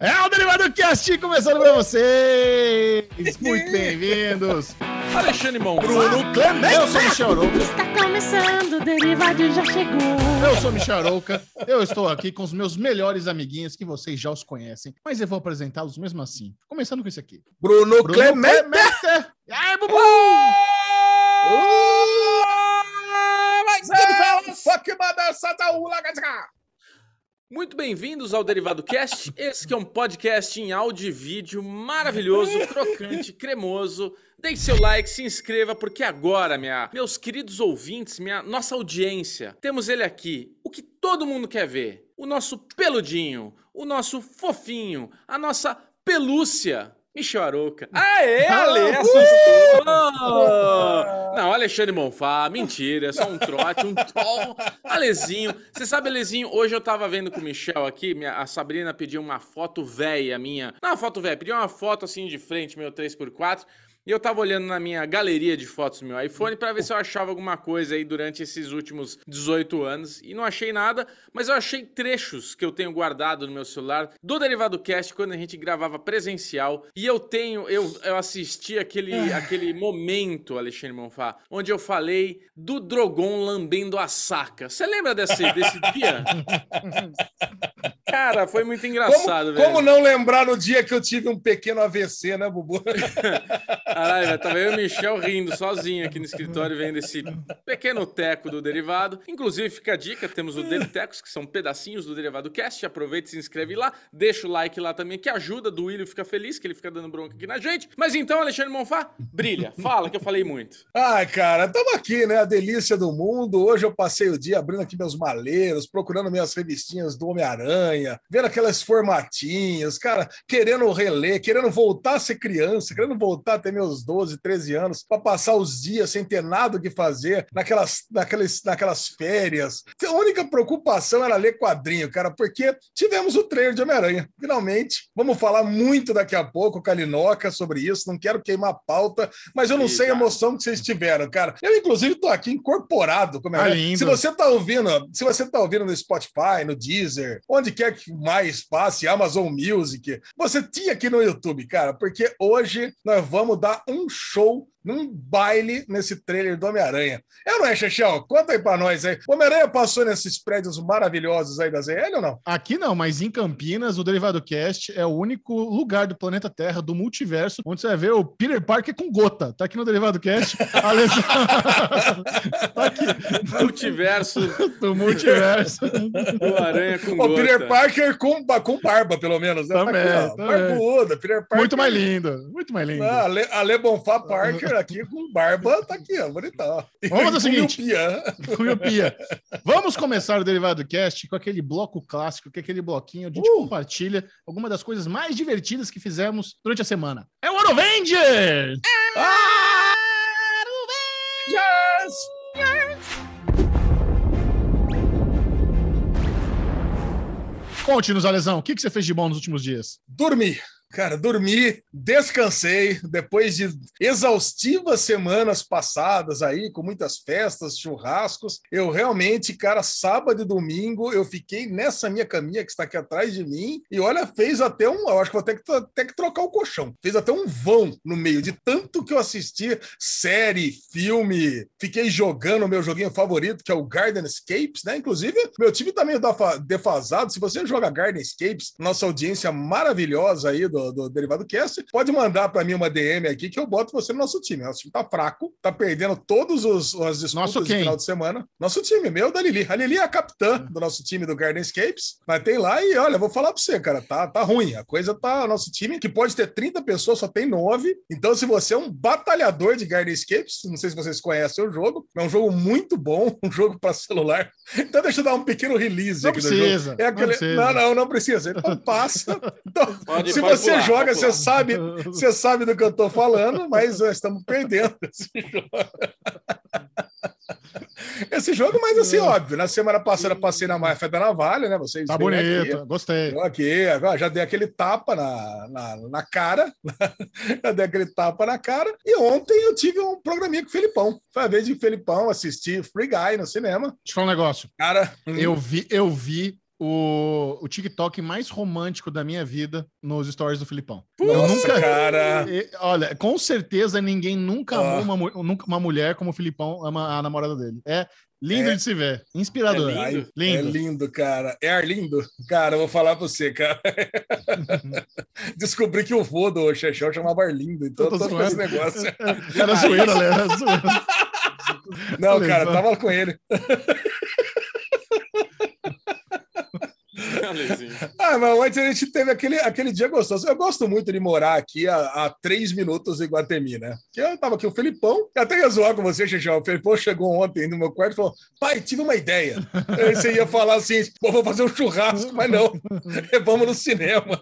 É o Derivado Cast começando pra vocês! Muito bem-vindos! Alexandre Mão, Bruno Clemente! Eu sou Michel Arouca. Está começando, o Derivado já chegou. Eu sou Michel Arouca. Eu estou aqui com os meus melhores amiguinhos que vocês já os conhecem, mas eu vou apresentá-los mesmo assim. Começando com esse aqui. Bruno, Bruno Clemente! Clemente! E aí, Bubu! Fuck mother, sataúla, Muito bem-vindos ao Derivado Cast. Esse é um podcast em áudio e vídeo maravilhoso, crocante, cremoso. Deixe seu like, se inscreva, porque agora, minha, meus queridos ouvintes, minha nossa audiência, temos ele aqui, o que todo mundo quer ver. O nosso peludinho, o nosso fofinho, a nossa pelúcia. Michel Arouca. Aê, Ale, assustou! Não, Alexandre Monfá, mentira, é só um trote, um tom. Alezinho, você sabe, Alezinho, hoje eu tava vendo com o Michel aqui, minha- a Sabrina pediu uma foto velha minha. Não, uma foto velha, pediu uma foto assim de frente, meu 3x4. E eu tava olhando na minha galeria de fotos do meu iPhone pra ver se eu achava alguma coisa aí durante esses últimos 18 anos. E não achei nada, mas eu achei trechos que eu tenho guardado no meu celular do Derivado Cast quando a gente gravava presencial. E eu tenho, eu, eu assisti aquele, aquele momento, Alexandre Monfá, onde eu falei do Drogon lambendo a saca. Você lembra desse, desse dia? Cara, foi muito engraçado, Como, velho. como não lembrar no dia que eu tive um pequeno AVC, né, Bubu? Caralho, tava eu o Michel rindo sozinho aqui no escritório vendo esse pequeno teco do derivado. Inclusive, fica a dica: temos o Deritecos, que são pedacinhos do Derivado Cast. Aproveita e se inscreve lá, deixa o like lá também, que ajuda. Do William fica feliz, que ele fica dando bronca aqui na gente. Mas então, Alexandre Monfá, brilha, fala que eu falei muito. Ai, cara, estamos aqui, né? A delícia do mundo. Hoje eu passei o dia abrindo aqui meus maleiros, procurando minhas revistinhas do Homem-Aranha, vendo aquelas formatinhas, cara, querendo reler, querendo voltar a ser criança, querendo voltar a ter meus 12, 13 anos, para passar os dias sem ter nada o que fazer, naquelas, naquelas, naquelas férias. A única preocupação era ler quadrinho, cara, porque tivemos o trailer de Homem-Aranha. Finalmente, vamos falar muito daqui a pouco com a Linoca sobre isso. Não quero queimar a pauta, mas eu não Ih, sei a emoção que vocês tiveram, cara. Eu, inclusive, tô aqui incorporado. Como é, Ah. Se você tá ouvindo, se você tá ouvindo no Spotify, no Deezer, onde quer que mais passe, Amazon Music, você tinha aqui no YouTube, cara, porque hoje nós vamos dar um show num baile nesse trailer do Homem-Aranha. É ou não é, Chechel? Conta aí pra nós aí. O Homem-Aranha passou nesses prédios maravilhosos aí da ZL ou não? Aqui não, mas em Campinas, o Derivado Cast é o único lugar do planeta Terra, do multiverso, onde você vai ver o Peter Parker com gota. Tá aqui no Derivado Cast. A lesão- tá aqui. Multiverso Do multiverso. do Aranha com O gota. Peter Parker com, com barba, pelo menos. Né? Tá Também, aqui, ó, também. Barbuda, Peter Parker. Muito mais lindo. Muito mais lindo. Ah, Ale, Ale Bonfá Parker aqui com barba, tá aqui, ó, bonitão. Vamos fazer o seguinte. miopia. Vamos começar o Derivado Cast com aquele bloco clássico, que é aquele bloquinho onde a gente Uh! compartilha alguma das coisas mais divertidas que fizemos durante a semana. É o Orovenger! Ah! Yes! Conte-nos, Alesão, o que, que você fez de bom nos últimos dias? Dormi. Cara, dormi, descansei, depois de exaustivas semanas passadas aí, com muitas festas, churrascos. Eu realmente, cara, sábado e domingo, eu fiquei nessa minha caminha que está aqui atrás de mim, e olha, fez até um. Eu acho que vou ter que, ter que trocar o colchão. Fez até um vão no meio, de tanto que eu assisti série, filme, fiquei jogando o meu joguinho favorito, que é o Garden Escapes, né? Inclusive, meu time tá meio defasado. Se você joga Garden Escapes, nossa audiência maravilhosa aí do, do Derivado Cast, pode mandar para mim uma DM aqui que eu boto você no nosso time. Nosso time tá fraco, tá perdendo todos os as disputas Nosso de quem? final de semana. Nosso time, meu da Lili. A Lili é a capitã do nosso time do Garden Escapes. Mas tem lá e olha, vou falar para você, cara, tá, tá ruim. A coisa tá. Nosso time, que pode ter 30 pessoas, só tem 9. Então, se você é um batalhador de Garden Escapes, não sei se vocês conhecem o jogo, é um jogo muito bom, um jogo para celular. Então, deixa eu dar um pequeno release Não aqui do jogo. precisa. É aquele... Não precisa. não, não, não precisa. Então passa. Então, Pode- se pode você pular, joga, pode você sabe, você sabe do que eu tô falando, mas nós estamos perdendo esse jogo. Esse jogo, mas assim, óbvio, na semana passada passei na máfia da navalha, né? Vocês Tá bonito, aqui. gostei. Eu aqui, agora já dei aquele tapa na, na, na cara, já dei aquele tapa na cara. E ontem eu tive um programinha com o Felipão. Foi a vez de Felipão assistir Free Guy no cinema. Deixa eu falar um negócio. Cara, hum, Eu vi, eu vi o, o TikTok mais romântico da minha vida nos stories do Filipão. Nossa, nunca- cara. Olha, com certeza ninguém nunca Ah. amou uma, uma mulher como o Filipão ama a namorada dele. É lindo É. de se ver. Inspirador. É lindo. Lindo. É lindo, cara. É Arlindo? Cara, eu vou falar pra você, cara. Descobri que o vô do Xexão chamava Arlindo, então eu Eu tô tô com esse negócio. Era zoeira, né? Era zoeira. Não, cara, tava com ele. Alezinho. Ah, mas antes a gente teve aquele, aquele dia gostoso. Eu gosto muito de morar aqui a, a três minutos de Guatemi, né? Que eu tava aqui, o Felipão, eu até ia zoar com você, Xexão. O Felipão chegou ontem no meu quarto e falou: pai, tive uma ideia. Aí você ia falar assim: pô, vou fazer um churrasco, mas não. Vamos no cinema.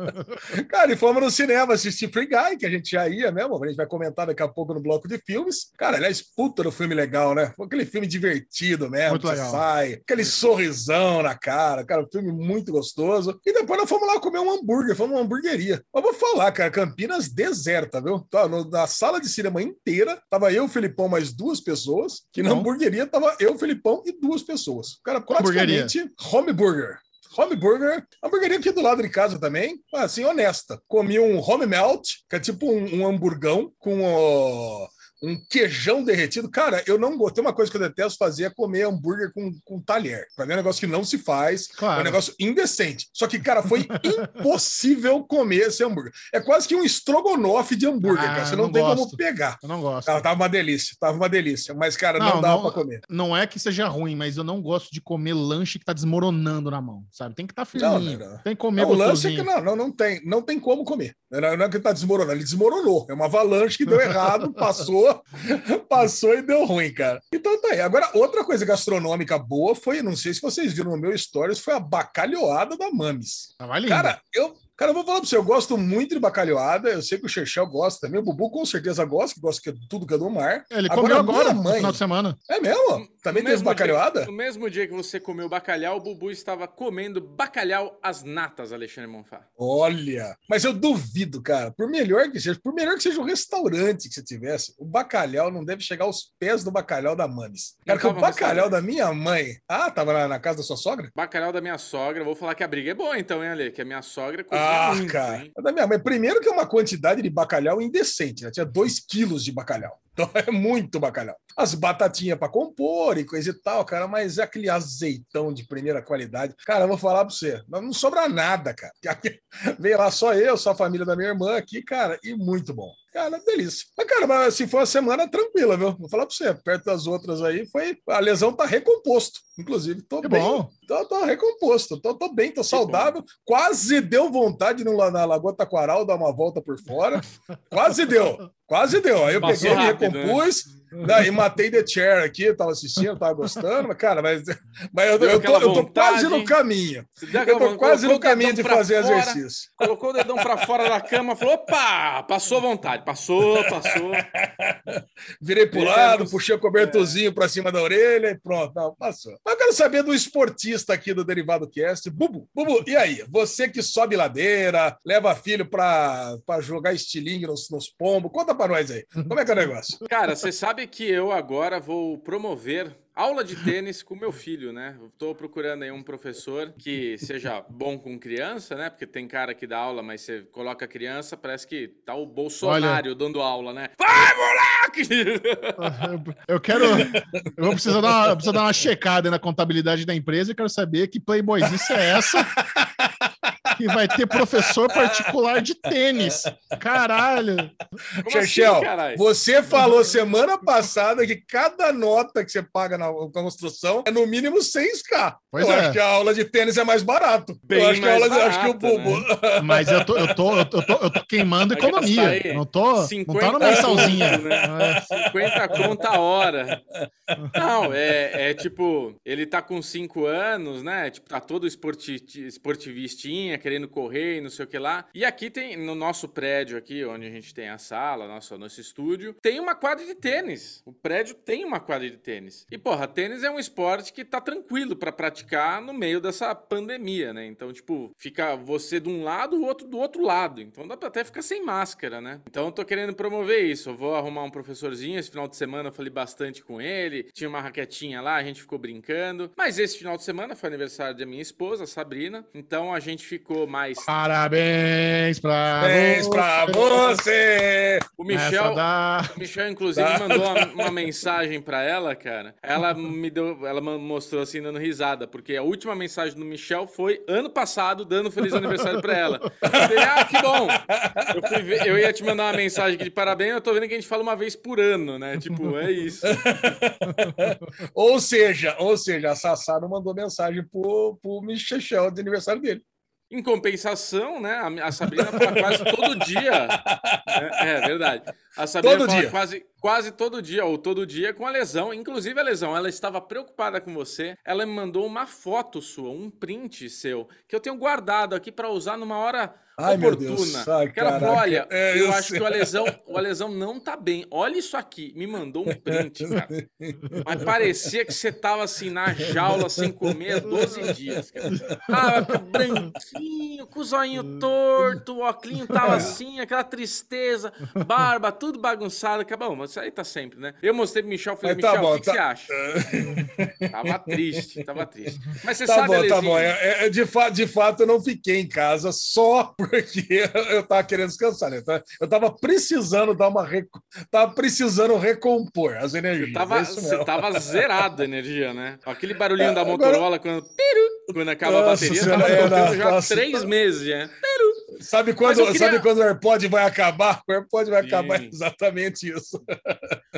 Cara, e fomos no cinema assistir Free Guy, que a gente já ia mesmo. A gente vai comentar daqui a pouco no bloco de filmes. Cara, aliás, puta no filme legal, né? Foi aquele filme divertido mesmo. Muito legal. sai, aquele sorrisão na cara. Cara, um filme muito gostoso. E depois nós fomos lá comer um hambúrguer, fomos numa hamburgueria. Mas vou falar, cara, Campinas deserta, viu? Tá, no- na sala de cinema inteira, tava eu, o Felipão, mais duas pessoas. Que na bom. hamburgueria tava eu, o Felipão e duas pessoas. Cara, Qual hamburgueria? praticamente home burger. Home Burger, hamburgueria aqui do lado de casa também, assim, honesta. Comi um home melt, que é tipo um, um hamburgão com ó, um queijão derretido. Cara, eu não gosto. Tem uma coisa que eu detesto fazer é comer hambúrguer com, com talher. Pra mim é um negócio que não se faz. É um Claro. negócio indecente. Só que, cara, foi impossível comer esse hambúrguer. É quase que um estrogonofe de hambúrguer, Ah, cara. Você não, não tem gosto. como pegar. Eu não gosto. Cara, tava uma delícia, tava uma delícia. Mas, cara, não, Não, dava não- pra comer. Não é que seja ruim, mas eu não gosto de comer lanche que tá desmoronando na mão, sabe? Tem que estar tá Não, firminho. não, não. Tem que comer Não, o lance é que não, não, não tem, não tem como comer. Não, não é que tá desmoronando, ele desmoronou. É uma avalanche que deu errado, passou, passou e deu ruim, cara. Então tá aí. Agora, outra coisa gastronômica boa foi, não sei se vocês viram no meu stories, foi a bacalhoada da Mames. Tava lindo. Cara, eu, cara, eu vou falar pra você, eu gosto muito de bacalhoada, eu sei que o Chechel gosta também, o Bubu com certeza gosta, que gosta de tudo que é do mar. Ele agora, comeu agora, minha no mãe- final de semana. É mesmo? Também teve bacalhoada? dia- no mesmo dia que você comeu bacalhau, o Bubu estava comendo bacalhau às natas, Alexandre Monfá. Olha, mas eu duvido, cara. Por melhor que seja, por melhor que seja o restaurante que você tivesse, o bacalhau não deve chegar aos pés do bacalhau da Mames. Cara, que o bacalhau da minha mãe. Ah, tava na, na casa da sua sogra? Bacalhau da minha sogra, vou falar que a briga é boa então, hein, Ale? Que a minha sogra cozinha Ah, muito, cara. hein? Da minha mãe. Primeiro que é uma quantidade de bacalhau indecente, né? Tinha 2 quilos de bacalhau. Então é muito bacalhau. As batatinhas para compor e coisa e tal, cara, mas é aquele azeitão de primeira qualidade. Cara, eu vou falar para você, não não sobra nada, cara. Veio lá só eu, só a família da minha irmã aqui, cara, e muito bom. Cara, delícia. Mas, cara, mas, assim, foi uma semana tranquila, viu? Vou falar para você, perto das outras aí, foi. A lesão tá recomposto, inclusive. Tô Que bem. bom. Tô, tô recomposto, tô, tô bem, tô saudável. Quase deu vontade lá na Lagoa Taquaral dar uma volta por fora. Quase deu, quase deu. Aí eu Passou peguei, me rápido, né? recompus. né, e matei The Chair aqui, eu tava assistindo, tava gostando, mas, cara, mas, mas eu, eu, tô, eu tô quase no caminho. Eu tô quase no caminho de fazer fora, exercício. Colocou o dedão pra fora da cama, falou: opa, passou a vontade. Passou, passou. Virei pro lado, puxei o cobertorzinho pra cima da orelha e pronto, não, passou. Mas eu quero saber do esportista aqui do Derivado Cast, Bubu. Bubu, e aí? Você que sobe ladeira, leva filho pra, pra jogar estilingue nos, nos pombos, conta pra nós aí. Como é que é o negócio? Cara, você sabe que eu agora vou promover aula de tênis com meu filho, né? Eu tô procurando aí um professor que seja bom com criança, né? Porque tem cara que dá aula, mas você coloca a criança, parece que tá o Bolsonaro dando aula, né? Vai, moleque! Eu quero. Eu vou precisar dar, uma, eu preciso dar uma checada na contabilidade da empresa e quero saber que playboyzice é essa que vai ter professor particular de tênis. Caralho. Chechel, assim, caralho? você falou semana passada que cada nota que você paga na construção é no mínimo 6K. Pois eu é. acho que a aula de tênis é mais barato. Bem eu acho que a aula de, acho que o barata, Bubu. Mas eu tô, eu tô, eu tô, eu tô, eu tô queimando economia. Não tô, não 50 tá no mensalzinha. né? 50 conto a hora. Não, é, é tipo, ele tá com 5 anos, né? Tipo, tá todo esporti esportivistinha, quer querendo correr e não sei o que lá. E aqui tem, no nosso prédio aqui, onde a gente tem a sala, nosso, nosso estúdio, tem uma quadra de tênis. O prédio tem uma quadra de tênis. E, porra, tênis é um esporte que tá tranquilo para praticar no meio dessa pandemia, né? Então, tipo, fica você de um lado, o outro do outro lado. Então dá pra até ficar sem máscara, né? Então eu tô querendo promover isso. Eu vou arrumar um professorzinho. Esse final de semana eu falei bastante com ele. Tinha uma raquetinha lá, a gente ficou brincando. Mas esse final de semana foi aniversário da minha esposa, Sabrina. Então a gente ficou mais. Parabéns pra Parabéns você. pra você! O Michel, o Michel, inclusive, mandou uma, uma mensagem pra ela, cara. Ela me deu, ela mostrou assim, dando risada, porque a última mensagem do Michel foi ano passado, dando feliz aniversário pra ela. Eu falei, ah, que bom! Eu, fui ver- eu ia te mandar uma mensagem de parabéns, eu tô vendo que a gente fala uma vez por ano, né? Tipo, é isso. Ou seja, ou seja, a Sassá não mandou mensagem pro, pro Michel de aniversário dele. Em compensação, né? A, Sabrina fala quase todo dia. É, é verdade. A Sabrina Todo fala dia. quase, quase todo dia, ou todo dia com a lesão. Inclusive, a lesão, ela estava preocupada com você. Ela me mandou uma foto sua, um print seu, que eu tenho guardado aqui para usar numa hora Ai, meu oportuna. Deus. Ai, que ela falou: olha, É, eu, eu acho que o lesão, o lesão não tá bem. Olha isso aqui. Me mandou um print, cara. Mas parecia que você tava assim na jaula sem comer há 12 dias. Cara. Tava branquinho, com o zoinho torto, o óculos tava assim, aquela tristeza, barba, tudo bagunçado. Acabou, mas isso aí tá sempre, né? Eu mostrei pro Michel, falei, Mas tá Michel, bom, o que, que tá- você acha? Tava triste, tava triste. Mas você Tá sabe, bom, tá Alezinho, bom. É, é, de, fa de fato, eu não fiquei em casa só porque eu tava querendo descansar. Né? Eu tava precisando dar uma. reco- Tava precisando recompor as energias. Você tava, é você tava zerado a energia, né? Aquele barulhinho da Agora- Motorola quando, piru, quando acaba a bateria, tava é, já há nossa. três meses, já. Sabe Mas quando, queria- sabe quando o AirPod vai acabar? O AirPod vai Sim. acabar exatamente isso.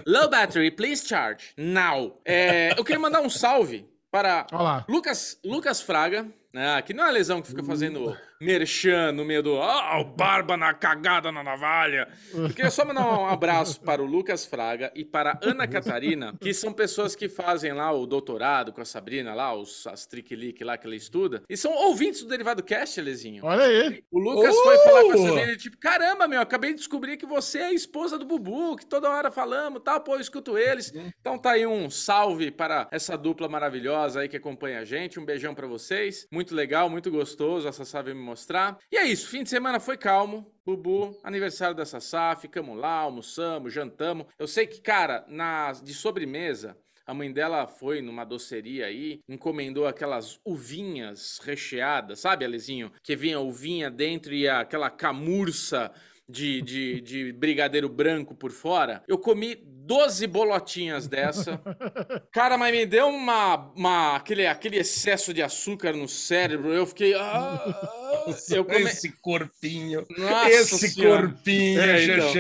Low battery, please charge. Now. É, eu queria mandar um salve para Olha lá. Lucas, Lucas Fraga, né? Que não é a lesão que fica fazendo merchan no meio do. Ah, o barba na cagada na navalha. Eu queria só mandar um abraço para o Lucas Fraga e para a Ana Catarina, que são pessoas que fazem lá o doutorado com a Sabrina, lá, os, as triquilique lá que ela estuda. E são ouvintes do Derivado Cast, Lezinho. Olha aí. O Lucas Uh! foi falar com a Sabrina, tipo, caramba, meu, acabei de descobrir que você é a esposa do Bubu, que toda hora falamos, tal, pô, eu escuto eles. Então tá aí um salve para essa dupla maravilhosa aí que acompanha a gente, um beijão pra vocês, muito legal, muito gostoso, a Sassá veio me mostrar. E é isso, fim de semana foi calmo, Bubu, aniversário da Sassá, ficamos lá, almoçamos, jantamos. Eu sei que, cara, na, de sobremesa... A mãe dela foi numa doceria aí, encomendou aquelas uvinhas recheadas, sabe, Alezinho? Que vinha uvinha dentro e aquela camurça de, de, de brigadeiro branco por fora. Eu comi 12 bolotinhas dessa. Cara, mas me deu uma, uma, aquele, aquele excesso de açúcar no cérebro. Eu fiquei. ah, eu come... Esse corpinho. Nossa esse Senhora. corpinho, É, então.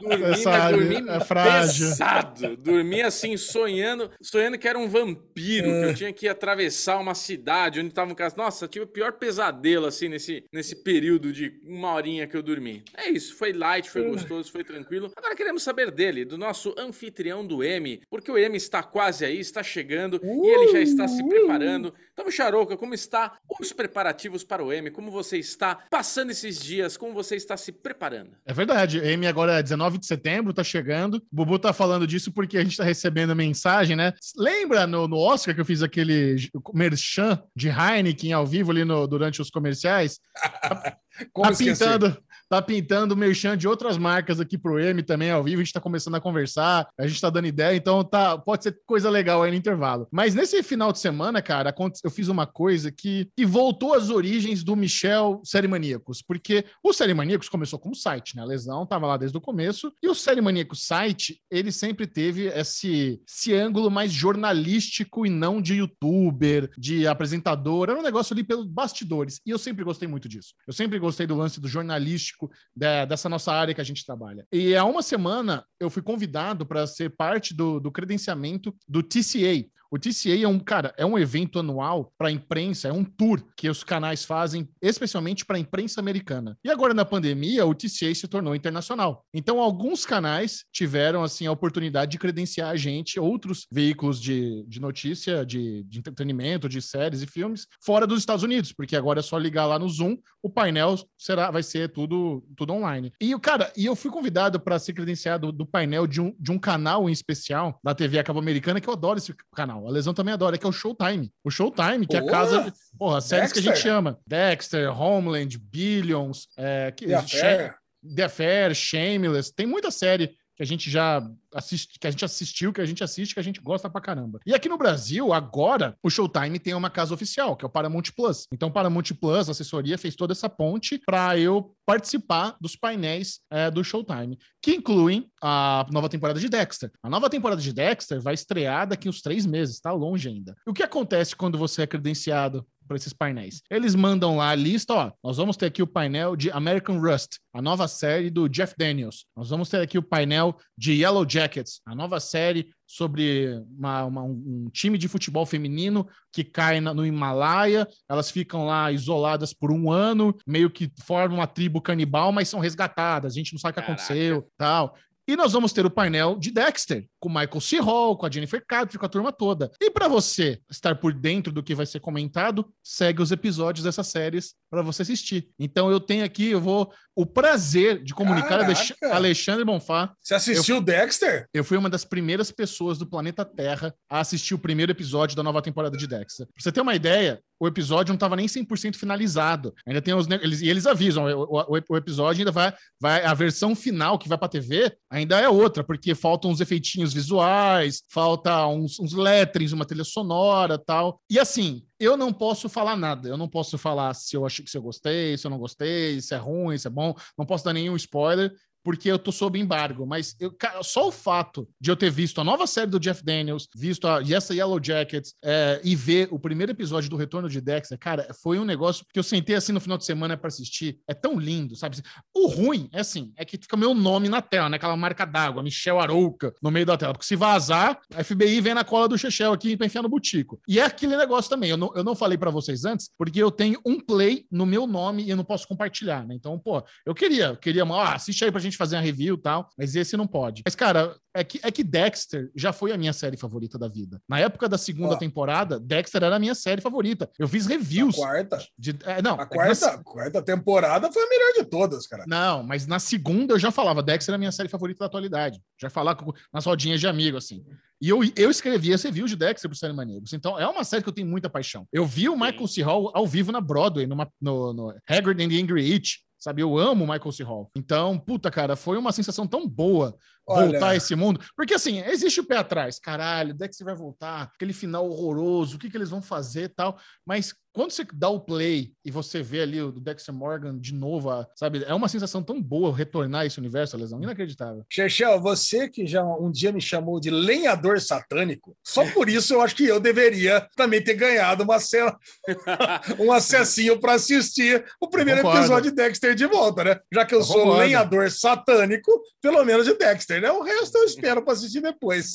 Dormi, Essa dormi é frágil. pesado. Dormi assim, sonhando, sonhando que era um vampiro, que eu tinha que atravessar uma cidade onde tava um caso. Nossa, tive o pior pesadelo, assim, nesse, nesse período de uma horinha que eu dormi. É isso, foi light, foi gostoso, foi tranquilo. Agora queremos saber dele, do nosso anfitrião do M, porque o M está quase aí, está chegando e ele já está se preparando. Então, Charoca, como está os preparativos para o M? Como você está passando esses dias? Como você está se preparando? É verdade. M agora é 19 de setembro, tá chegando. O Bubu tá falando disso porque a gente tá recebendo mensagem, né? Lembra no, no Oscar que eu fiz aquele merchan de Heineken ao vivo ali no- durante os comerciais? Como tá esquecer? pintando, tá pintando merchan de outras marcas aqui pro M também ao vivo. A gente tá começando a conversar, a gente tá dando ideia, então tá, pode ser coisa legal aí no intervalo. Mas nesse final de semana, cara, eu fiz uma coisa que, que voltou às origens do Michel Série Maníacos, porque o Série Maníacos começou como site, né? A lesão tava lá desde o começo, e o Série Maníacos site, ele sempre teve esse, esse ângulo mais jornalístico e não de youtuber, de apresentador, era um negócio ali pelos bastidores, e eu sempre gostei muito disso. Eu sempre gostei do lance do jornalístico da- dessa nossa área que a gente trabalha. E há uma semana eu fui convidado para ser parte do, do credenciamento do TCA, O TCA é um, cara, é um evento anual para imprensa, é um tour que os canais fazem especialmente para a imprensa americana. E agora na pandemia, o TCA se tornou internacional. Então alguns canais tiveram assim a oportunidade de credenciar a gente, outros veículos de, de notícia, de, de entretenimento, de séries e filmes fora dos Estados Unidos, porque agora é só ligar lá no Zoom, o painel será vai ser tudo tudo online. E o cara, e eu fui convidado para ser credenciado do painel de um, de um canal em especial da TV a cabo americana que eu adoro esse canal. A Lesão também adora, que é o Showtime. O Showtime, que é a casa, porra, séries que a gente chama. Dexter, Homeland, Billions, é, que, The Affair. The Affair, Shameless, tem muita série que a gente já assiste, que a gente assistiu, que a gente assiste, que a gente gosta pra caramba. E aqui no Brasil, agora, o Showtime tem uma casa oficial, que é o Paramount Plus. Então, o Paramount Plus, a assessoria, fez toda essa ponte para eu participar dos painéis é, do Showtime, que incluem a nova temporada de Dexter. A nova temporada de Dexter vai estrear daqui uns três meses, tá longe ainda. E o que acontece quando você é credenciado para esses painéis. Eles mandam lá a lista, ó, nós vamos ter aqui o painel de American Rust, a nova série do Jeff Daniels. Nós vamos ter aqui o painel de Yellow Jackets, a nova série sobre uma, uma, um time de futebol feminino que cai na, no Himalaia. Elas ficam lá isoladas por um ano, meio que formam uma tribo canibal, mas são resgatadas. A gente não sabe o que Caraca. aconteceu, tal. E nós vamos ter o painel de Dexter, com o Michael C. Hall, com a Jennifer Carpenter, com a turma toda. E para você estar por dentro do que vai ser comentado, segue os episódios dessas séries para você assistir. Então eu tenho aqui, eu vou o prazer de comunicar a. Alexandre Bonfá. Você assistiu Dexter? Eu fui uma das primeiras pessoas do planeta Terra a assistir o primeiro episódio da nova temporada de Dexter. Pra você ter uma ideia, o episódio não estava nem 100% finalizado. Ainda tem os. Eles, e eles avisam: o, o- o episódio ainda vai, vai. A versão final que vai pra TV ainda é outra, porque faltam uns efeitinhos visuais, falta uns, uns letterings, uma trilha sonora tal. E assim. Eu não posso falar nada. Eu não posso falar se eu achei que se eu gostei, se eu não gostei, se é ruim, se é bom. Não posso dar nenhum spoiler porque eu tô sob embargo, mas eu, só o fato de eu ter visto a nova série do Jeff Daniels, visto a essa Yellow Jackets é, e ver o primeiro episódio do Retorno de Dexter, cara, foi um negócio que eu sentei assim no final de semana pra assistir. É tão lindo, sabe? O ruim é assim, é que fica meu nome na tela, né? Aquela marca d'água, Michel Arouca, no meio da tela. Porque se vazar, a FBI vem na cola do Chechel aqui pra enfiar no butico. E é aquele negócio também. Eu não, eu não falei pra vocês antes, porque eu tenho um play no meu nome e eu não posso compartilhar, né? Então, pô, eu queria, queria, ó, assiste aí pra gente fazer uma review e tal, mas esse não pode. Mas, cara, é que, é que Dexter já foi a minha série favorita da vida. Na época da segunda temporada, Dexter era a minha série favorita. Eu fiz A reviews. quarta. De, é, não, A quarta, a quarta temporada foi a melhor de todas, cara. não, mas na segunda eu já falava, Dexter é a minha série favorita da atualidade. Já falar com- nas rodinhas de amigo, assim. E eu, eu escrevi as reviews de Dexter pro Série Maneiros. Então, é uma série que eu tenho muita paixão. Eu vi o Michael C. Hall ao vivo na Broadway, numa, no, no Hagrid and the Angry Itch. Sabe, eu amo Michael C. Hall. Então, puta, cara, foi uma sensação tão boa Olha- voltar a esse mundo. Porque, assim, existe o pé atrás. Caralho, Dexter vai voltar, aquele final horroroso, o que, que eles vão fazer e tal. Mas quando você dá o play e você vê ali o Dexter Morgan de novo, sabe, é uma sensação tão boa retornar a esse universo, Lesão, inacreditável. Chechel, você que já um dia me chamou de lenhador satânico, só por isso eu acho que eu deveria também ter ganhado uma cena, um acessinho para assistir o primeiro Concordo. episódio de Dexter de volta, né? Já que eu, Eu sou concordo. lenhador satânico, pelo menos de Dexter, né? O resto eu espero para assistir depois.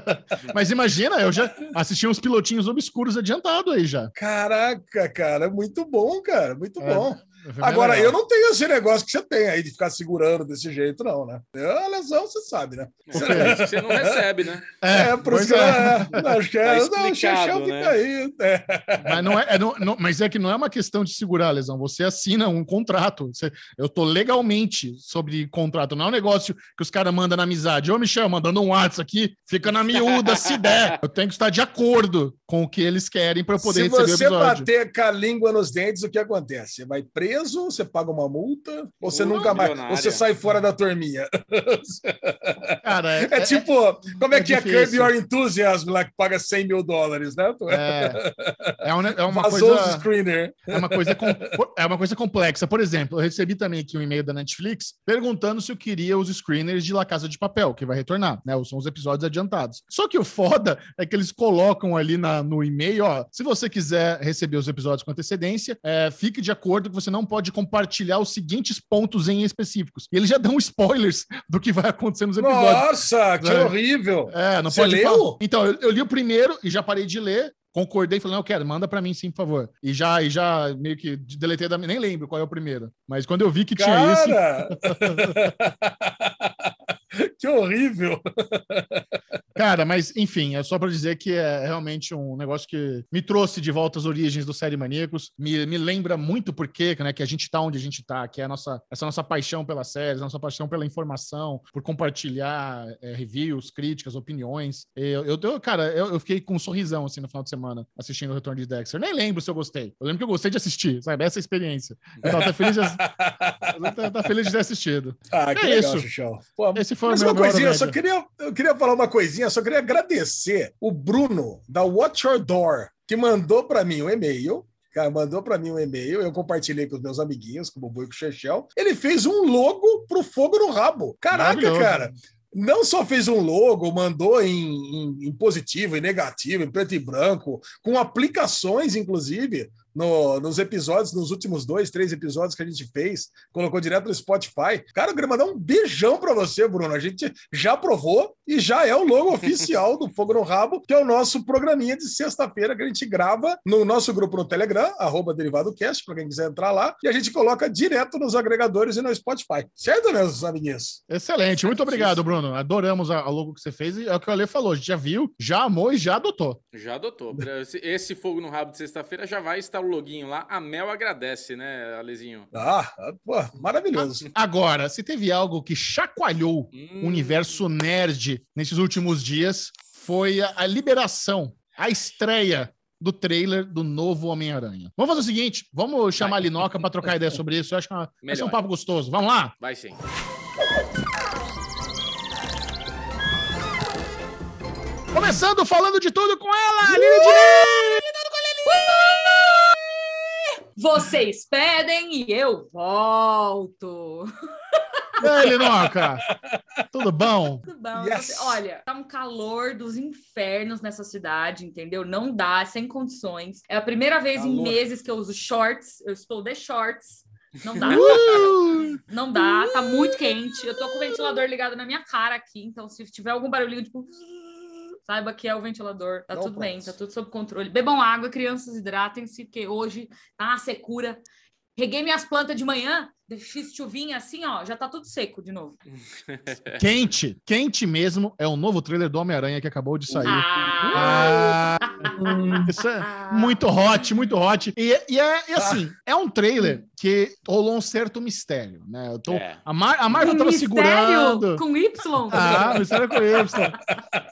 Mas imagina, eu já assisti uns pilotinhos obscuros adiantado aí já. Caraca, cara, muito bom, cara, muito É, bom. Bem Agora, legal. eu não tenho esse negócio que você tem aí de ficar segurando desse jeito, não, né? Eu, a lesão, você sabe, né? Você não recebe, né? É, por pois isso que é. eu, é, acho que é. Tá não, o Chechel explicado, fica né? aí. É. Mas, não é, é não- não- mas é que não é uma questão de segurar, lesão. Você assina um contrato. Você- eu tô legalmente sobre contrato. Não é um negócio que os caras mandam na amizade. Ô, Michel, mandando um WhatsApp aqui, fica na miúda se der. Eu tenho que estar de acordo com o que eles querem para eu poder Se receber o você episódio. bater com a língua nos dentes, o que acontece? Você vai preso, você paga uma multa, ou você Uma nunca mais. milionária. Ou você sai fora da turminha. Cara, é, É tipo, como é é que é difícil. Curb Your Enthusiasm lá que paga 100 mil dólares, né? é, é um- é uma Vazou os coisa. screener. É uma, coisa com- é uma coisa complexa. Por exemplo, eu recebi também aqui um e-mail da Netflix perguntando se eu queria os screeners de La Casa de Papel, que vai retornar, né? São os episódios adiantados. Só que o foda é que eles colocam ali na- no e-mail, ó, se você quiser receber os episódios com antecedência, é, fique de acordo que você não não pode compartilhar os seguintes pontos em específicos. E eles já dão spoilers do que vai acontecer nos episódios. Nossa, que É. horrível. É, não Você pode leu? falar. Então, eu, eu li o primeiro e já parei de ler. Concordei, falei, não, eu quero, manda pra mim sim, por favor. E já, e já meio que deletei da nem lembro qual é o primeiro. Mas quando eu vi que tinha Cara! que horrível. Cara, mas enfim, é só pra dizer que é realmente um negócio que me trouxe de volta às origens do Série Maníacos. Me, me lembra muito porque, né, que a gente tá onde a gente tá, que é a nossa, essa nossa paixão pelas séries, a nossa paixão pela informação, por compartilhar é, reviews, críticas, opiniões. Eu, eu, eu- cara, eu, eu fiquei com um sorrisão assim no final de semana assistindo o Retorno de Dexter. Nem lembro se eu gostei. Eu lembro que eu gostei de assistir, sabe? Essa experiência. Eu tava até feliz de, eu tava feliz de ter assistido. Ah, que É legal, isso. Pô, Esse foi Mas o meu uma coisinha, eu só queria, eu queria falar uma coisinha, só queria agradecer o Bruno da Watch Your Door, que mandou para mim um e-mail. Cara, mandou para mim um e-mail, eu compartilhei com os meus amiguinhos, com o Bubu e com o Chechel. Ele fez um logo pro Fogo no Rabo. Caraca, cara. Não só fez um logo, mandou em, em- em positivo, em negativo, em preto e branco, com aplicações, inclusive, no- nos episódios, nos últimos dois, três episódios que a gente fez, colocou direto no Spotify. Cara, eu queria mandar um beijão para você, Bruno. A gente já provou e já é o logo oficial do Fogo no Rabo, que é o nosso programinha de sexta-feira que a gente grava no nosso grupo no Telegram, arroba DerivadoCast, para quem quiser entrar lá, e a gente coloca direto nos agregadores e no Spotify. Certo, meus amiguinhos? Excelente, muito obrigado, Bruno. Adoramos a, logo que você fez e é o que o Ale falou. A gente já viu, já amou e já adotou. Já adotou. Esse fogo no rabo de sexta-feira já vai estar o loginho lá. A Mel agradece, né, Alezinho? Ah, pô, maravilhoso. Agora, se teve algo que chacoalhou Hum, o universo nerd nesses últimos dias, foi a, a liberação, a estreia do trailer do novo Homem-Aranha. Vamos fazer o seguinte: vamos chamar a Linoca para trocar ideia sobre isso. Eu acho que é uma- vai ser um papo gostoso. Vamos lá? Vai sim. Começando falando de tudo com ela, Aline Diniz! Vocês pedem e eu volto. E aí, Linoca? Tudo bom? Tudo bom? Yes. Olha, tá um calor dos infernos nessa cidade, entendeu? Não dá, sem condições. É a primeira vez em Calor. meses que eu uso shorts. Eu estou de shorts. Não dá, Uh! não dá, tá muito quente. Eu tô com o ventilador ligado na minha cara aqui, então se tiver algum barulhinho, tipo. Saiba que é o ventilador. Tá Não tudo bem, tá tudo sob controle. Bebam água, crianças, hidratem-se, porque hoje tá uma secura. Reguei minhas plantas de manhã, fiz chuvinha assim, ó, já tá tudo seco de novo. Quente, quente mesmo é o novo trailer do Homem-Aranha que acabou de sair. Ah, Ah, isso é muito hot, muito hot. E, e é e assim, é um trailer que rolou um certo mistério, né? Eu tô, É. a, Mar- a Marvel Um tava mistério segurando. Com Y? Ah, mistério com Y.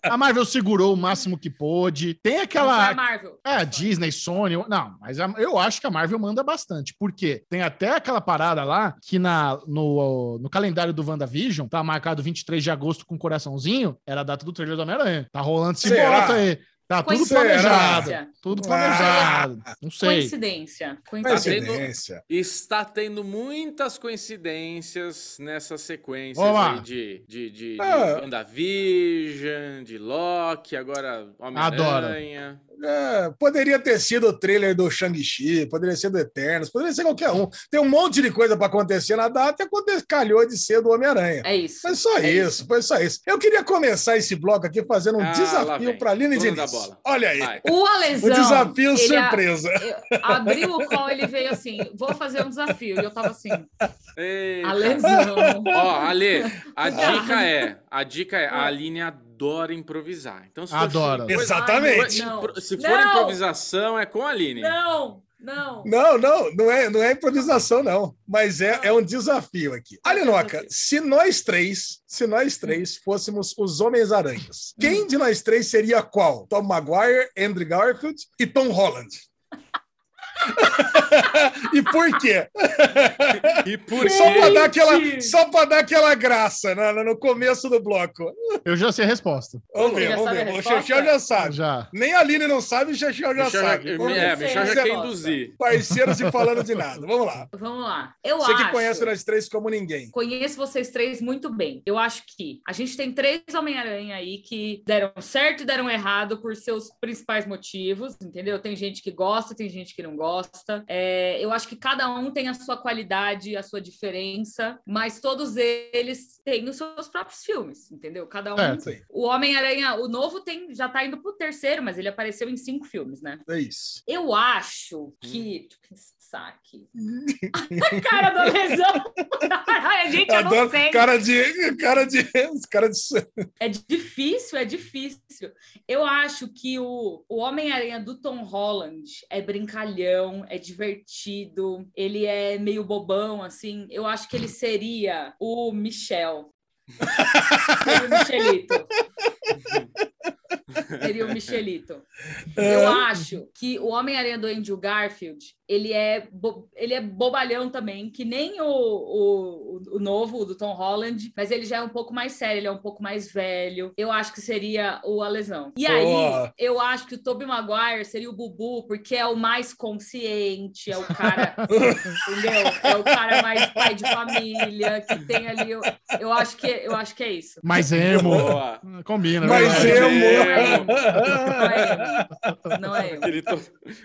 A Marvel segurou o máximo que pôde. Tem a aquela. Marvel. É, Disney, Sony. Não, mas a- eu acho que a Marvel manda bastante. Por quê? Tem até aquela parada lá que na, no, no calendário do WandaVision tá marcado 23 de agosto com coraçãozinho. Era a data do trailer do Homem-Aranha. Tá rolando esse bota aí. Tá tudo Coincidência. planejado. Tudo planejado. Não sei. Coincidência. Coincidência. Coincidência. Está tendo muitas coincidências nessa sequência de, de, de, de Ah. WandaVision, de Loki, agora Homem-Aranha. É, poderia ter sido o trailer do Shang-Chi, poderia ser do Eternos, poderia ser qualquer um. Tem um monte de coisa para acontecer na data e aconte- calhou de ser do Homem-Aranha. É isso. Foi só É isso, foi só isso. Eu queria começar esse bloco aqui fazendo um Ah, desafio para Aline Diniz. da bola. Olha aí, Vai. O o Alesão. desafio ele a- surpresa. eu- abriu o call, ele veio assim: vou fazer um desafio. E eu tava assim, Eita. Alesão. Ó, Ale, a dica é, a dica é, a Aline adora improvisar. Então, se Adora. Exatamente. Ai, não. Se for Não. improvisação, é com a Aline. Não, não. Não, não, não é, não é improvisação, não. Mas é, é um desafio aqui. Alinoca, se nós três, se nós três fôssemos os Homens-Aranhas, quem de nós três seria qual? Tom Maguire, Andrew Garfield e Tom Holland. e por quê? E por Só para dar aquela, só para dar aquela graça né, no, começo do bloco. Eu já sei a resposta. Vamos ver, já vamos ver. O? Chechel já sabe. Já. Nem a Aline não sabe, o Chechel já Michel já, sabe. Vamos é, ver. Michel já Você quer induzir. Parceiros e falando de nada. Vamos lá. Vamos lá. Eu Você acho. que conhece nós três como ninguém. Conheço vocês três muito bem. Eu acho que a gente tem três Homem-Aranha aí que deram certo e deram errado por seus principais motivos, entendeu? Tem gente que gosta, tem gente que não gosta. É, eu acho que cada um tem a sua qualidade, a sua diferença, mas todos eles têm os seus próprios filmes, entendeu? Cada um. É. O Homem-Aranha, o novo tem, já tá indo pro terceiro, mas ele apareceu em cinco filmes, né? É isso. Eu acho que. Deixa eu pensar aqui. cara do lesão. Ai, gente, eu não Adoro sei. cara de. Cara de. Cara de. É difícil, é difícil. Eu acho que o, o Homem-Aranha do Tom Holland é brincalhão, é divertido, ele é meio bobão, assim. Eu acho que ele seria o Michel. O Michelito. Seria o Michelito. Eu acho que o Homem-Aranha do Andrew Garfield, ele é, bo- ele é bobalhão também, que nem o, o, o novo, o do Tom Holland, mas ele já é um pouco mais sério, ele é um pouco mais velho. Eu acho que seria o Alesão. E aí, eu acho que o Tobey Maguire seria o Bubu, porque é o mais consciente, é o cara, entendeu? É o cara mais pai de família, que tem ali... Eu, eu, acho, que, eu acho que é isso. Mais emo. Boa. Combina, Mas né? emo. Não é. Não é to...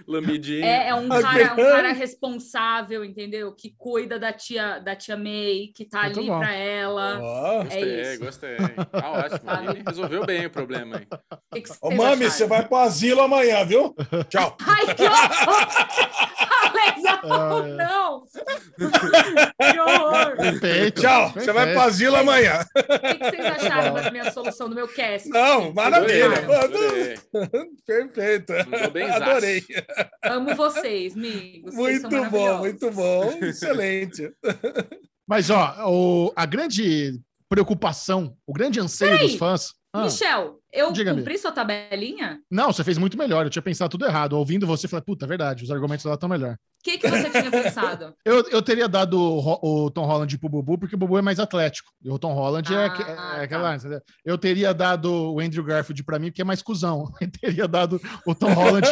lambidinho. É, é um, cara, um cara responsável, entendeu? Que cuida da tia, da tia May, que tá Muito ali bom. pra ela. Ó. Gostei, é isso. gostei. Tá ótimo. Ele resolveu bem o problema aí. O que que Ô, Mami, você vai pro asilo amanhã, viu? Tchau. Ai, que horror! Alesão, É. não! que horror! Perfeito. Tchau. Você vai pro asilo amanhã. O que, que vocês acharam da minha solução do meu cast? Não, maravilha. Adorei. Perfeito. Adorei. Amo vocês, amigos. Vocês Muito bom, maravilhosos. muito bom. Excelente. Mas, ó, o- a grande preocupação, o grande anseio Peraí. dos fãs. Ah, Michel, eu Diga-me. cumpri sua tabelinha? não, você fez muito melhor. Eu tinha pensado tudo errado. Ouvindo você, eu falei, puta, é verdade, os argumentos dela estão melhor. O que, que você tinha pensado? Eu, eu teria dado o, o Tom Holland pro Bubu, porque o Bubu é mais atlético. E o Tom Holland é, Ah, que- é tá. aquela. entendeu? Eu teria dado o Andrew Garfield pra mim, porque é mais cuzão. Eu teria dado o Tom Holland.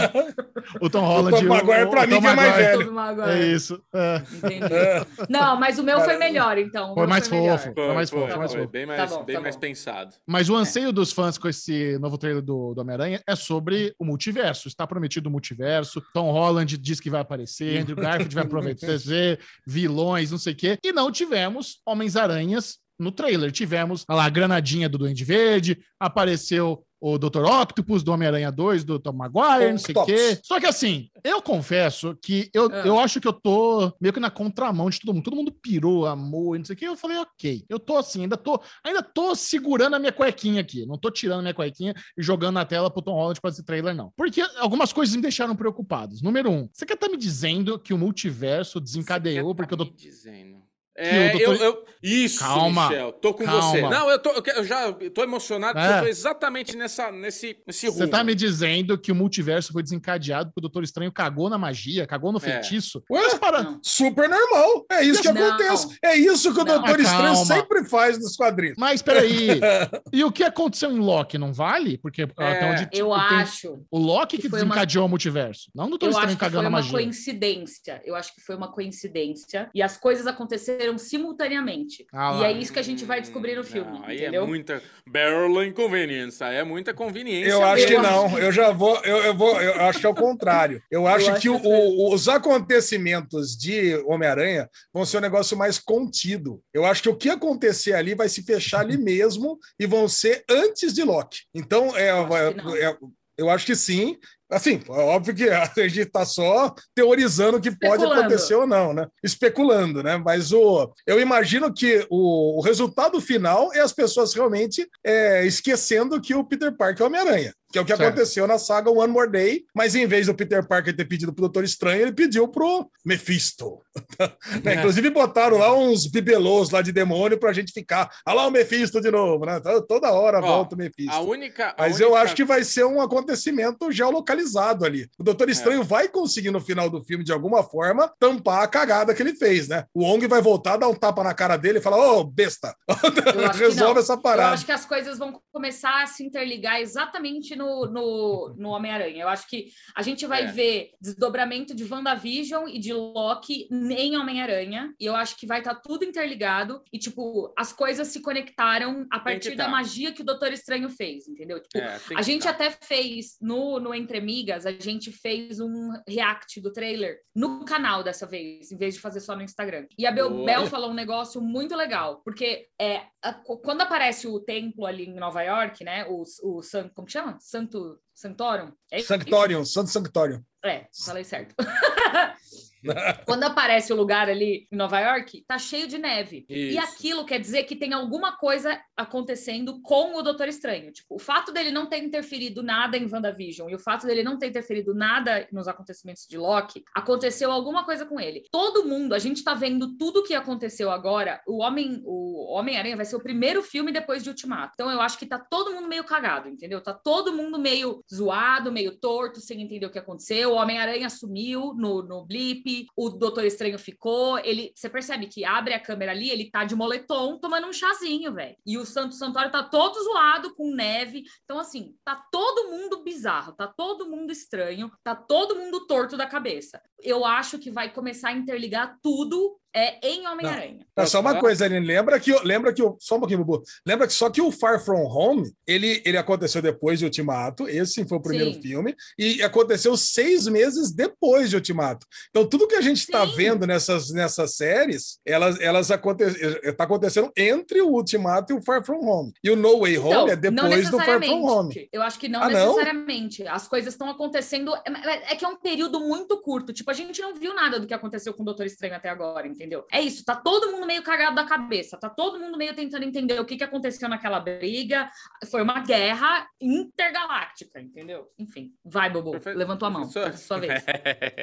o Tom Holland. Tom Maguire pra mim Tom que é mais velho. É isso. é. Entendi. Não, mas o meu foi melhor, então. o Foi mais melhor. fofo. Foi, mais foi, fofo, foi, mais fofo. bem Tá mais, bom, bem tá mais pensado. Mas o anseio dos fãs com esse novo trailer do, do Homem-Aranha é sobre o multiverso. Está prometido o multiverso. Tom Holland diz que vai aparecer, Andrew Garfield vai aproveitar, vilões, não sei o quê. E não tivemos Homens-Aranhas no trailer. Tivemos lá, a granadinha do Duende Verde, apareceu o Dr. Octopus do Homem-Aranha 2, do Tom Maguire, não sei o quê. Só que assim, eu confesso que eu, Ah. eu acho que eu tô meio que na contramão de todo mundo. Todo mundo pirou, amor, não sei o quê. Eu falei, ok. Eu tô assim, ainda tô, ainda tô segurando a minha cuequinha aqui. Não tô tirando a minha cuequinha e jogando na tela pro Tom Holland pra esse trailer, não. Porque algumas coisas me deixaram preocupados. Número um, você quer estar me dizendo que o multiverso desencadeou porque eu tô tô. dizendo. É, o eu, doutor- eu- Isso, Calma, Michel. Tô com calma. você. Não, eu, tô, eu, eu já eu tô emocionado porque É. eu tô exatamente nessa, nesse, nesse rumo. Você tá me dizendo que o multiverso foi desencadeado porque o Doutor Estranho cagou na magia, cagou no feitiço? Ué? Mas para. Não. Super normal. É isso que Não. acontece. É isso que o Não. Doutor Estranho sempre faz nos quadrinhos. Mas peraí. e o que aconteceu em Loki não vale? Porque até onde Eu tem- acho. O Loki que, que foi uma- desencadeou o multiverso. Não o Doutor Eu Estranho acho que foi cagando uma magia. coincidência. Eu acho que foi uma coincidência. E as coisas aconteceram simultaneamente. Ah e lá. é isso que a gente vai descobrir no filme, Não, aí entendeu? é muita barrel inconvenience. Aí é muita conveniência. Eu acho que eu não. Eu já vou. Eu, eu vou. Eu acho que é o contrário. Eu acho acho que, foi. o- os acontecimentos de Homem-Aranha vão ser um negócio mais contido. Eu acho que o que acontecer ali vai se fechar ali mesmo e vão ser antes de Loki. Então, é, Eu acho que é- eu acho que sim. Assim, é óbvio que a gente está só teorizando o que pode acontecer ou não, né? Especulando, né? Mas o, eu imagino que o, o resultado final é as pessoas realmente é, esquecendo que o Peter Parker é Homem-Aranha. Que é o que Certo. aconteceu na saga One More Day, mas em vez do Peter Parker ter pedido pro Doutor Estranho, ele pediu pro Mephisto. Né? É. Inclusive botaram lá uns bibelôs lá de demônio pra gente ficar. Ah lá o Mephisto de novo, né? Toda- hora Ó, volta o Mephisto. A única. a Mas eu única- acho que vai ser um acontecimento geolocalizado ali. O Doutor É. Estranho vai conseguir, no final do filme, de alguma forma, tampar a cagada que ele fez, né? O Wong vai voltar, dar um tapa na cara dele e falar: Ô, besta, Eu acho que resolve essa Eu parada. acho que as coisas vão começar a se interligar exatamente no, no, no Homem-Aranha. Eu acho que a gente vai É. ver desdobramento de WandaVision e de Loki em Homem-Aranha. E eu acho que vai estar tudo interligado. E, tipo, as coisas se conectaram a partir da tá. magia que o Doutor Estranho fez, entendeu? Tipo, É, a gente tá. até fez no, no Entre Amigas, a gente fez um react do trailer no canal dessa vez, em vez de fazer só no Instagram. E a Bel. Bel falou um negócio muito legal, porque é, a- quando aparece o templo ali em Nova York, né? O, o San, como que chama? Santo Santorum? É? Sanctorium, Santo Sanctorium. É, falei certo. Quando aparece o lugar ali em Nova York, tá cheio de neve. E Isso. aquilo quer dizer que tem alguma coisa acontecendo com o Doutor Estranho. Tipo, o fato dele não ter interferido nada em WandaVision e o fato dele não ter interferido nada nos acontecimentos de Loki, aconteceu alguma coisa com ele. Todo mundo, a gente tá vendo tudo o que aconteceu agora. O Homem, o Homem-Aranha vai ser o primeiro filme depois de Ultimato. Então eu acho que tá todo mundo meio cagado, entendeu? Tá todo mundo meio zoado, meio torto, sem entender o que aconteceu. O Homem-Aranha sumiu no, no blip, o Doutor Estranho ficou. Ele, você percebe que abre a câmera ali, ele tá de moletom tomando um chazinho, velho. E o Santo Santuário tá todo zoado com neve. Então, assim, tá todo mundo bizarro, tá todo mundo estranho, tá todo mundo torto da cabeça. Eu acho que vai começar a interligar tudo é, em Homem-Aranha. É só uma coisa, Aline. Lembra que, lembra que só um pouquinho, Bubu. Lembra que só que o Far From Home ele, ele aconteceu depois de Ultimato. Esse sim foi o primeiro Sim. filme e aconteceu seis meses depois de Ultimato. Então tudo que a gente está vendo nessas, nessas séries, elas elas aconte, está acontecendo entre o Ultimato e o Far From Home. E o No Way Home Então, é não depois do Far From necessariamente. Home. Eu acho que não Ah, não? necessariamente. As coisas estão acontecendo. É é que é um período muito curto. Tipo, a gente não viu nada do que aconteceu com o Doutor Estranho até agora, entendeu? É isso. Tá todo mundo meio cagado da cabeça. Tá todo mundo meio tentando entender o que, que aconteceu naquela briga. Foi uma guerra intergaláctica, entendeu? Enfim, vai, Bobo. Perfeito. Levantou a mão. Professor. Sua vez.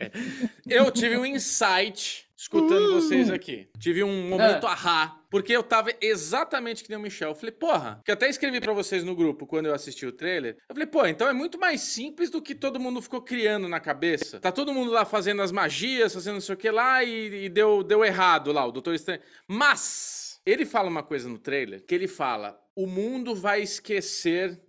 eu tive um insight escutando vocês aqui. Tive um momento ahá, porque eu tava exatamente que nem o Michel. Eu falei, porra, que eu até escrevi pra vocês no grupo quando eu assisti o trailer. Eu falei, pô, então é muito mais simples do que todo mundo ficou criando na cabeça. Tá todo mundo lá fazendo as magias, fazendo não sei o que lá e, e deu, deu errado lá, o Doutor Estranho. Mas, ele fala uma coisa no trailer, que ele fala, o mundo vai esquecer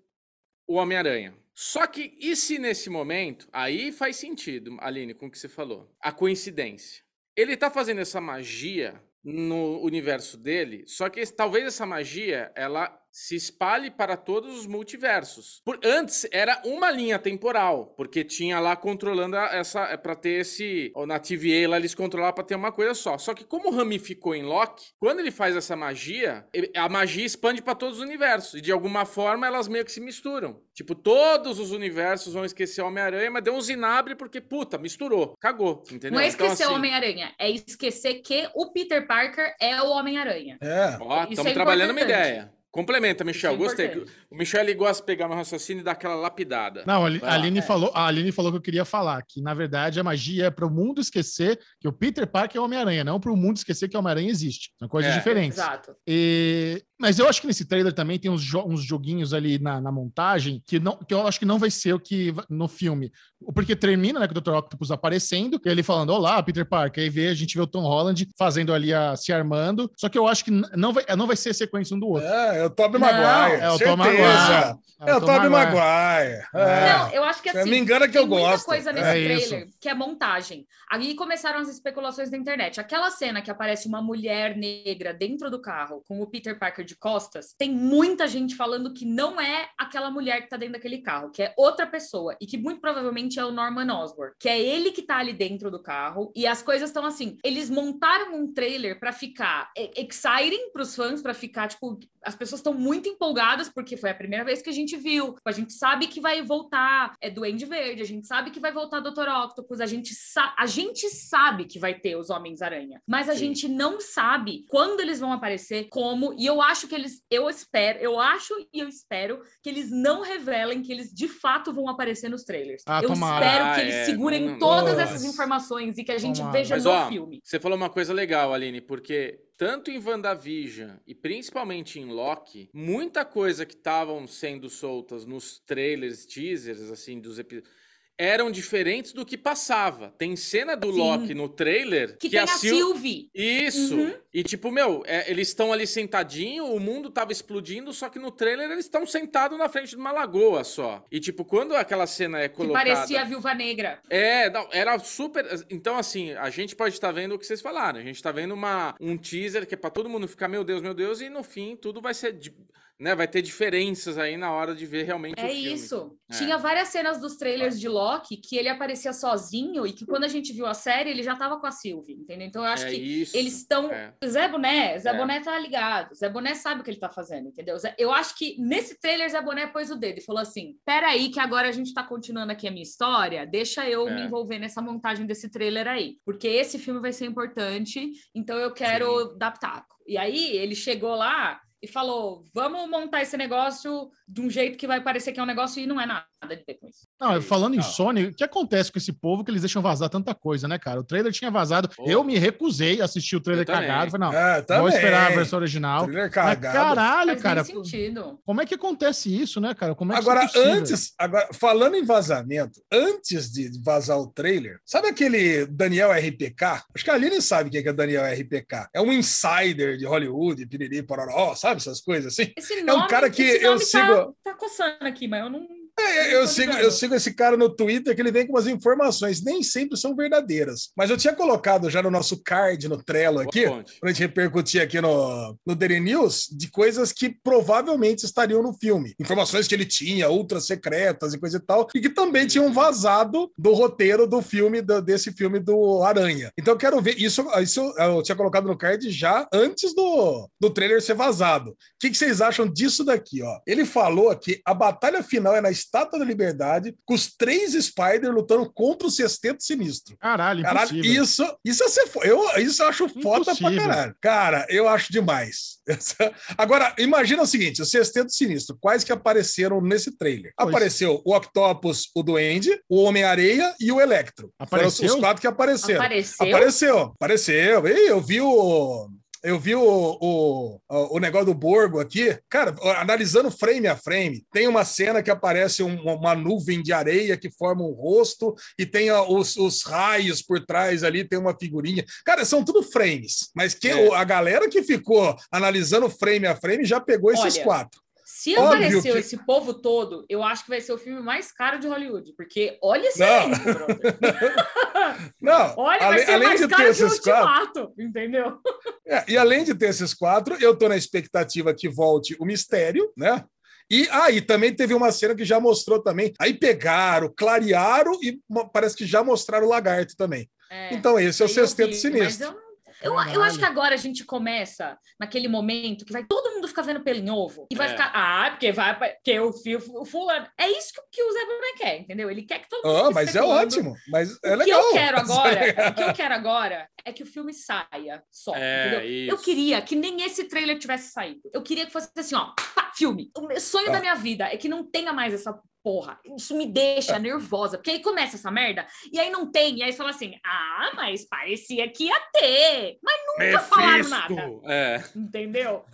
o Homem-Aranha. Só que, e se nesse momento, aí faz sentido, Aline, com o que você falou, a coincidência. Ele tá fazendo essa magia no universo dele, só que talvez essa magia, ela se espalhe para todos os multiversos. Por, antes era uma linha temporal, porque tinha lá controlando a- essa é para ter esse ou na TVA lá eles controlavam para ter uma coisa só. Só que como ramificou em Loki, quando ele faz essa magia, a magia expande para todos os universos e de alguma forma elas meio que se misturam. Tipo, todos os universos vão esquecer o Homem-Aranha, mas deu um zinabre porque puta, misturou, cagou, entendeu? Não é Então, esquecer o assim, Homem-Aranha, é esquecer que o Peter Parker é o Homem-Aranha. É. Ó, Isso estamos é trabalhando uma ideia. Complementa, Michel. Isso é Gostei. O Michel ele gosta de pegar meu raciocínio e dar aquela lapidada. Não, a lá. Aline, É. falou, a Aline falou que eu queria falar, que na verdade a magia é para o mundo esquecer que o Peter Parker é o Homem-Aranha, não para o mundo esquecer que o Homem-Aranha existe. São coisas É. diferentes. Exato. E- Mas eu acho que nesse trailer também tem uns, jo- uns joguinhos ali na, na montagem que, não, que eu acho que não vai ser o que no filme. Porque termina, né, com o Dr. Octopus aparecendo, e ele falando, olá, Peter Parker, aí vê, a gente vê o Tom Holland fazendo ali, a, se armando, só que eu acho que não vai, não vai ser a sequência um do outro. É, é o Tobey Não, Maguire. é o certeza. Tom Maguire. É o Tobey Maguire. É. Não, eu acho que assim. me engana que tem eu muita gosto. coisa nesse É isso. trailer que é montagem. Aí começaram as especulações da internet. Aquela cena que aparece uma mulher negra dentro do carro com o Peter Parker de costas, tem muita gente falando que não é aquela mulher que tá dentro daquele carro, que é outra pessoa e que muito provavelmente é o Norman Osborn, que é ele que tá ali dentro do carro e as coisas estão assim. Eles montaram um trailer pra ficar exciting pros fãs, pra ficar tipo as pessoas estão muito empolgadas porque foi a primeira vez que a gente viu. A gente sabe que vai voltar é Duende Verde, a gente sabe que vai voltar Dr. Octopus, a gente, a gente sabe que vai ter os Homens-Aranha, mas a Sim. gente não sabe quando eles vão aparecer, como, e eu acho que eles, eu espero, eu acho e eu espero que eles não revelem que eles de fato vão aparecer nos trailers. Ah, eu tomara. espero que Ah, eles é, segurem não- não- todas Nossa. essas informações e que a gente Tomara. veja Mas, no ó, filme. Você falou uma coisa legal, Aline, porque tanto em WandaVision e principalmente em Loki, muita coisa que estavam sendo soltas nos trailers, teasers, assim, dos episódios, eram diferentes do que passava. Tem cena do Sim. Loki no trailer Que, tem a, Sil- Sylvie. Isso. Uhum. E tipo, meu, é, eles estão ali sentadinho, o mundo tava explodindo, só que no trailer eles estão sentados na frente de uma lagoa só. E tipo, quando aquela cena é Que colocada... parecia a Viúva Negra. É, não, era super. Então, assim, a gente pode estar vendo o que vocês falaram. A gente tá vendo uma, um teaser que é pra todo mundo ficar, meu Deus, meu Deus, e no fim tudo vai ser. de- Né, vai ter diferenças aí na hora de ver realmente o É isso. É. Tinha várias cenas dos trailers de Loki que ele aparecia sozinho e que quando a gente viu a série ele já tava com a Sylvie, entendeu? Então eu acho é que isso. eles estão. é. Zé Boné, Zé É. Boné tá ligado. Zé Boné sabe o que ele tá fazendo, entendeu? Eu acho que nesse trailer Zé Boné pôs o dedo e falou assim: peraí, que agora a gente tá continuando aqui a minha história, deixa eu É. me envolver nessa montagem desse trailer aí. Porque esse filme vai ser importante, então eu quero dar pitaco. E aí ele chegou lá e falou: vamos montar esse negócio de um jeito que vai parecer que é um negócio e não é nada a ver com isso. Não, falando em Não. Sony, o que acontece com esse povo que eles deixam vazar tanta coisa, né, cara? O trailer tinha vazado. Pô. Eu me recusei a assistir o trailer cagado. Falei, não, É, vou esperar a versão original. Trailer Mas, cagado. caralho, Faz cara. sentido. Como é que acontece isso, né, cara? Como é que Agora, isso é antes, agora, falando em vazamento, antes de vazar o trailer, sabe aquele Daniel RPK? Acho que a Aline sabe quem é que é Daniel RPK. É um insider de Hollywood, piriri, pororó, sabe essas coisas assim? Esse nome, um cara que esse eu nome sigo- Tá, tá coçando aqui, mas eu não. É, eu, sigo, eu sigo esse cara no Twitter que ele vem com umas informações, nem sempre são verdadeiras. Mas eu tinha colocado já no nosso card, no Trello aqui, pra gente repercutir aqui no, no Daily News, de coisas que provavelmente estariam no filme. Informações que ele tinha, ultra secretas e coisa e tal, e que também tinham vazado do roteiro do filme, do- desse filme do Aranha. Então eu quero ver, isso, isso eu tinha colocado no card já antes do, do trailer ser vazado. O que, que vocês acham disso daqui, ó? Ele falou que a batalha final é na Estátua da Liberdade, com os três Spider lutando contra o Sexteto Sinistro. Caralho, Caralho, impossível. isso, isso, é eu, isso eu acho foda pra Impossível. caralho. Cara, eu acho demais. Agora, imagina o seguinte: o Sexteto Sinistro, quais que apareceram nesse trailer? Pois. Apareceu o Octopus, o Duende, o Homem-Areia e o Electro. Foram os- Apareceu? os quatro que apareceram. Apareceu. Apareceu, apareceu. Ih, eu vi o. Eu vi o, o, o negócio do Borgo aqui, cara, analisando frame a frame, tem uma cena que aparece um- uma nuvem de areia que forma um rosto e tem a- os, os raios por trás ali, tem uma figurinha. Cara, são tudo frames, mas que, É. a galera que ficou analisando frame a frame já pegou esses Olha, quatro. Se Óbvio apareceu que- esse povo todo, eu acho que vai ser o filme mais caro de Hollywood, porque olha esse Não. elenco, brother. Não, Olha, vai além, ser além mais de ter caro que o esses quatro, Ultimato, entendeu? É, e além de ter esses quatro, eu tô na expectativa que volte o mistério, né? E aí também teve uma cena que já mostrou também. Aí pegaram, clarearam e parece que já mostraram o lagarto também. É, então esse é o Sexteto vi, Sinistro. Eu- Eu, eu acho que agora a gente começa naquele momento que vai todo mundo ficar vendo pelo em ovo e vai É. ficar, ah, porque vai, porque o fio, o fulano. É isso que, que o Zé Boné quer, entendeu? Ele quer que todo mundo Ah, fique mas é ótimo. Mas é o que legal. eu quero agora, o que eu quero agora é que o filme saia só, É, entendeu? Eu isso. queria que nem esse trailer tivesse saído. Eu queria que fosse assim, ó, pá, filme. O meu sonho Ah. da minha vida é que não tenha mais essa porra. Isso me deixa É. nervosa, porque aí começa essa merda e aí não tem, e aí você fala assim: "Ah, mas parecia que ia ter". Mas nunca falaram nada, Mephisto! É. entendeu?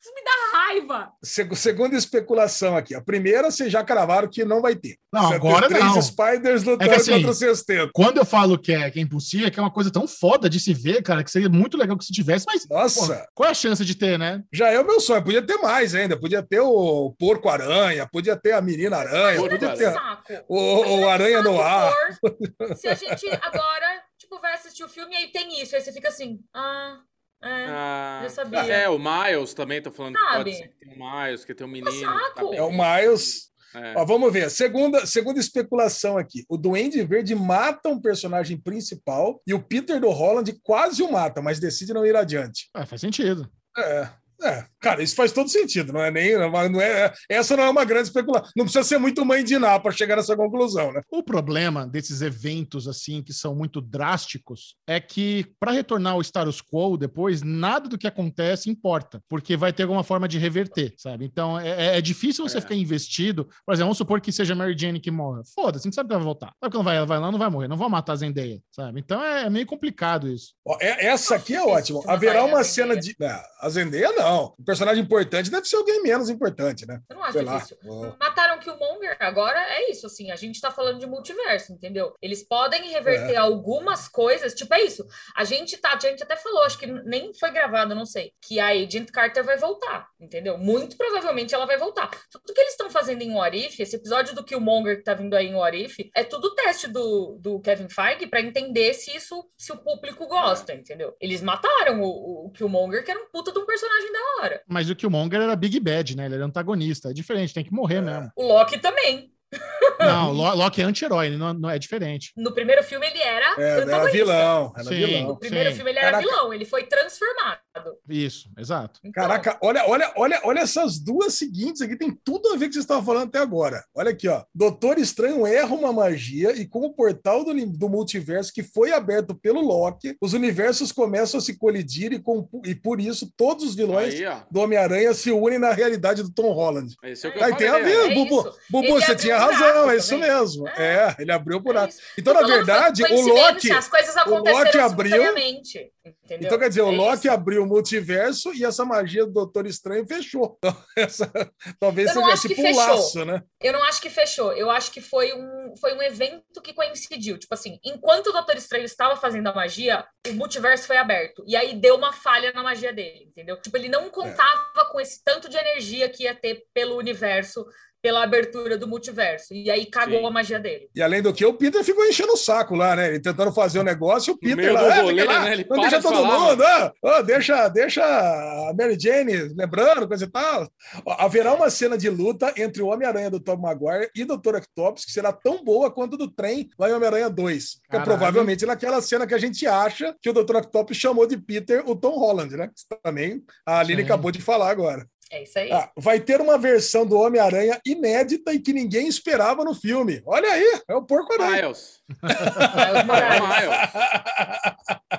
Isso me dá raiva. Seg- Segunda especulação aqui. A primeira, vocês já cravaram que não vai ter. Não, Você agora tem três não. Spiders lutando É assim, contra o sexteto. Quando eu falo que é, que é impossível, é que é uma coisa tão foda de se ver, cara, que seria muito legal que se tivesse, mas Nossa, pô, qual é a chance de ter, né? já é o meu sonho. Podia ter mais ainda. Podia ter o porco-aranha, podia ter a menina-aranha, podia ter saco. o, o aranha no ar. for, se a gente agora, tipo, vai assistir o filme e aí tem isso, aí você fica assim: "Ah, é, Ah, já sabia." É, o Miles também, tô falando que pode Sabe? ser que tem o Miles, que tem um menino. tá. É o Miles. É. Ó, vamos ver. Segunda, segunda especulação aqui. O Duende Verde mata um personagem principal e o Peter do Holland quase o mata, mas decide não ir adiante. Ah, faz sentido. É. É, cara, isso faz todo sentido, não é nem. Não é, essa não é uma grande especulação. Não precisa ser muito mãe de Ná para chegar nessa conclusão, né? O problema desses eventos assim que são muito drásticos é que para retornar ao status quo depois nada do que acontece importa, porque vai ter alguma forma de reverter, sabe? Então é, é- é difícil você É. ficar investido. Por exemplo, vamos supor que seja Mary Jane que morre. Foda-se, a gente sabe que ela vai voltar. Sabe que não vai, ela vai lá, não vai morrer, não vão matar a Zendaya, sabe? Então é, é meio complicado isso. Ó, é- essa aqui é ótima. Haverá uma cena de. Não, a Zendaya não. Personagem importante deve ser alguém menos importante, né? Eu não acho Sei lá. difícil. Mataram o Killmonger, agora é isso, assim, a gente tá falando de multiverso, entendeu? Eles podem reverter É. algumas coisas, tipo, é isso. A gente tá, a gente até falou, acho que nem foi gravado, não sei, que a Agent Carter vai voltar, entendeu? Muito provavelmente ela vai voltar. Tudo que eles estão fazendo em What If, esse episódio do Killmonger que tá vindo aí em What If, é tudo teste do, do Kevin Feige pra entender se isso, se o público gosta, entendeu? Eles mataram o, o Killmonger, que era um puta de um personagem da hora. Mas o Killmonger era Big Bad, né? Ele era antagonista. É diferente, tem que morrer mesmo. O Loki também. Não, Lo- Loki é anti-herói, ele não, não é diferente. No primeiro filme ele era É, era antagonista. vilão, era Sim. vilão. No primeiro Sim. filme ele era Caraca. vilão, ele foi transformado. Isso, exato. Então, Caraca, olha, olha, olha, olha essas duas seguintes aqui, tem tudo a ver com o que vocês estavam falando até agora. Olha aqui, ó. Doutor Estranho erra uma magia e com o portal do, do multiverso que foi aberto pelo Loki, os universos começam a se colidir e, com- e por isso todos os vilões Aí, do Homem-Aranha se unem na realidade do Tom Holland. É o que Aí tem a ver, É Bubu. isso. Bubu, Ele você tinha razão, é isso também. mesmo. É. É, ele abriu o é buraco. isso. Então, na foi verdade, o Loki. As coisas Loki abriu-. Entendeu? Então, quer dizer, o É Loki isso. abriu o multiverso e essa magia do Doutor Estranho fechou. Então, essa, talvez seja acho que tipo um fechou. laço, né? Eu não acho que fechou. Eu acho que foi um, foi um evento que coincidiu. Tipo assim, enquanto o Doutor Estranho estava fazendo a magia, o multiverso foi aberto. E aí deu uma falha na magia dele, entendeu? Tipo, ele não contava com esse tanto de energia que ia ter pelo universo, pela abertura do multiverso. E aí cagou Sim. a magia dele. E além do que, o Peter ficou enchendo o saco lá, né? Ele tentando fazer o negócio, o Peter lá, "Ah, lá, né? Ele não deixa de todo falar, mundo, ah, ah, deixa, deixa a Mary Jane lembrando, coisa e tal. Ó, Haverá uma cena de luta entre o Homem-Aranha do Tom Maguire e o Dr. Octopus, que será tão boa quanto a do trem lá em Homem-Aranha 2. Que é provavelmente naquela cena que a gente acha que o Dr. Octopus chamou de Peter o Tom Holland, né? Isso Também a Aline Sim. acabou de falar agora. É isso aí. Ah, vai ter uma versão do Homem-Aranha inédita e que ninguém esperava no filme. Olha aí, é o Porco-Aranha. Miles. Miles Morales. Miles.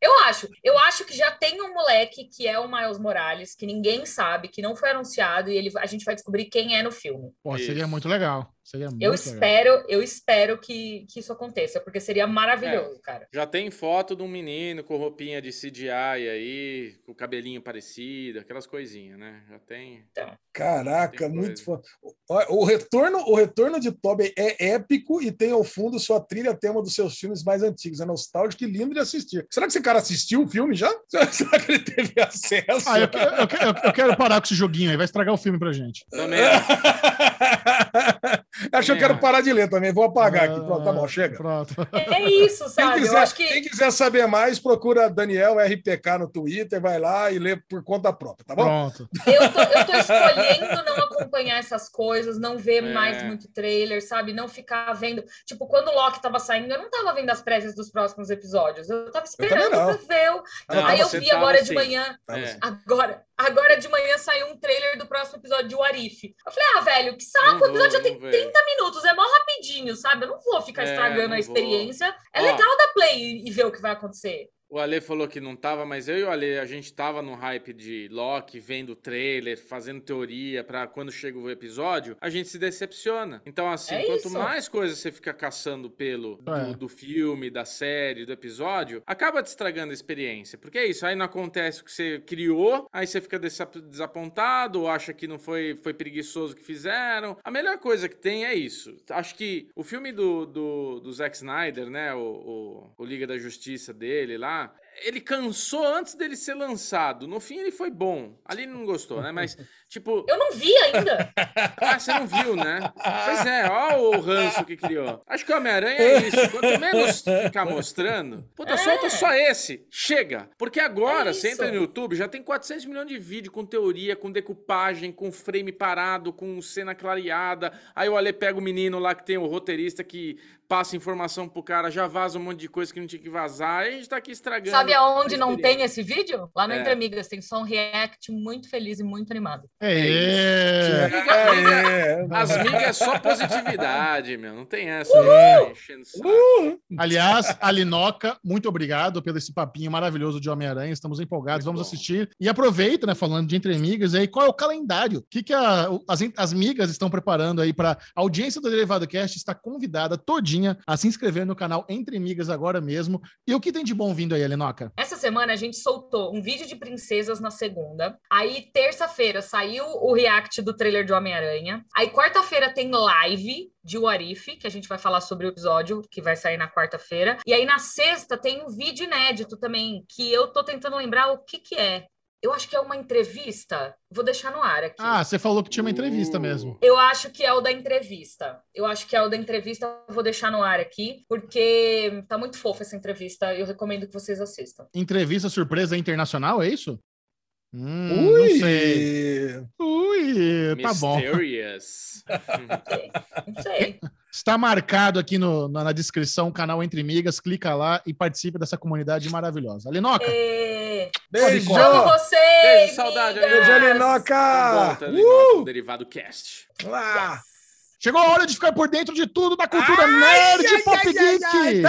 Eu acho, eu acho que já tem um moleque que é o Miles Morales, que ninguém sabe, que não foi anunciado, e ele, a gente vai descobrir quem é no filme. Pô, seria muito legal. Seria muito Eu legal. espero, eu espero que, que isso aconteça, porque seria maravilhoso, cara. Já tem foto de um menino com roupinha de CGI aí, com o cabelinho parecido, aquelas coisinhas, né? Já tem. Caraca, Tem muito foda. O retorno, o retorno de Tobey é épico e tem ao fundo sua trilha tema dos seus filmes mais antigos. É nostálgico e lindo de assistir. Será que esse cara assistiu o filme já? Será que ele teve acesso? Ah, eu, que- eu eu- eu quero parar com esse joguinho aí, vai estragar o filme pra gente. Também. acho. Acho que eu quero parar de ler também. Vou apagar aqui. Pronto, tá bom, Ah, chega. Pronto. É isso, Quem sabe? Eu quiser, acho que quem quiser saber mais, procura Daniel RPK no Twitter, vai lá e lê por conta própria, tá bom? Pronto. eu tô, eu tô escolhendo não acompanhar essas coisas, não ver É. mais muito trailer, sabe? Não ficar vendo. Tipo, quando o Loki tava saindo, eu não tava vendo as prévias dos próximos episódios. Eu tava esperando pra ver. o- Não, Aí eu vi agora de assim. manhã. É. Agora, agora de manhã saiu um trailer do próximo episódio de Warif. Eu falei, ah, velho, que saco, o episódio já tem. 30 minutos, é mó rapidinho, sabe? Eu não vou ficar É, estragando a vou. experiência. É Ó. legal dar play e ver o que vai acontecer. O Ale falou que não tava, mas eu e o Ale, a gente tava no hype de Loki, vendo o trailer, fazendo teoria pra quando chega o episódio, a gente se decepciona. Então, assim, É quanto isso. mais coisas você fica caçando pelo do, É. do filme, da série, do episódio, acaba te estragando a experiência. Porque é isso, aí não acontece o que você criou, aí você fica desa- desapontado, ou acha que não foi, foi preguiçoso o que fizeram. A melhor coisa que tem é isso. Acho que o filme do, do, do Zack Snyder, né, o, o, o Liga da Justiça dele lá, ele cansou antes dele ser lançado. No fim ele foi bom. Ali ele não gostou, né? Mas, tipo, Eu não vi ainda. ah, você não viu, né? Pois é, ó o ranço que criou. Acho que o Homem-Aranha é isso. Quanto menos ficar mostrando, puta, É. solta só esse. Chega. Porque agora, É você entra no YouTube, já tem 400 milhões de vídeos com teoria, com decupagem, com frame parado, com cena clareada. Aí o Ale pega o menino lá que tem o roteirista que passa informação pro cara, já vaza um monte de coisa que não tinha que vazar. Aí a gente tá aqui estragando. Sabe aonde não tem esse vídeo? Lá no É. Entre Amigas. Tem só um react muito feliz e muito animado. É. É, As migas é só positividade, meu. Não tem essa. Uhul! né? Enchendo o saco. Uh, Aliás, Alinoca, muito obrigado pelo esse papinho maravilhoso de Homem-Aranha. Estamos empolgados, Muito vamos bom. assistir. E aproveita, né, falando de Entre Amigas, aí, qual é o calendário? O que, que a- as, as migas estão preparando aí para a audiência do Derivado Cast está convidada todinha a se inscrever no canal Entre Migas agora mesmo. E o que tem de bom vindo aí, Alinoca? Essa semana a gente soltou um vídeo de princesas na segunda. Aí, terça-feira, saiu o react do trailer de Homem-Aranha. Aí, quarta-feira, tem live de Warif, que a gente vai falar sobre o episódio que vai sair na quarta-feira. E aí, na sexta, tem um vídeo inédito também, que eu tô tentando lembrar o que que é. Eu acho que é uma entrevista. Vou deixar no ar aqui. Ah, você falou que tinha uma entrevista mesmo. Eu acho que é o da entrevista. Eu acho que é o da entrevista. Vou deixar no ar aqui, porque tá muito fofa essa entrevista. Eu recomendo que vocês assistam. Entrevista surpresa internacional, é isso? Hum, Não sei. Ui, tá bom. Mysterious. Não sei. Está marcado aqui no- na, na descrição o canal Entre Migas. Clica lá e participe dessa comunidade maravilhosa. Alinoca, É... Beijo! Amo vocês! Beijo, saudade! Beijo, Tá de Alinoca! volta Uh! Derivado Cast. Ah! chegou a hora de ficar por dentro de tudo da cultura Ai, nerd ai, pop ai, ai, ai.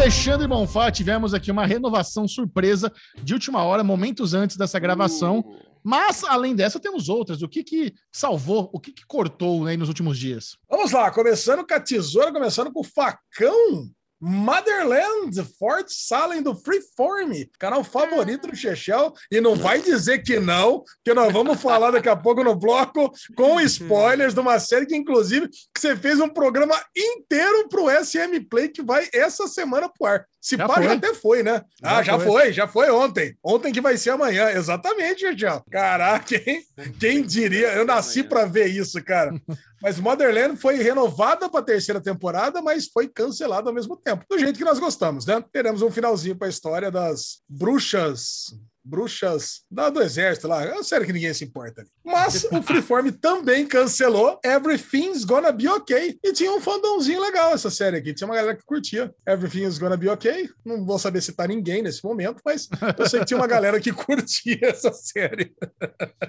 Alexandre Bonfá, tivemos aqui uma renovação surpresa de última hora, momentos antes dessa gravação. Uh. Mas, além dessa, temos outras. O que que salvou, o que que cortou né, nos últimos dias? Vamos lá, começando com a tesoura, começando com o facão. Motherland, Fort Salem do Freeform, canal favorito do Chechel, e não vai dizer que não, que nós vamos falar daqui a pouco no bloco com spoilers de uma série que, inclusive, que você fez um programa inteiro pro SM Play que vai essa semana pro ar. Se Já pá, foi. já até foi, né? Já ah, já foi. foi. já foi ontem. Ontem que vai ser amanhã, exatamente, Chechel. Caraca, hein? Quem diria? Eu nasci para ver isso, cara. Mas Motherland foi renovada para a terceira temporada, mas foi cancelada ao mesmo tempo. Do jeito que nós gostamos, né? Teremos um finalzinho para a história das bruxas. Bruxas da- do exército lá. É uma série que ninguém se importa. Mas o Freeform também cancelou Everything's Gonna Be Okay. E tinha um fandomzinho legal essa série aqui. Tinha uma galera que curtia Everything's Gonna Be Okay. Não vou saber se tá ninguém nesse momento, mas eu sei que tinha uma galera que curtia essa série.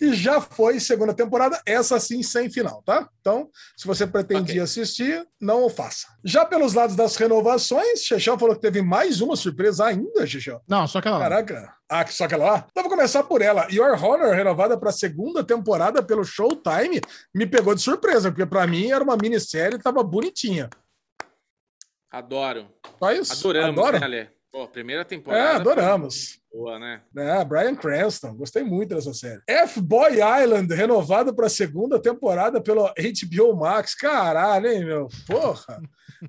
E já foi segunda temporada, essa sim sem final, tá? Então, se você pretendia Ok. assistir, não o faça. Já pelos lados das renovações, Chechel falou que teve mais uma surpresa ainda, Chechel. Não, só aquela. Caraca. Ah, que só aquela lá? Então vou começar por ela. Your Honor, renovada para a segunda temporada pelo Showtime, me pegou de surpresa, porque para mim era uma minissérie e tava bonitinha. Adoro. Só isso? Adoramos, Adoro? né, Ale? Pô, primeira É, temporada. foi adoramos. Boa, né? É, Brian Cranston, gostei muito dessa série. F-Boy Island, renovado para a segunda temporada pelo HBO Max. Caralho, hein, meu? Porra.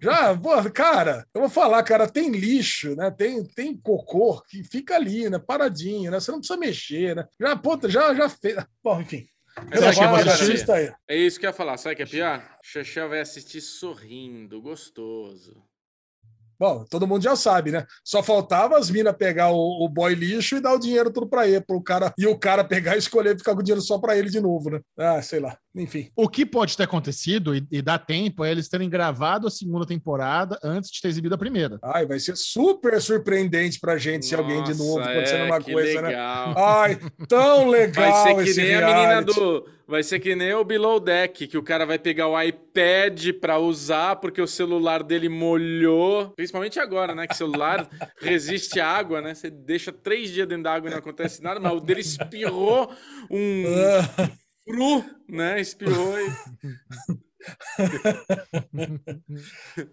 Já, porra, cara, eu vou falar, cara, tem lixo, né? Tem, tem cocô que fica ali, né? Paradinho, né? Você não precisa mexer, né? Já, puta, já, já fez. Bom, enfim. É. É isso que eu ia falar. Sabe o que é pior? Xexé vai assistir sorrindo, gostoso. Bom, todo mundo já sabe, né? Só faltava as minas pegar o, o boy lixo e dar o dinheiro tudo para ele, pro cara e o cara pegar e escolher ficar com o dinheiro só para ele de novo, né? Ah, sei lá. Enfim. O que pode ter acontecido e, e dá tempo é eles terem gravado a segunda temporada antes de ter exibido a primeira. Ai, vai ser super surpreendente pra gente se alguém de novo Nossa, acontecendo é, uma que coisa, né? legal. Ai, tão legal Vai ser que esse nem a menina reality. do. Vai ser que nem o Below Deck, que o cara vai pegar o iPad pra usar porque o celular dele molhou. Principalmente agora, né? Que o celular resiste à água, né? Você deixa três dias dentro da água e não acontece nada, mas o dele espirrou um Spru, né? Espiou e.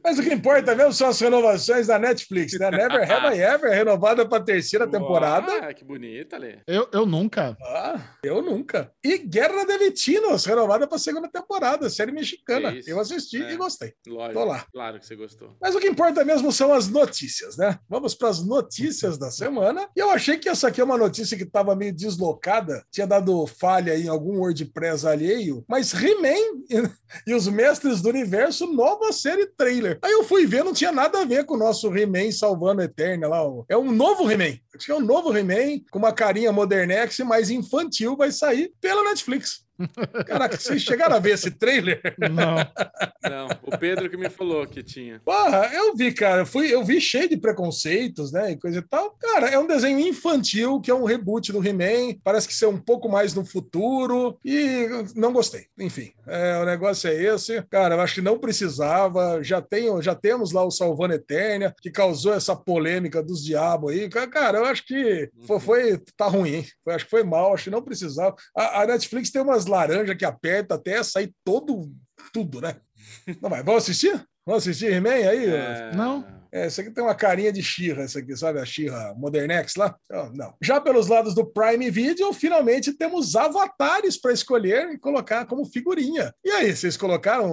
Mas o que importa mesmo são as renovações da Netflix, né? Never Have I Ever, renovada para a terceira temporada. Ah, que bonita, Lê. Eu, eu nunca. Ah, eu nunca. E Guerra de Vecinos, renovada para a segunda temporada, série mexicana. Isso, Eu assisti é. e gostei. Lógico. Tô lá. Claro que você gostou. Mas o que importa mesmo são as notícias, né? Vamos para as notícias da semana. E eu achei que essa aqui é uma notícia que estava meio deslocada, tinha dado falha em algum WordPress alheio, mas He-Man e os Mestres do Universo, nova série trailer. Aí eu fui ver, não tinha nada a ver com o nosso He-Man salvando a Eterna lá. É um novo He-Man. É um novo He-Man com uma carinha modernex, mais infantil, vai sair pela Netflix. Caraca, vocês chegaram a ver esse trailer? Não. Não, o Pedro que me falou que tinha. Porra, eu vi, cara. Eu, fui, eu vi cheio de preconceitos, né? E coisa e tal. Cara, é um desenho infantil, que é um reboot do He-Man. Parece que ser um pouco mais no futuro. E não gostei. Enfim, é, o negócio é esse. Cara, eu acho que não precisava. Já, tenho, já temos lá o Salvando Eternia, que causou essa polêmica dos diabos aí. Cara, eu acho que foi, foi tá ruim. Foi, acho que foi mal, acho que não precisava. A, a Netflix tem umas laranjas que aperta até sair todo tudo, né? Não vai, vamos assistir? Vamos assistir He-Man aí? É, Não. É, esse aqui tem uma carinha de Xirra, essa aqui, sabe? A Xirra Modernex lá? Então, não. Já pelos lados do Prime Video, finalmente temos avatares para escolher e colocar como figurinha. E aí, vocês colocaram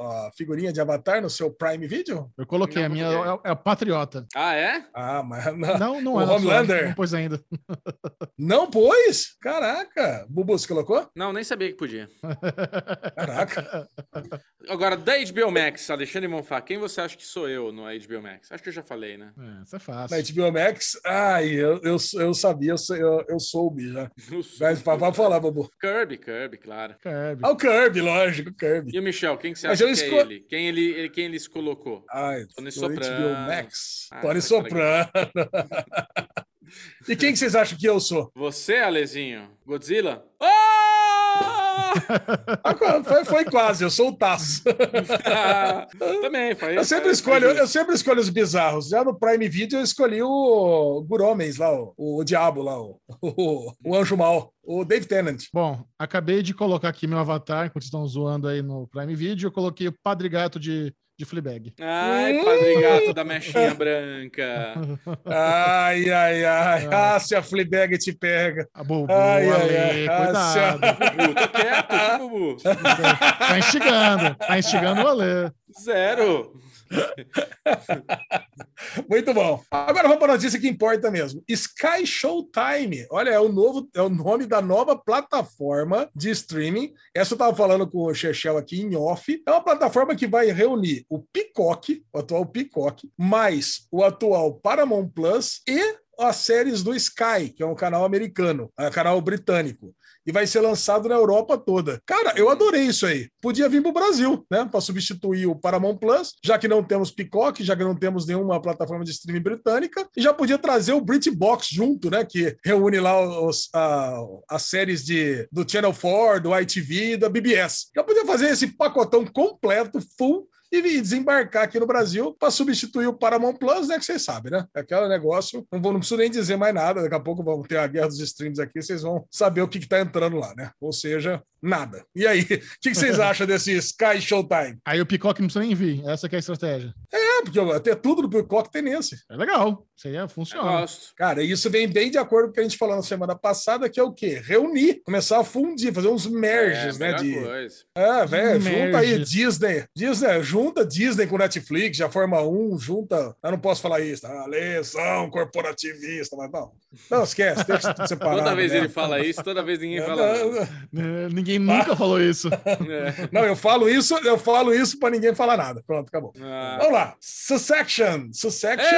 a figurinha de avatar no seu Prime Video? Eu coloquei, Não a minha é, é a Patriota. Ah, é? Ah, mas não, Não, não O é. Homelander. Não pôs ainda. não pôs? Caraca. Bubu, você colocou? Não, nem sabia que podia. Caraca. Agora, da HBO Max, Alexandre Monfá, quem você acha que sou eu no HBO Max? Acho que eu já falei, né? É, isso é fácil. Na HBO Max, ai, eu, eu, eu sabia, eu, eu, eu soube já. Mas pode falar, Bubu. Kirby, Kirby, claro. Kirby. Ah, o Kirby, lógico, o Kirby. E o Michel, quem que você Mas acha que esco- é ele? Quem ele, ele- quem ele se colocou? Ai, Tony no Soprano. HBO Max. Ah, Tony tá Soprano. e quem que vocês acham que eu sou? Você, Alezinho? Godzilla? Oh! Ah, Foi, foi quase, eu sou o Tasso. Também, foi Eu sempre, foi escolho, eu sempre escolho os bizarros. Já no Prime Video eu escolhi o Guromens lá, o, o diabo lá, o, o, o anjo mal, o Dave Tennant. Bom, acabei de colocar aqui meu avatar, enquanto vocês estão zoando aí no Prime Video. Eu coloquei o Padre Gato de, de Fleabag. Ai, Padre Gato da mechinha branca. Ai, ai, ai. Ah, se a Fleabag te pega. A Bubu, Ai, ai, Ale, ai. Ah, cuidado. Bubu, tô quieto, que Bubu? Tá instigando. Tá instigando o Ale. Zero. Muito bom. Agora vamos para a notícia que importa mesmo. Sky Showtime. Olha, é o novo, é o nome da nova plataforma de streaming. Essa eu estava falando com o Chechel aqui em off. É uma plataforma que vai reunir o Peacock, o atual Peacock, mais o atual Paramount Plus e as séries do Sky, que é um canal americano, é um canal britânico. E vai ser lançado na Europa toda. Cara, eu adorei isso aí. Podia vir para o Brasil, né? Para substituir o Paramount Plus, já que não temos Peacock, já que não temos nenhuma plataforma de streaming britânica, e já podia trazer o BritBox junto, né? Que reúne lá os, a- as séries de, do Channel 4, do ITV da BBS. Já podia fazer esse pacotão completo, full, e vir desembarcar aqui no Brasil para substituir o Paramount Plus, né? Que vocês sabem, né? Aquele negócio, não, vou, não preciso nem dizer mais nada, daqui a pouco vamos ter a guerra dos streams aqui, vocês vão saber o que está entrando lá, né? Ou seja, nada. E aí, o que, que vocês acham desse Sky Showtime? Aí o Peacock não precisa nem vir. Essa que é a estratégia. É, porque até tudo do Peacock tem nesse. É legal. Isso aí é, funciona. gosto. Cara, isso vem bem de acordo com o que a gente falou na semana passada, que é o quê? Reunir, começar a fundir, fazer uns merges, é, né? De, coisa. É, velho, junta aí. Disney. Disney, junta Disney com Netflix, já forma um, junta. Eu não posso falar isso, tá? Lesão corporativista, mas não. Não, esquece, deixa tudo separado. Toda vez né? ele fala isso, toda vez ninguém fala. É, ninguém nunca falou isso. É. Não, eu falo isso, eu falo isso para ninguém falar nada. Pronto, acabou. Ah. Vamos lá. Succession. Succession.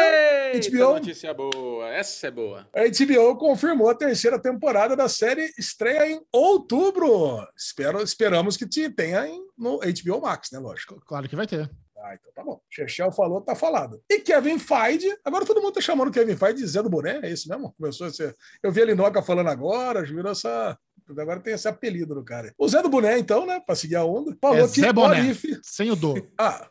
Eita, HBO. notícia boa. Essa é boa. A HBO confirmou a terceira temporada da série estreia em outubro. Espero, esperamos que te tenha em, no HBO Max, né? Lógico. Claro que vai ter. Ah, então tá bom. Chechel falou, tá falado. E Kevin Feige, agora todo mundo tá chamando Kevin Feige de Zé do Boné, é isso mesmo? Começou a ser. Eu vi a Linoca falando agora, virou essa. Agora tem esse apelido no cara. O Zé do Boné, então, né? Pra seguir a onda, falou É que Zé Boné. Sem o do. Ah,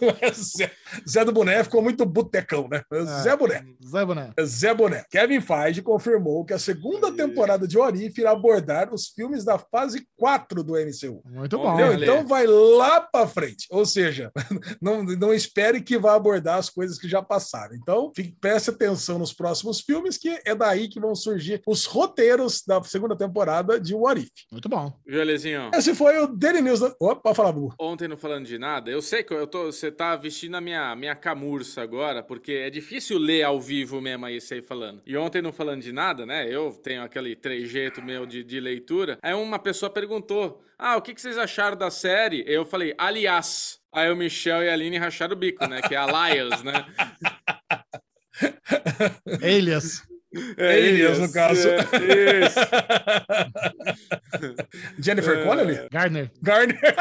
não é Zé. Zé do Boné ficou muito botecão, né? Zé Boné. Zé Boné. Zé Boné. Kevin Feige confirmou que a segunda temporada de Orif irá abordar os filmes da fase 4 do MCU. Muito bom. Entendeu? Então vai lá para frente. Ou seja, não, não espere que vá abordar as coisas que já passaram. Então, fique, preste atenção nos próximos filmes, que é daí que vão surgir os roteiros da segunda temporada de What If. Muito bom. Viu? Esse foi o Daily News. Da... Opa, pode falar, Bu. Ontem não falando de nada, eu sei que eu tô, você tá vestindo a minha, minha camurça agora, porque é difícil ler ao vivo mesmo aí você aí falando. E ontem não falando de nada, né? Eu tenho aquele trejeito meu de, de leitura. Aí uma pessoa perguntou: Ah, o que, que vocês acharam da série? Eu falei, aliás. Aí o Michel e a Aline racharam o bico, né? Que é Alias, né? Elias. É Alias, isso, no caso. é, isso. Jennifer É. Connelly? Gardner. Garner.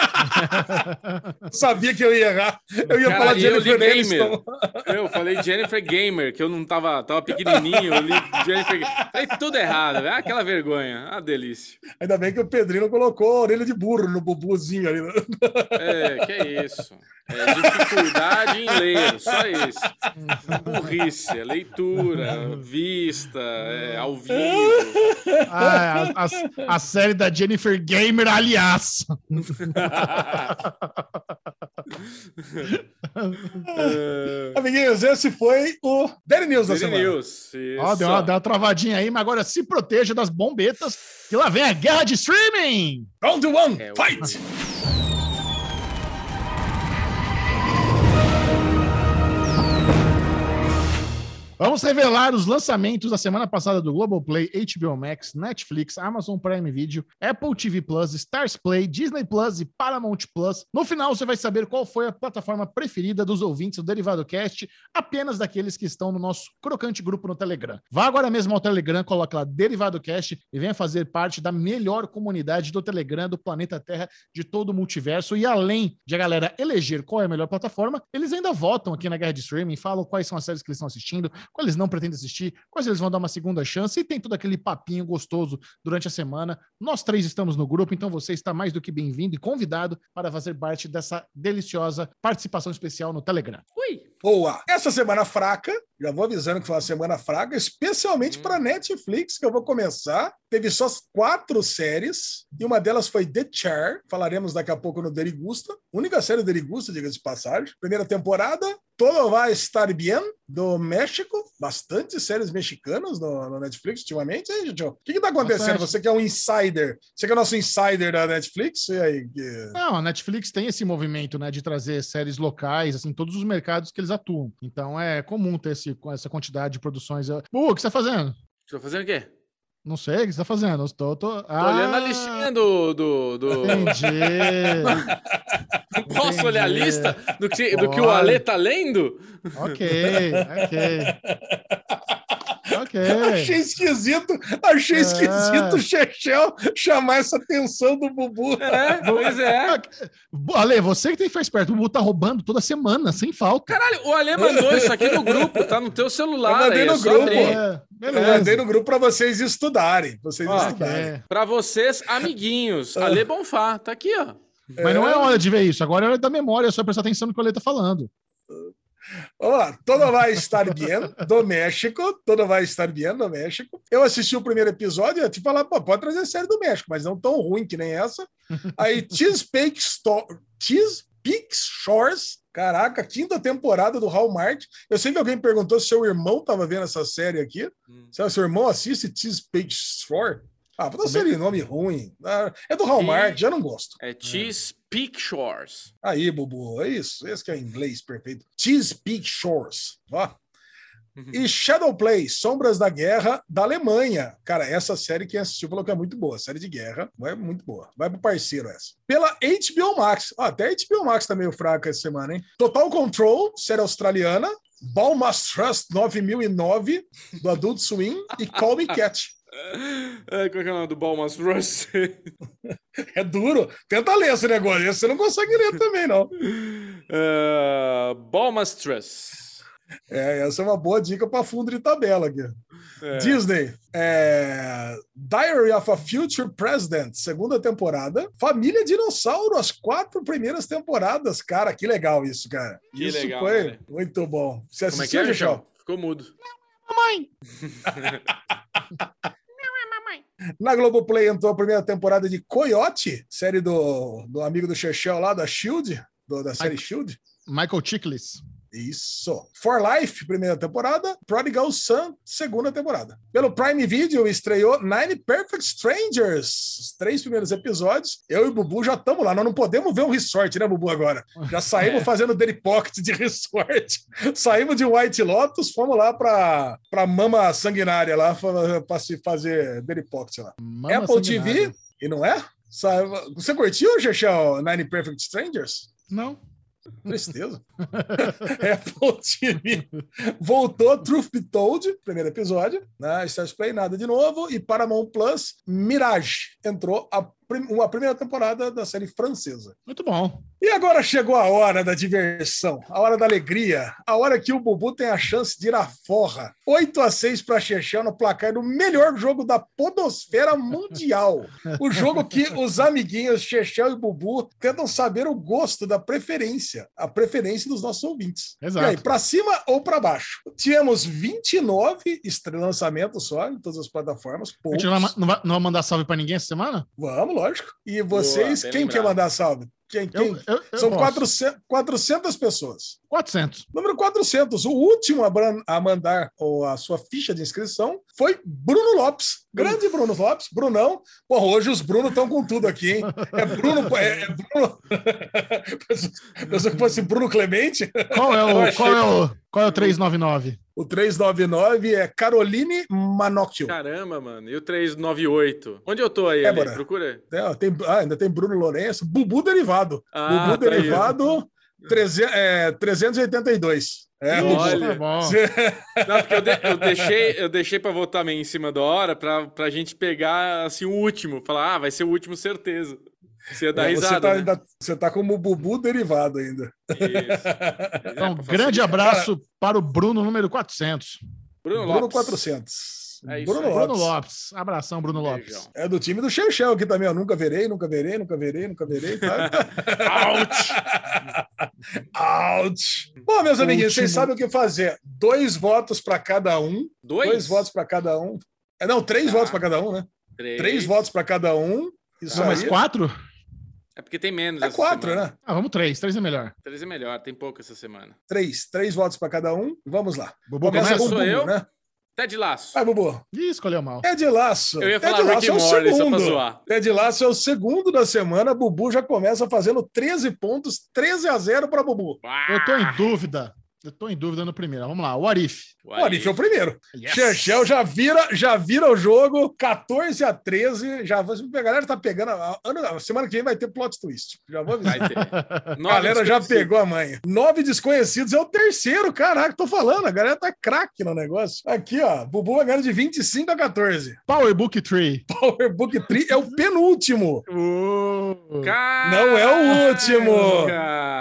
Sabia que eu ia errar. Eu ia Cara, falar eu Jennifer Aniston. Eu falei Jennifer Gamer, que eu não tava, tava pequenininho, eu li Jennifer Gamer. Falei tudo errado, velho. aquela vergonha, ah, delícia. Ainda bem que o Pedrinho colocou a orelha de burro no bubuzinho ali. É, que é isso. É dificuldade em ler, só isso. Burrice, é leitura, vista, é, ao vivo. Ah, a, a- a série da Jennifer Gamer, aliás. É, Amiguinhos, esse foi o Daily News da Daily semana. News. Ó, deu deu uma travadinha aí, mas agora se proteja das bombetas, que lá vem a guerra de streaming. Round one, É, o- fight! Vamos revelar os lançamentos da semana passada do Globoplay, HBO Max, Netflix, Amazon Prime Video, Apple TV Plus, Stars Play, Disney Plus e Paramount Plus. No final, você vai saber qual foi a plataforma preferida dos ouvintes do Derivado Cast, apenas daqueles que estão no nosso crocante grupo no Telegram. Vá agora mesmo ao Telegram, coloque lá Derivado Cast e venha fazer parte da melhor comunidade do Telegram do planeta Terra, de todo o multiverso. E além de a galera eleger qual é a melhor plataforma, eles ainda votam aqui na guerra de streaming, falam quais são as séries que eles estão assistindo, quais eles não pretendem assistir, quais eles vão dar uma segunda chance e tem todo aquele papinho gostoso durante a semana. Nós três estamos no grupo, então você está mais do que bem-vindo e convidado para fazer parte dessa deliciosa participação especial no Telegram. Ui. Boa! Essa semana fraca, já vou avisando que foi uma semana fraca, especialmente Hum. para Netflix, que eu vou começar. Teve só quatro séries, e uma delas foi The Chair, falaremos daqui a pouco no Derigusta. Única série do Derigusta, diga-se de passagem. Primeira temporada, Todo Vai Estar Bien, do México. Bastante séries mexicanas no, no Netflix ultimamente. E aí, gente, o que está acontecendo? Bastante. Você que é um insider, você que é nosso insider da Netflix, e aí? que- Não, a Netflix tem esse movimento, né, de trazer séries locais, assim, todos os mercados que eles atuam. Então é comum ter esse, essa quantidade de produções. Uh, o que você tá fazendo? Tô fazendo o quê? Não sei, o que você tá fazendo? Eu Tô, tô... Tô olhando a listinha do. do, do... Entendi. Posso olhar a Entendi. lista do que, do que o. Ale tá lendo? ok, ok. Ok. Achei esquisito, achei É. esquisito o Chechel chamar essa atenção do Bubu. É, pois é. Ale, você que tem que ficar esperto. O Bubu tá roubando toda semana, sem falta. Caralho, o Ale mandou isso aqui no grupo, tá no teu celular. Eu mandei aí, no é só grupo. É, Eu mandei no grupo para vocês estudarem. Vocês Ó, estudarem. É. Pra vocês, amiguinhos, Ale Bonfá, tá aqui, ó. Mas não é hora de ver isso. Agora é hora da memória, é só prestar atenção no que o Ale tá falando. Lá. Todo vai estar bien do México. Todo vai estar bien do México. Eu assisti o primeiro episódio e te falar, pô, pode trazer série do México, mas não tão ruim que nem essa. Aí, Chesapeake, Sto Chesapeake Shores. Caraca, quinta temporada do Hallmark. Eu sei que alguém perguntou se seu irmão estava vendo essa série aqui. Se o seu irmão assiste Chesapeake Shore. Ah, pra série nome ruim. Ah, É do Hallmark, E- já não gosto. É Cheese Peak Shores. Aí, Bubu, é isso. Esse que é inglês perfeito. Chesapeake Shores. Ó. E Shadowplay, Sombras da Guerra, da Alemanha. Cara, essa série quem assistiu falou que é muito boa. Série de guerra, é muito boa. Vai pro parceiro essa. Pela HBO Max. Ó, até a HBO Max tá meio fraca essa semana, hein? Total Control, série australiana. Ball Must Trust 9009, do Adult Swim. E Call Me Cat. É, qual que é o nome do Balmas Rush? É duro. Tenta ler esse negócio. Esse você não consegue ler também, não. uh, Balmas Trust. É, essa é uma boa dica para fundo de tabela aqui. É. Disney, é, Diary of a Future President, segunda temporada. Família Dinossauro, as quatro primeiras temporadas. Cara, que legal isso, cara. Que isso legal, foi né? muito bom. Você Como é que assistiu, é? Michel? Ficou mudo. Mamãe! Na Globoplay entrou a primeira temporada de Coyote, série do, do amigo do Chechel lá, da Shield, do- da série Shield. Michael Chiklis. Isso. For Life, primeira temporada. Prodigal Son, segunda temporada. Pelo Prime Video, estreou Nine Perfect Strangers. Os três primeiros episódios. Eu e o Bubu já estamos lá. Nós não podemos ver um resort, né, Bubu, agora? Já saímos É. fazendo Daily Pocket de resort. saímos de White Lotus, fomos lá para pra Mama Sanguinária lá para se fazer Daily Pocket lá. Mama Apple sanguinária. TV, e não é? Você curtiu, Chechel, Nine Perfect Strangers? Não. Tristeza. Apple TV voltou, Truth Be Told, primeiro episódio, né? Stars Play, nada de novo, e Paramount Plus, Mirage, entrou a, uma primeira temporada da série francesa. Muito bom. E agora chegou a hora da diversão, a hora da alegria, a hora que o Bubu tem a chance de ir à forra. 8 a 6 para Chechel no placar do melhor jogo da podosfera mundial. O jogo que os amiguinhos Chechel e Bubu tentam saber o gosto da preferência, a preferência dos nossos ouvintes. Exato. E aí, para cima ou para baixo? Tivemos 29 estre- lançamentos só em todas as plataformas. Poucos. não vai, não vai- não vai mandar salve pra ninguém essa semana? Vamos, lógico. E vocês, bem quem lembrado. quer mandar salve? Quem? quem? Eu, eu, eu São posso. 400, 400 pessoas. 400. Número 400, o último a, bran- a mandar a sua ficha de inscrição foi Bruno Lopes. Grande Bruno Lopes, Brunão. Porra, hoje os Bruno estão com tudo aqui, hein? É Bruno. É, é Bruno. Pensou que fosse Bruno Clemente? Qual é o, achei- qual é o, qual é o 399? O 399 é Caroline Manocchio. Caramba, mano. E o 398? Onde eu tô aí, É. Procura. Ó, tem- ah, ainda tem Bruno Lourenço. Bubu Derivado. Ah, Bubu tá aí. Derivado 300, é, 382. É. Olha. Tá. Não, porque eu, de- eu deixei, eu deixei pra votar meio em cima da hora pra, pra gente pegar assim o último. Falar, ah, vai ser o último, certeza. Você ia dar É, você, risada. tá, né? ainda, você tá como Bubu Derivado ainda. Isso. Então, É, grande abraço para o Bruno número 400. Bruno, Bruno Lopes. 400. É isso Bruno aí. Lopes. Bruno Lopes. Abração, Bruno Lopes. Beijão. É do time do Shell aqui também. Eu nunca verei, nunca verei, nunca verei, nunca verei. Tá? Ouch! Bom, meus amiguinhos, vocês Último. sabem o que fazer. Dois votos para cada um. Dois? Dois votos para cada um. É, não, três Tá. votos para cada um, né? Três. Três votos para cada um. Isso Não, mas quatro? É porque tem menos. É essa quatro, semana. né? Ah, vamos três. Três é melhor. Três é melhor, tem pouco essa semana. Três. Três votos para cada um. Vamos lá. Bubu Começa começa? com o Sou Bubu, eu? né? Ted Laço. Vai, Bubu. Ih, escolheu mal. É de laço. Eu ia Ted falar Rick Lasso é o só pra segundo. zoar. Ted Lasso é o segundo da semana. Bubu já começa fazendo 13 pontos, 13 a 0 para Bubu. Eu tô em dúvida. Eu tô em dúvida no primeiro. Vamos lá. O Arif. O Arif é o primeiro. Yes. Chechel já vira, já vira o jogo 14 a 13. Já, a galera tá pegando. A, a semana que vem vai ter plot twist. Já vou avisar. A galera já pegou a manha. Nove desconhecidos é o terceiro, caraca, tô falando. A galera tá craque no negócio. Aqui, ó. Bubu vai ganhando de 25 a 14. Powerbook Tree. Powerbook 3 é o penúltimo. Uh, Não é o último.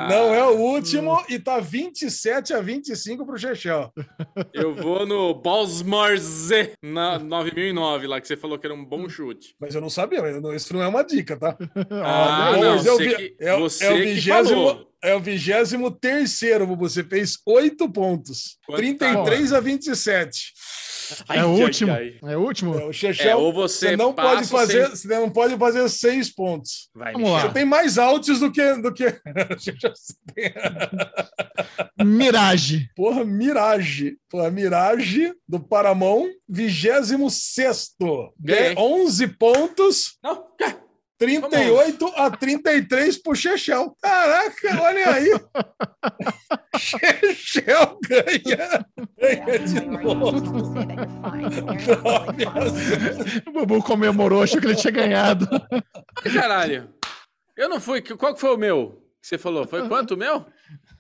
Não é o último e tá 27 a 25 pro Chechel. Eu vou no Balsmarze na 9009 lá, que você falou que era um bom chute. Mas eu não sabia, eu não- isso não é uma dica, tá? Ah, Olha, não, hoje é o você vi- que- é você é o vigésimo-. É o vigésimo terceiro, Bubu. Você fez oito pontos. Quanto 33 a 27. Ai, é o ai, último. ai. É o último. É, o É, Chechel, ou você, você não pode fazer, sem- você não pode fazer seis pontos. Vai, Vamos lá. Você tem mais altos do que do que Mirage. Porra, Mirage. Porra, Mirage do Paramount, 26 Ganhei. 11 pontos, Não, cá. 38 a 33 pro Chechel. Caraca, olha aí. Chechel ganha. Ganha de novo. O Bubu comemorou, achou que ele tinha ganhado. Caralho. Eu não fui. Qual que foi o meu? Que você falou? Foi quanto o meu?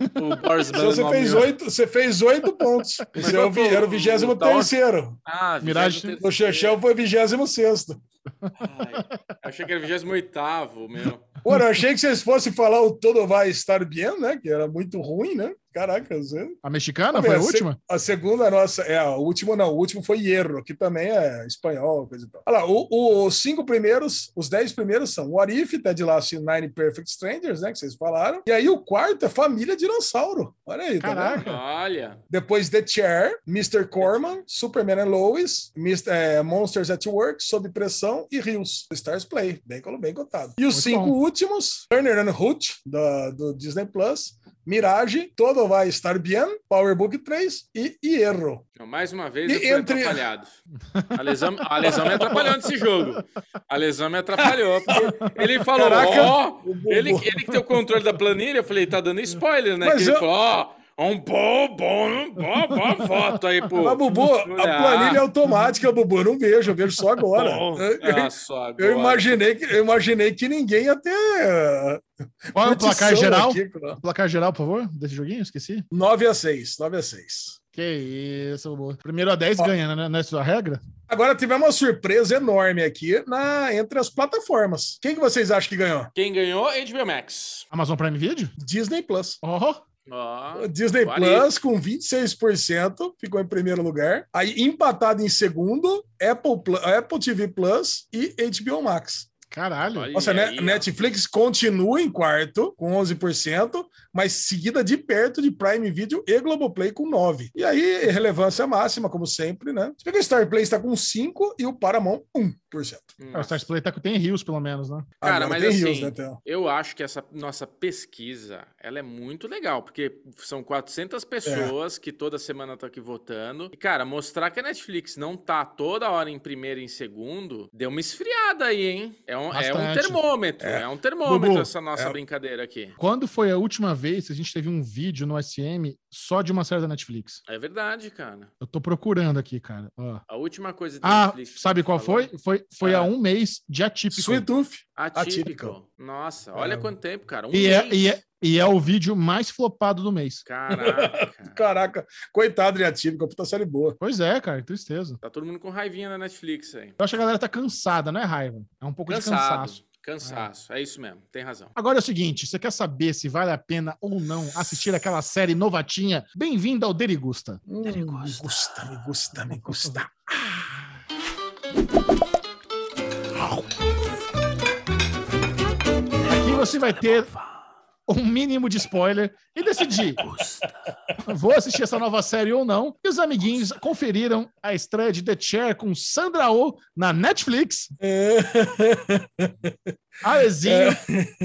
O Boris Então você fez oito, você fez oito pontos. Você é era o vigésimo terceiro. Ah, Mirage- O Chechel foi vigésimo sexto. Ai, achei que era 28 meu. Eu achei que vocês fossem falar o Todo Vai Estar Bien, né? Que era muito ruim, né? Caraca, você... A mexicana Tá foi a vendo? última? A segunda nossa, é, o último não, o último foi Hierro, que também é espanhol, coisa e tal. Olha lá, o- o- os cinco primeiros, os dez primeiros são What If, Ted Lasso e Nine Perfect Strangers, né, que vocês falaram. E aí o quarto é Família Dinossauro. Olha aí, tá? Caraca. Olha. Depois The Chair, Mr. Corman, Superman and Lois, Mr., é, Monsters at Work, Sob Pressão e Rios, do Stars Play, bem, bem cotado. E os Muito cinco bom. últimos, Turner and Hooch, da- do Disney Plus, Mirage, Todo Vai Estar Bien, Power Book 3 e Hierro. Então, mais uma vez E eu fui entre- atrapalhado. A lesão, a lesão me atrapalhou nesse jogo. A lesão me atrapalhou. Ele falou, ó, o Bubu. ele, ele que tem o controle da planilha, eu falei, tá dando spoiler, né? Mas que ele eu- falou, ó, Um bom, bom, bom, boa foto aí, pô. Mas, Bubu, a planilha é automática, Bubu. Eu não vejo, eu vejo só agora. Bom, ah, só agora. Eu imaginei, que, eu imaginei que ninguém ia ter. uh, Qual é o placar geral? aqui. Placar geral, por favor, desse joguinho, esqueci. 9 a 6, 9 a 6. Que isso, boa. Primeiro a 10 Ó. ganha, né? Não é regra? Agora tivemos uma surpresa enorme aqui na, entre as plataformas. Quem que vocês acham que ganhou? Quem ganhou? HBO Max. Amazon Prime Video? Disney Plus. Oh, Ó, O Disney Plus com 26% ficou em primeiro lugar. Aí empatado em segundo, Apple, Apple TV Plus e HBO Max. Caralho. Olha Nossa, aí, ó. Netflix continua em quarto com 11%, mas seguida de perto de Prime Video e Globoplay com 9%. E aí, relevância máxima, como sempre, né? Se bem que o Star Play está com 5% e o Paramount 1%. É, o Stars Play tá com tem rios, pelo menos, né? Cara, Agora mas tem assim, Rios, né, Theo? Eu acho que essa nossa pesquisa, ela é muito legal, porque são 400 pessoas que toda semana estão aqui votando. E, cara, mostrar que a Netflix não tá toda hora em primeiro e em segundo, deu uma esfriada aí, hein? É um, é um termômetro, é, um termômetro Bubu, essa nossa é- brincadeira aqui. Quando foi a última vez que a gente teve um vídeo no SM só de uma série da Netflix? É verdade, cara. Eu tô procurando aqui, cara. Ó. A última coisa de Ah, Netflix sabe qual falou- foi? Foi, foi Ah. há um mês de atípico. Sweet Tooth. Atípico. Atípico. Nossa, olha É. quanto tempo, cara. Um E é, mês. e, é, e é o vídeo mais flopado do mês. Caraca. Caraca, coitado de Atípico, puta série boa. Pois é, cara, tristeza. tá todo mundo com raivinha na Netflix aí. Eu acho que a galera tá cansada, não é raiva. É um pouco de Cansado. cansaço. Cansaço. É isso mesmo. Tem razão. Agora é o seguinte, você quer saber se vale a pena ou não assistir aquela série novatinha? Bem-vindo ao Derigusta. Hum, me gusta, me gusta, me gusta. Aqui você vai ter um mínimo de spoiler e decidir. Vou assistir essa nova série ou não. E os amiguinhos conferiram a estreia de The Chair com Sandra Oh na Netflix. Alezinho,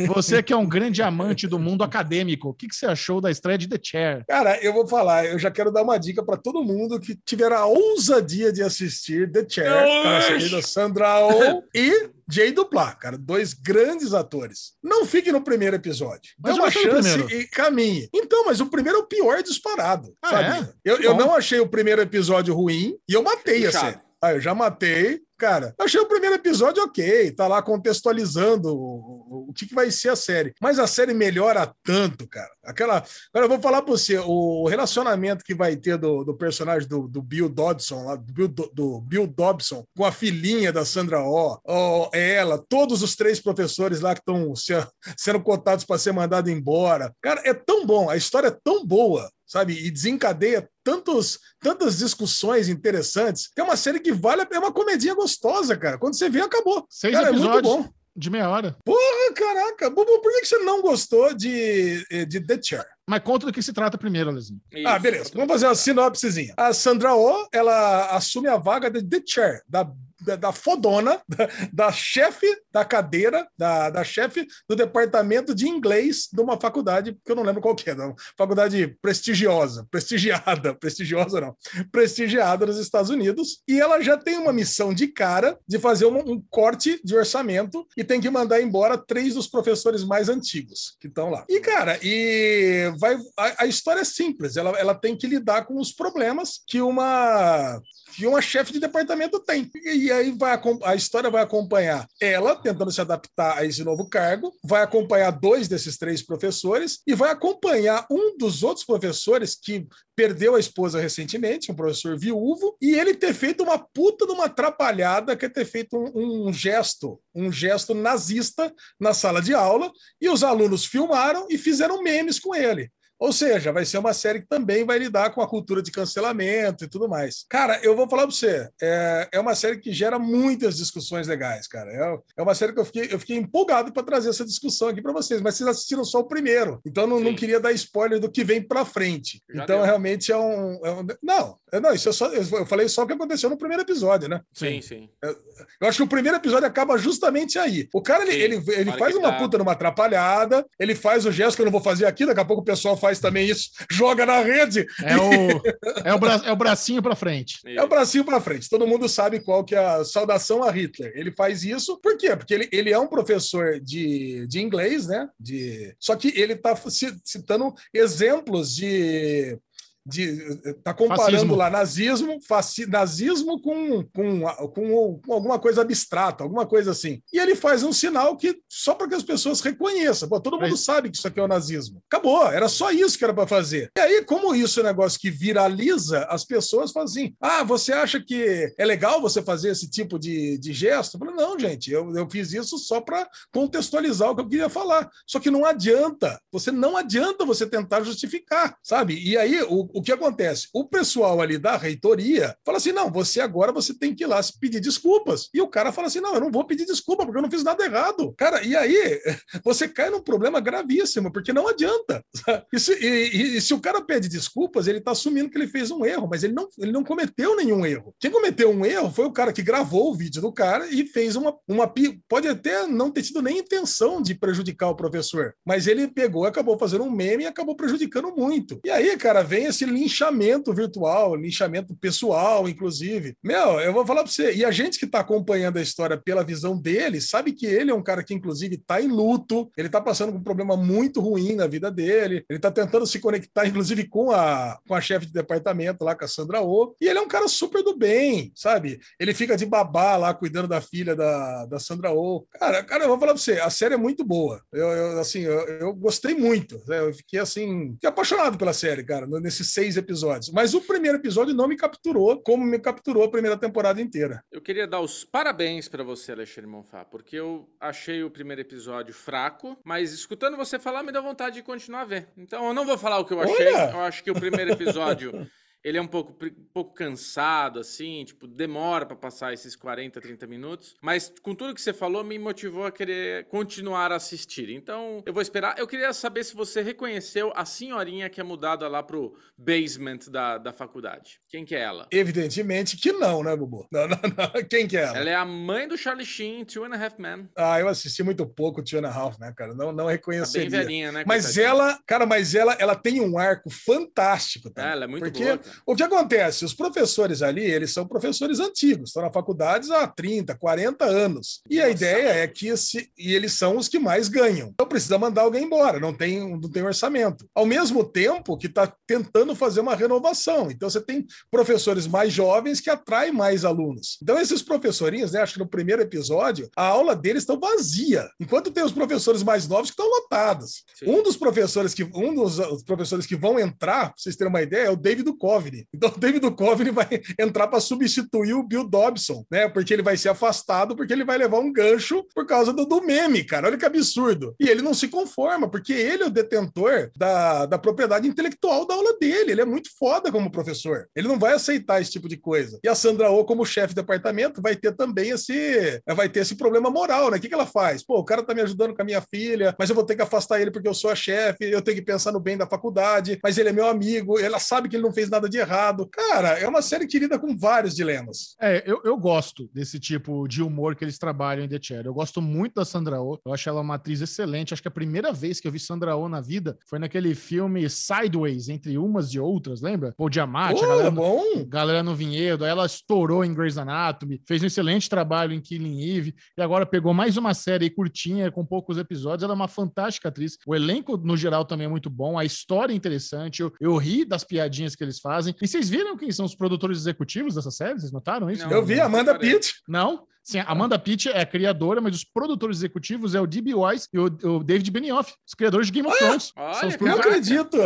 você que é um grande amante do mundo acadêmico, o que, que você achou da estreia de The Chair? Cara, eu vou falar, eu já quero dar uma dica para todo mundo que tiver a ousadia de assistir The Chair, com a querida Sandra Oh e Jay Dupla, cara, dois grandes atores. Não fique no primeiro episódio. Dê Mas eu uma chance primeiro. e caminhe. Então, mas o primeiro é o pior disparado, Ah, sabe? é? Eu, eu não achei o primeiro episódio ruim e eu matei a série. Ah, eu já matei. Cara, achei o primeiro episódio ok, tá lá contextualizando o, o- que, que vai ser a série. Mas a série melhora tanto, cara. Aquela. Agora eu vou falar pra você: o relacionamento que vai ter do, do personagem do, do Bill Dodson, lá, do Bill, do Bill Dobson, com a filhinha da Sandra Oh, oh, ela, todos os três professores lá que estão sendo cotados para ser mandado embora. Cara, é tão bom, a história é tão boa, sabe? E desencadeia tantos, tantas discussões interessantes. É uma série que vale, a- é uma comedinha gostosa, cara. Quando você vê, acabou. Seis Cara, é muito episódios bom. de meia hora. Ah, caraca, Bubu, por que que você não gostou de, de The Chair? Mas conta do que se trata primeiro, Alezinho. Ah, beleza. Vamos fazer uma sinopsezinha. A Sandra Oh, ela assume a vaga de The Chair, da, da, da fodona, da, da chefe da cadeira, da, da chefe do departamento de inglês de uma faculdade, que eu não lembro qual que é, não. Faculdade prestigiosa, prestigiada, prestigiosa não, prestigiada nos Estados Unidos. E ela já tem uma missão de cara de fazer um, um corte de orçamento e tem que mandar embora três dos professores mais antigos que estão lá. E, cara, e vai a, a história é simples. Ela, ela tem que lidar com os problemas que uma que uma chefe de departamento tem. E aí vai a história vai acompanhar ela tentando se adaptar a esse novo cargo, vai acompanhar dois desses três professores e vai acompanhar um dos outros professores que perdeu a esposa recentemente, um professor viúvo, e ele ter feito uma puta de uma atrapalhada, que é ter feito um, um gesto, um gesto nazista na sala de aula, e os alunos filmaram e fizeram memes com ele. Ou seja, vai ser uma série que também vai lidar com a cultura de cancelamento e tudo mais. Cara, eu vou falar para você, é, é uma série que gera muitas discussões legais, cara. É, é uma série que eu fiquei, eu fiquei empolgado para trazer essa discussão aqui para vocês, mas vocês assistiram só o primeiro, então não, não queria dar spoiler do que vem para frente. Já então deu. realmente é um, é um- não, é- não, isso é só eu falei só o que aconteceu no primeiro episódio, né? Sim, sim. Eu acho que o primeiro episódio acaba justamente aí. O cara, ele, Sim, ele, ele faz uma dá. puta numa atrapalhada, ele faz o gesto que eu não vou fazer aqui, daqui a pouco o pessoal faz faz também isso, joga na rede. É o, é o, bra- é o bracinho pra frente. É o bracinho para frente. Todo mundo sabe qual que é a saudação a Hitler. Ele faz isso por quê? Porque ele, ele é um professor de, de inglês, né? De, só que ele está citando exemplos de. De, tá comparando Fascismo. lá nazismo, faci, nazismo com, com, com, com alguma coisa abstrata, alguma coisa assim. E ele faz um sinal que só para que as pessoas reconheçam. Pô, todo mundo Mas- sabe que isso aqui é o nazismo. Acabou, era só isso que era para fazer. E aí, como isso é um negócio que viraliza, as pessoas falam assim: ah, você acha que é legal você fazer esse tipo de, de gesto? Eu falo, não, gente, eu, eu fiz isso só para contextualizar o que eu queria falar. Só que não adianta, você não adianta você tentar justificar, sabe? E aí, o, o que acontece? O pessoal ali da reitoria fala assim: não, você agora você tem que ir lá pedir desculpas. E o cara fala assim: não, eu não vou pedir desculpa porque eu não fiz nada errado. Cara, e aí você cai num problema gravíssimo, porque não adianta. E se, e- e- se o cara pede desculpas, ele está assumindo que ele fez um erro, mas ele não, ele não cometeu nenhum erro. Quem cometeu um erro foi o cara que gravou o vídeo do cara e fez uma, uma. Pode até não ter tido nem intenção de prejudicar o professor, mas ele pegou, acabou fazendo um meme e acabou prejudicando muito. E aí, cara, vem esse linchamento virtual, linchamento pessoal, inclusive. Meu, eu vou falar pra você, e a gente que tá acompanhando a história pela visão dele, sabe que ele é um cara que, inclusive, tá em luto, ele tá passando por um problema muito ruim na vida dele, ele tá tentando se conectar, inclusive, com a, com a chefe de departamento lá, com a Sandra Oh, e ele é um cara super do bem, sabe? Ele fica de babá lá, cuidando da filha da, da Sandra Oh. Cara, cara, eu vou falar pra você, a série é muito boa. Eu, eu, assim, eu, eu gostei muito. né? Eu fiquei, assim, fiquei apaixonado pela série, cara, nesses seis episódios. Mas o primeiro episódio não me capturou como me capturou a primeira temporada inteira. Eu queria dar os parabéns pra você, Alexandre Monfá, porque eu achei o primeiro episódio fraco, mas escutando você falar me deu vontade de continuar a ver. Então eu não vou falar o que eu achei. Olha! Eu acho que o primeiro episódio ele é um pouco, um pouco cansado, assim, tipo, demora pra passar esses 40, 30 minutos. Mas com tudo que você falou, me motivou a querer continuar a assistir. Então, eu vou esperar. Eu queria saber se você reconheceu a senhorinha que é mudada lá pro basement da, da faculdade. Quem que é ela? Evidentemente que não, né, Bubu? Não, não, não. Quem que é ela? Ela é a mãe do Charlie Sheen, Two and a Half Men. Ah, eu assisti muito pouco Two and a Half, né, cara? Não, não Tá bem reconheceria. velhinha, né? Mas ela, cara, mas ela, ela tem um arco fantástico, tá? Ela é muito Porque boa. cara. O que acontece? Os professores ali, eles são professores antigos, estão na faculdade há 30, 40 anos. E a ideia é que esse, e eles são os que mais ganham. Então precisa mandar alguém embora, não tem, não tem orçamento. Ao mesmo tempo que está tentando fazer uma renovação. Então você tem professores mais jovens que atraem mais alunos. Então esses professorinhos, né, acho que no primeiro episódio, a aula deles está vazia, enquanto tem os professores mais novos que estão lotados. Sim. Um dos professores que um dos os professores que vão entrar, pra vocês terem uma ideia, é o David Duchovny. Então o David Duchovny vai entrar para substituir o Bill Dobson, né? Porque ele vai ser afastado porque ele vai levar um gancho por causa do, do meme, cara. Olha que absurdo. E ele não se conforma, porque ele é o detentor da, da propriedade intelectual da aula dele. Ele é muito foda como professor. Ele não vai aceitar esse tipo de coisa. E a Sandra Oh, como chefe de departamento, vai ter também esse vai ter esse problema moral, né? O que, que ela faz? Pô, o cara tá me ajudando com a minha filha, mas eu vou ter que afastar ele porque eu sou a chefe, eu tenho que pensar no bem da faculdade, mas ele é meu amigo, ela sabe que ele não fez nada de errado. Cara, é uma série que lida com vários dilemas. É, eu, eu gosto desse tipo de humor que eles trabalham em The Chair. Eu gosto muito da Sandra Oh. Eu acho ela uma atriz excelente. Acho que a primeira vez que eu vi Sandra Oh na vida foi naquele filme Sideways, entre umas e outras, lembra? Paul Giamatti, a Pô, galera, é bom. galera no vinhedo. Aí ela estourou em Grey's Anatomy, fez um excelente trabalho em Killing Eve e agora pegou mais uma série curtinha, com poucos episódios. Ela é uma fantástica atriz. O elenco, no geral, também é muito bom. A história é interessante. Eu, eu ri das piadinhas que eles fazem. E vocês viram quem são os produtores executivos dessa série? Vocês notaram isso? Não. Eu vi a Amanda. Pitt. Não? Sim, a Amanda Pitt é a criadora, mas os produtores executivos é o D.B. Wise e o, o David Benioff, os criadores de Game of Thrones. Olha, são os cara. Não acredito.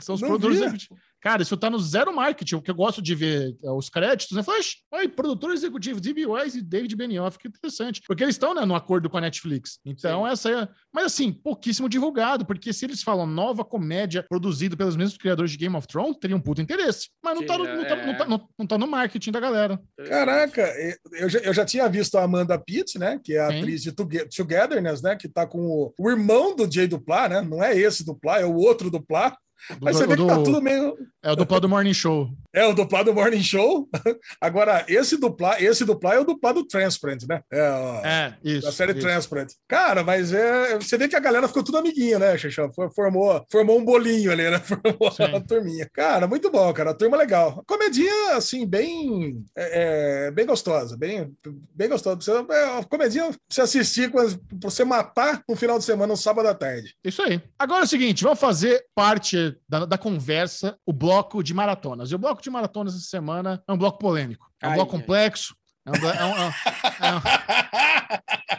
são os não produtores vi. executivos. Cara, isso tá no zero marketing, o que eu gosto de ver é, os créditos, né? Fala, "Oxe, Oi, produtor executivo, D.B. Wise e David Benioff, que interessante. Porque eles estão, né, no acordo com a Netflix. Então, Sim. essa é... Mas, assim, pouquíssimo divulgado, porque se eles falam nova comédia produzida pelos mesmos criadores de Game of Thrones, teria um puto interesse. Mas não tá, no, não, tá, não, tá, não- não tá no marketing da galera. Caraca, eu já, eu já tinha visto a Amanda Pitt, né? Que é a Sim. atriz de Toge- Togetherness, né? Que tá com o, o irmão do Jay Duplá, né? Não é esse Duplá, é o outro Duplá. Mas você vê que tá tudo meio. É o duplado do Morning Show. É o duplado Morning Show. Agora, esse dupla, esse é o duplado Transparent, né? É, ó, É, isso. da série isso. Transparent. Cara, mas é, você vê que a galera ficou tudo amiguinha, né, Xixão? For- Formou, formou um bolinho ali, né? Formou Sim. a turminha. Cara, muito bom, cara. A turma legal. A comedinha, assim, bem, é, é, bem gostosa. Bem, bem gostosa. Você, é uma comedinha pra você assistir, pra você matar no final de semana, no sábado à tarde. Isso aí. Agora é o seguinte, vamos fazer parte da, da conversa, o bloco de maratonas. E o bloco de maratonas essa semana é um bloco polêmico. É um Ai, bloco complexo. É um, é um- é um- é um-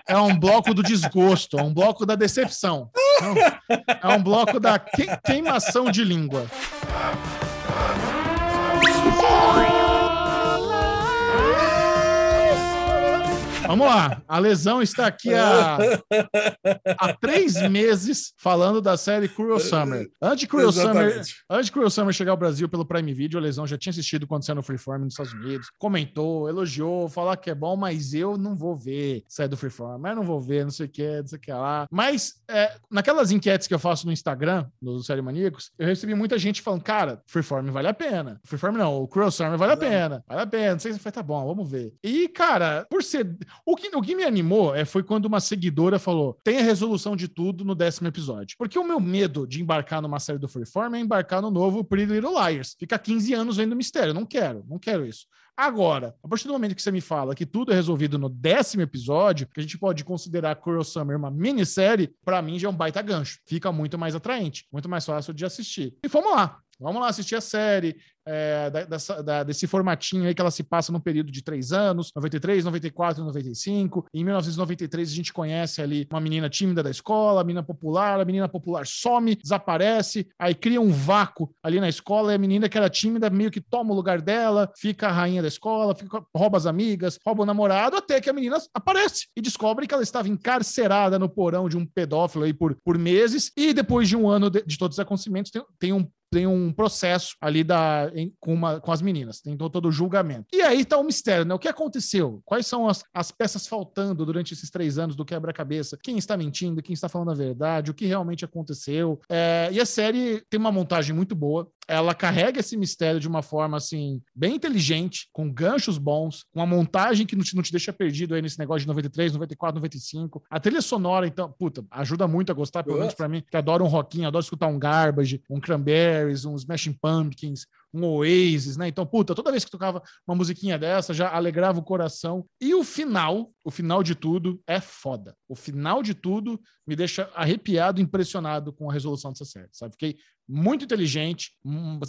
é um bloco do desgosto, é um bloco da decepção. É um, é um bloco da que- queimação de língua. Vamos lá. A Lesão está aqui há, há três meses falando da série Cruel Summer. Antes de Cruel Summer. Antes de Cruel Summer chegar ao Brasil pelo Prime Video, a Lesão já tinha assistido quando saiu no Freeform nos Estados Unidos, comentou, elogiou, falar que é bom, mas eu não vou ver sair do Freeform, mas não vou ver, não sei o que, não sei o que lá. Mas é, naquelas enquetes que eu faço no Instagram, no Série Maníacos, eu recebi muita gente falando, cara, Freeform vale a pena. Freeform não, o Cruel Summer vale a pena, vale a pena. Não sei se foi, tá bom, vamos ver. E, cara, por ser... O que, o que me animou é, foi quando uma seguidora falou, tem a resolução de tudo no décimo episódio. Porque o meu medo de embarcar numa série do Freeform é embarcar no novo Pretty Little Liars. Ficar 15 anos vendo mistério. Não quero, não quero isso. Agora, a partir do momento que você me fala que tudo é resolvido no décimo episódio, que a gente pode considerar Cruel Summer uma minissérie, pra mim já é um baita gancho. Fica muito mais atraente, muito mais fácil de assistir. E vamos lá. Vamos lá assistir a série, é, da- da- desse formatinho aí que ela se passa num período de três anos, 93, 94, 95. Em 1993 a gente conhece ali uma menina tímida da escola, a menina popular, a menina popular some, desaparece, aí cria um vácuo ali na escola e a menina que era tímida meio que toma o lugar dela, fica a rainha da escola, fica, rouba as amigas, rouba o namorado, até que a menina aparece e descobre que ela estava encarcerada no porão de um pedófilo aí por, por meses e depois de um ano de, de todos os acontecimentos tem, tem um tem um processo ali da, em- com, uma, com as meninas, tem todo, o julgamento. E aí tá o mistério, né? O que aconteceu? Quais são as, as peças faltando durante esses três anos do quebra-cabeça? Quem está mentindo? Quem está falando a verdade? O que realmente aconteceu? É, e a série tem uma montagem muito boa. Ela carrega esse mistério de uma forma, assim, bem inteligente, com ganchos bons, com uma montagem que não te, não te deixa perdido aí nesse negócio de 93, 94, 95. A trilha sonora, então, puta, ajuda muito a gostar, pelo menos pra mim, que adoro um rockinho, adoro escutar um Garbage, um Cranberries, um Smashing Pumpkins, um Oasis, né? Então, puta, toda vez que tocava uma musiquinha dessa, já alegrava o coração. E o final, o final de tudo é foda. O final de tudo me deixa arrepiado, impressionado com a resolução dessa série, sabe? Fiquei muito inteligente,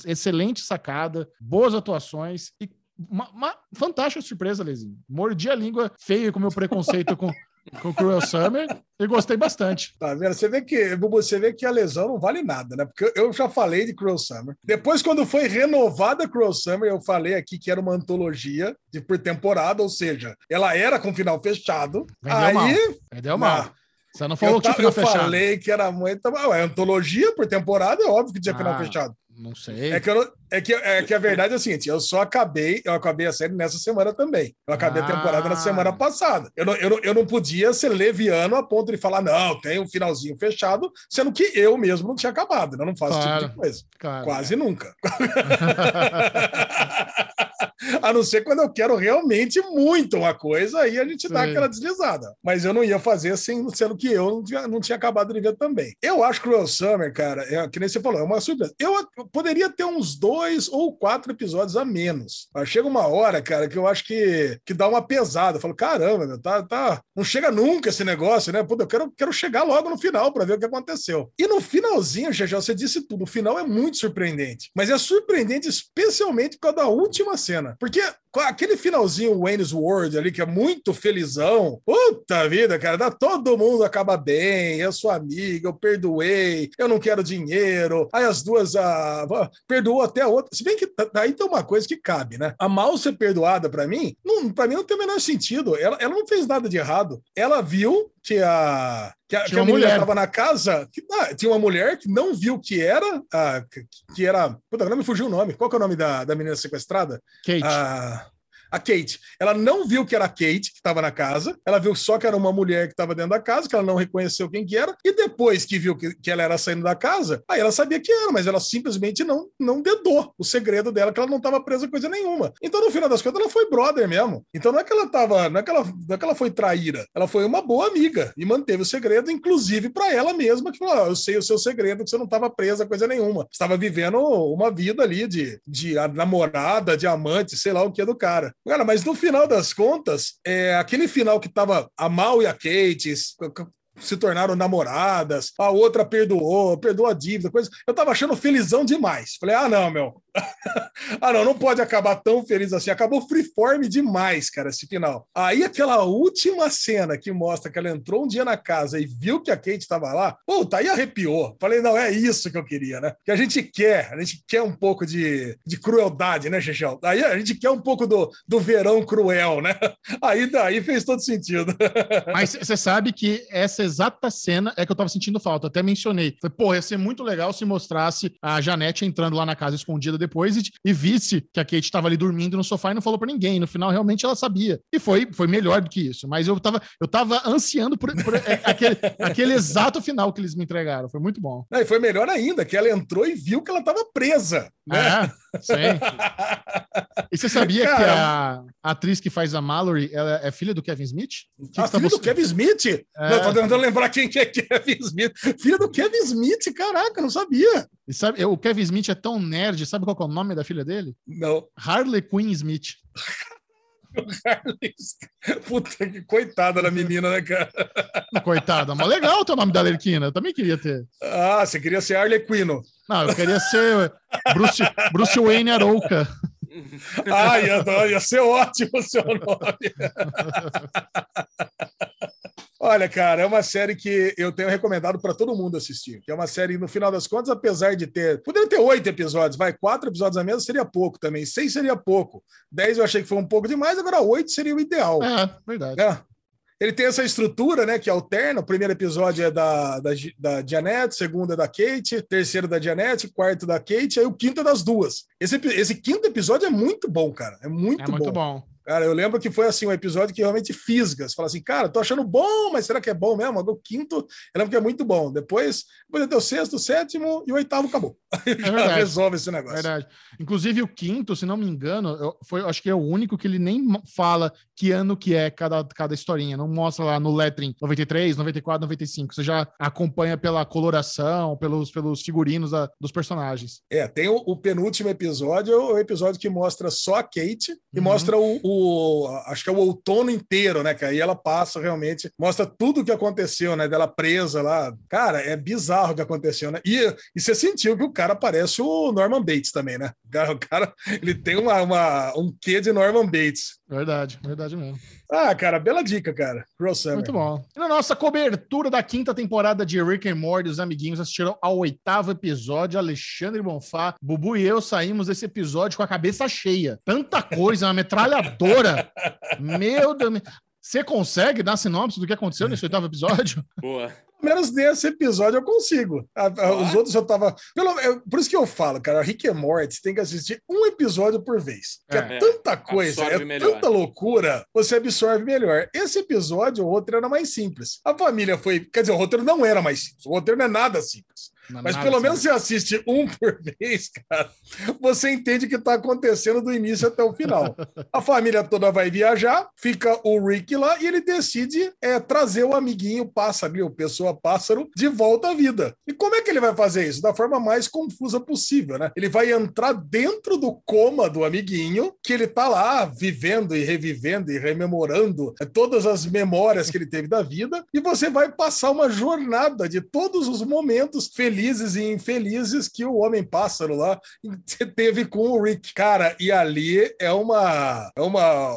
excelente sacada, boas atuações e uma, uma fantástica surpresa, Lezinho. Mordi a língua feio com o meu preconceito com, com Cruel Summer e gostei bastante. Tá vendo? Você vê que, você vê que a lesão não vale nada, né? Porque eu já falei de Cruel Summer. Depois, quando foi renovada Cruel Summer, eu falei aqui que era uma antologia de por temporada, ou seja, ela era com final fechado. Vendeu aí, mal. É, Deu mal. Não. Você não falou eu, que tinha final eu fechado. falei que era muito. Ah, é antologia por temporada, é óbvio que tinha final Ah, fechado. Não sei. É que, eu é, que, é que a verdade é a seguinte: eu só acabei, eu acabei a série nessa semana também. Eu acabei a temporada na Ah. semana passada. Eu não, eu, não, eu não podia ser leviano a ponto de falar, não, tem um finalzinho fechado, sendo que eu mesmo não tinha acabado. né? Eu não faço esse Claro. tipo de coisa. Cara. Quase nunca. a não ser quando eu quero realmente muito uma coisa, aí a gente dá Sim. aquela deslizada. Mas eu não ia fazer assim, sendo que eu não tinha, não tinha acabado de ver também. Eu acho que o Cruel Summer, cara, é, que nem você falou, é uma surpresa. Eu, eu poderia ter uns dois ou quatro episódios a menos. Mas chega uma hora, cara, que eu acho que, que dá uma pesada. Eu falo, caramba, meu, tá, tá, não chega nunca esse negócio, né? Pô, eu quero, quero chegar logo no final para ver o que aconteceu. E no finalzinho, já você disse tudo, o final é muito surpreendente. Mas é surpreendente especialmente por causa da última cena. Porque aquele finalzinho Wayne's World ali, que é muito felizão. Puta vida, cara, dá, todo mundo acaba bem. Eu sou amiga, eu perdoei, eu não quero dinheiro. Aí as duas ah, perdoou até a outra. Se bem que daí tem uma coisa que cabe, né? A mal ser perdoada para mim, não, para mim não tem o menor sentido. Ela, ela não fez nada de errado. Ela viu que a que a, que a mulher. estava na casa, que, ah, tinha uma mulher que não viu que era, ah, que, que era. Puta, não me fugiu o nome. Qual que é o nome da, da menina sequestrada? Kate. Ah, A Kate. Ela não viu que era a Kate que estava na casa, ela viu só que era uma mulher que estava dentro da casa, que ela não reconheceu quem que era, e depois que viu que, que ela era saindo da casa, aí ela sabia que era, mas ela simplesmente não, não dedou o segredo dela, que ela não estava presa coisa nenhuma. Então, no final das contas, ela foi brother mesmo. Então, não é que ela tava, não é que ela, não é que ela foi traíra, ela foi uma boa amiga e manteve o segredo, inclusive para ela mesma, que falou: "Ah, eu sei o seu segredo, que você não estava presa coisa nenhuma. Estava vivendo uma vida ali de, de namorada, de amante, sei lá o que é do cara. Cara, mas no final das contas, é, aquele final que tava a Mal e a Kate se tornaram namoradas, a outra perdoou, perdoou a dívida, coisa. Eu tava achando felizão demais. Falei, ah, não, meu. ah, não, não pode acabar tão feliz assim. Acabou freeform demais, cara, esse final. Aí aquela última cena que mostra que ela entrou um dia na casa e viu que a Kate estava lá, puta, aí arrepiou. Falei, não, é isso que eu queria, né? Que a gente quer, a gente quer um pouco de, de crueldade, né, Xixão? Aí a gente quer um pouco do, do verão cruel, né? Aí daí fez todo sentido. Mas você sabe que essa exata cena é que eu tava sentindo falta. Até mencionei. Falei, pô, ia ser muito legal se mostrasse a Janete entrando lá na casa escondida depois e, e visse que a Kate tava ali dormindo no sofá e não falou pra ninguém. No final, realmente, ela sabia. E foi, foi melhor do que isso. Mas eu tava, eu tava ansiando por, por é, aquele, aquele exato final que eles me entregaram. Foi muito bom. Não, e foi melhor ainda, que ela entrou e viu que ela tava presa. Né? É, sim. E você sabia que a, a atriz que faz a Mallory ela é filha do Kevin Smith? Que a que tá filha do bus- Kevin Smith? É. Não, tô tentando lembrar quem que é Kevin Smith. Filha do Kevin Smith, caraca, não sabia. E sabe, o Kevin Smith é tão nerd, sabe qual é o nome da filha dele? Não. Harley Quinn Smith. Puta que coitada da menina, né, cara? Coitada, mas legal o nome da Lerquina. Eu também queria ter. Ah, você queria ser Arlequino. Não, eu queria ser Bruce, Bruce Wayne Arouca. Ah, ia, ia ser ótimo o seu nome. Olha, cara, é uma série que eu tenho recomendado para todo mundo assistir. Que é uma série, no final das contas, apesar de ter. Poderia ter oito episódios, vai, quatro episódios a menos seria pouco também. Seis seria pouco. Dez eu achei que foi um pouco demais, agora oito seria o ideal. É, verdade. É. Ele tem essa estrutura, né, que alterna. O primeiro episódio é da, da, da Janet, o segundo é da Kate, terceiro da Janet, quarto da Kate, aí o quinto é das duas. Esse, esse quinto episódio é muito bom, cara. É muito, É muito bom. bom. Cara, eu lembro que foi assim um episódio que realmente fisga. Você fala assim, cara, tô achando bom, mas será que é bom mesmo? O quinto, eu lembro que é muito bom. Depois, depois até o sexto, o sétimo e o oitavo acabou. Já verdade. resolve esse negócio. Verdade. Inclusive, o quinto, se não me engano, foi, acho que é o único que ele nem fala que ano que é cada, cada historinha. Não mostra lá no lettering 93, 94, 95. Você já acompanha pela coloração, pelos, pelos figurinos da- dos personagens. É, tem o, o penúltimo episódio, é o episódio que mostra só a Kate e Uhum. mostra o, o- acho que é o outono inteiro, né? Que aí ela passa realmente, mostra tudo o que aconteceu, né? Dela presa lá. Cara, é bizarro o que aconteceu, né? E, e você sentiu que o cara parece o Norman Bates também, né? O cara, ele tem uma, uma- um quê de Norman Bates. Verdade, verdade mesmo. Ah, cara, bela dica, cara. Summer. Muito bom. E na nossa cobertura da quinta temporada de Rick and Morty, os amiguinhos assistiram ao oitavo episódio. Alexandre Bonfá, Bubu e eu saímos desse episódio com a cabeça cheia. Tanta coisa, uma metralhadora. Meu Deus. Você consegue dar sinopse do que aconteceu nesse oitavo episódio? Boa. Pelo menos nesse episódio eu consigo. A- a- Os outros eu tava. Pelo, eu- por isso que eu falo, cara, Rick and Morty tem que assistir um episódio por vez. Que é, É. tanta coisa, é melhor. tanta loucura, você absorve melhor. Esse episódio, o roteiro era mais simples. A família foi. Quer dizer, o roteiro não era mais simples. O roteiro não é nada simples. Mas Nada pelo assim. menos você assiste um por vez, cara, você entende o que está acontecendo do início até o final. A família toda vai viajar, fica o Rick lá e ele decide é, trazer o amiguinho pássaro, ali, o pessoa pássaro, de volta à vida. E como é que ele vai fazer isso? Da forma mais confusa possível, né? Ele vai entrar dentro do coma do amiguinho, que ele tá lá vivendo e revivendo e rememorando todas as memórias que ele teve da vida, e você vai passar uma jornada de todos os momentos felizes e infelizes que o homem pássaro lá teve com o Rick. Cara, e ali é uma é uma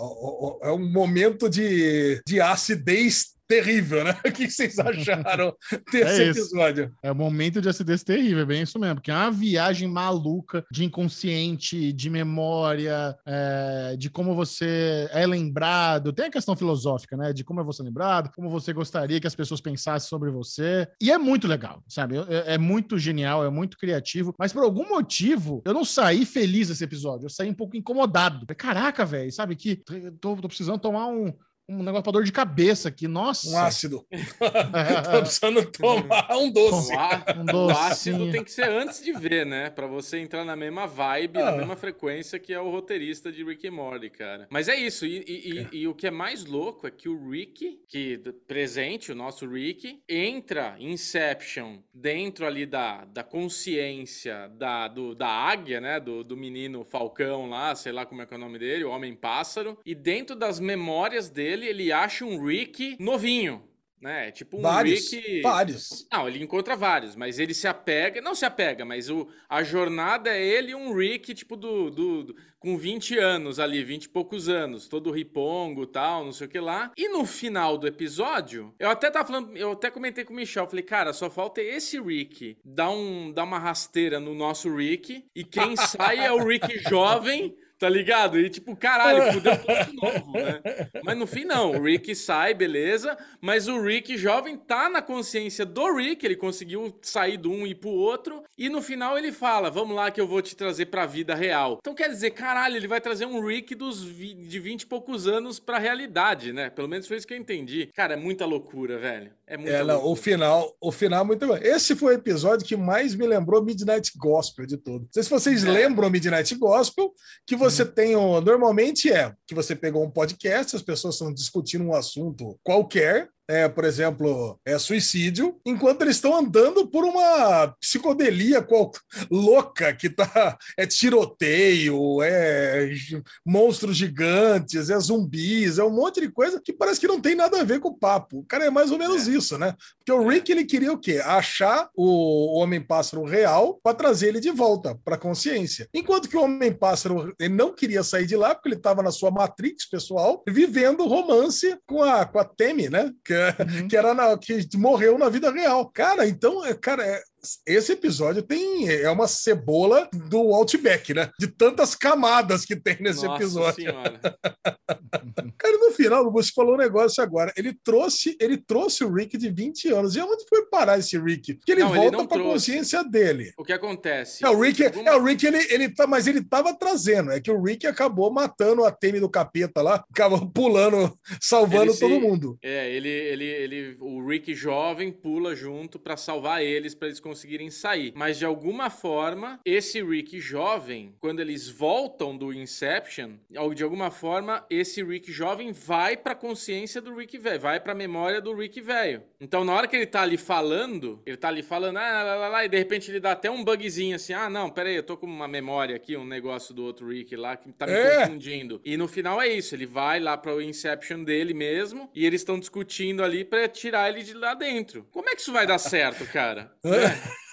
é um momento de, de acidez terrível, né? O que vocês acharam desse É episódio? É o momento de acidez terrível, é bem isso mesmo, porque é uma viagem maluca de inconsciente, de memória, é, de como você é lembrado. Tem a questão filosófica, né? De como é você lembrado, como você gostaria que as pessoas pensassem sobre você. E é muito legal, sabe? É, é muito genial, é muito criativo. Mas por algum motivo, eu não saí feliz desse episódio. Eu saí um pouco incomodado. Caraca, velho, sabe que tô, tô precisando tomar um. Um negócio pra dor de cabeça aqui, nossa. Um ácido. Tô precisando tomar um doce. Á- Um o ácido tem que ser antes de ver, né? Pra você entrar na mesma vibe, na Ah. mesma frequência que é o roteirista de Rick e Morty, cara. Mas é isso. E, e- e- e o que é mais louco é que o Rick, que presente, o nosso Rick, entra em Inception dentro ali da, da consciência da, do, da águia, né? Do, do menino Falcão lá, sei lá como é que é o nome dele, o Homem-Pássaro. E dentro das memórias dele, ele acha um Rick novinho. Né? Tipo um Vários. Rick. Vários. Não, ele encontra vários, mas ele se apega. Não se apega, mas o, a jornada é ele e um Rick, tipo, do, do, do- com 20 anos ali, 20 e poucos anos, todo ripongo tal, não sei o que lá. E no final do episódio, eu até tava falando, eu até comentei com o Michel, falei, cara, só falta esse Rick dar, um, dar uma rasteira no nosso Rick, e quem sai é o Rick jovem. Tá ligado? E tipo, caralho, fudeu tudo de novo, né? Mas no fim, não. O Rick sai, beleza. Mas o Rick jovem tá na consciência do Rick. Ele conseguiu sair do um e ir pro outro. E no final ele fala: Vamos lá que eu vou te trazer pra vida real. Então quer dizer, caralho, ele vai trazer um Rick dos vi- de 20 e poucos anos pra realidade, né? Pelo menos foi isso que eu entendi. Cara, é muita loucura, velho. É muita É, não, loucura. o final, o final é muito bom. Esse foi o episódio que mais me lembrou Midnight Gospel de tudo. Não sei se vocês É. lembram Midnight Gospel, que você tem o, normalmente é que você pegou um podcast, as pessoas estão discutindo um assunto qualquer, é, por exemplo, é suicídio, enquanto eles estão andando por uma psicodelia qual, louca que tá é tiroteio, é monstros gigantes, é zumbis, é um monte de coisa que parece que não tem nada a ver com o papo. O cara é mais ou menos É. isso, né? Porque o Rick ele queria o quê? Achar o Homem-Pássaro real para trazer ele de volta para consciência. Enquanto que o Homem-Pássaro ele não queria sair de lá porque ele estava na sua Matrix pessoal, vivendo romance com a, com a Temi, né? Que, Uhum. que era na, que morreu na vida real. Cara, então, é, cara, é- esse episódio tem é uma cebola do Outback, né? De tantas camadas que tem nesse Nossa episódio. senhora. Cara, no final, você falou um negócio agora. Ele trouxe, ele trouxe o Rick de 20 anos. E onde foi parar esse Rick? Que ele Não, volta para a trouxe. consciência dele. O que acontece? É, o Rick, Alguma- é, o Rick ele, ele tá, mas ele tava trazendo. É que o Rick acabou matando a Temi do capeta lá, acabou pulando, salvando se- todo mundo. É, ele, ele, ele, o Rick jovem pula junto pra salvar eles, pra eles conseguirem sair. Mas de alguma forma, esse Rick jovem, quando eles voltam do Inception, ou de alguma forma, esse Rick jovem vai pra consciência do Rick velho, vai pra memória do Rick velho. Então, na hora que ele tá ali falando, ele tá ali falando, ah, lá, lá, lá, e de repente ele dá até um bugzinho assim, ah, não, peraí, eu tô com uma memória aqui, um negócio do outro Rick lá que tá me É. confundindo. E no final é isso, ele vai lá para o Inception dele mesmo e eles estão discutindo ali pra tirar ele de lá dentro. Como é que isso vai dar certo, cara?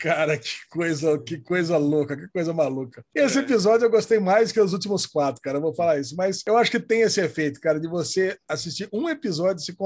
Cara, que coisa, que coisa louca, que coisa maluca. Esse É. episódio eu gostei mais que os últimos quatro, cara. Eu vou falar isso, mas eu acho que tem esse efeito, cara, de você assistir um episódio e se,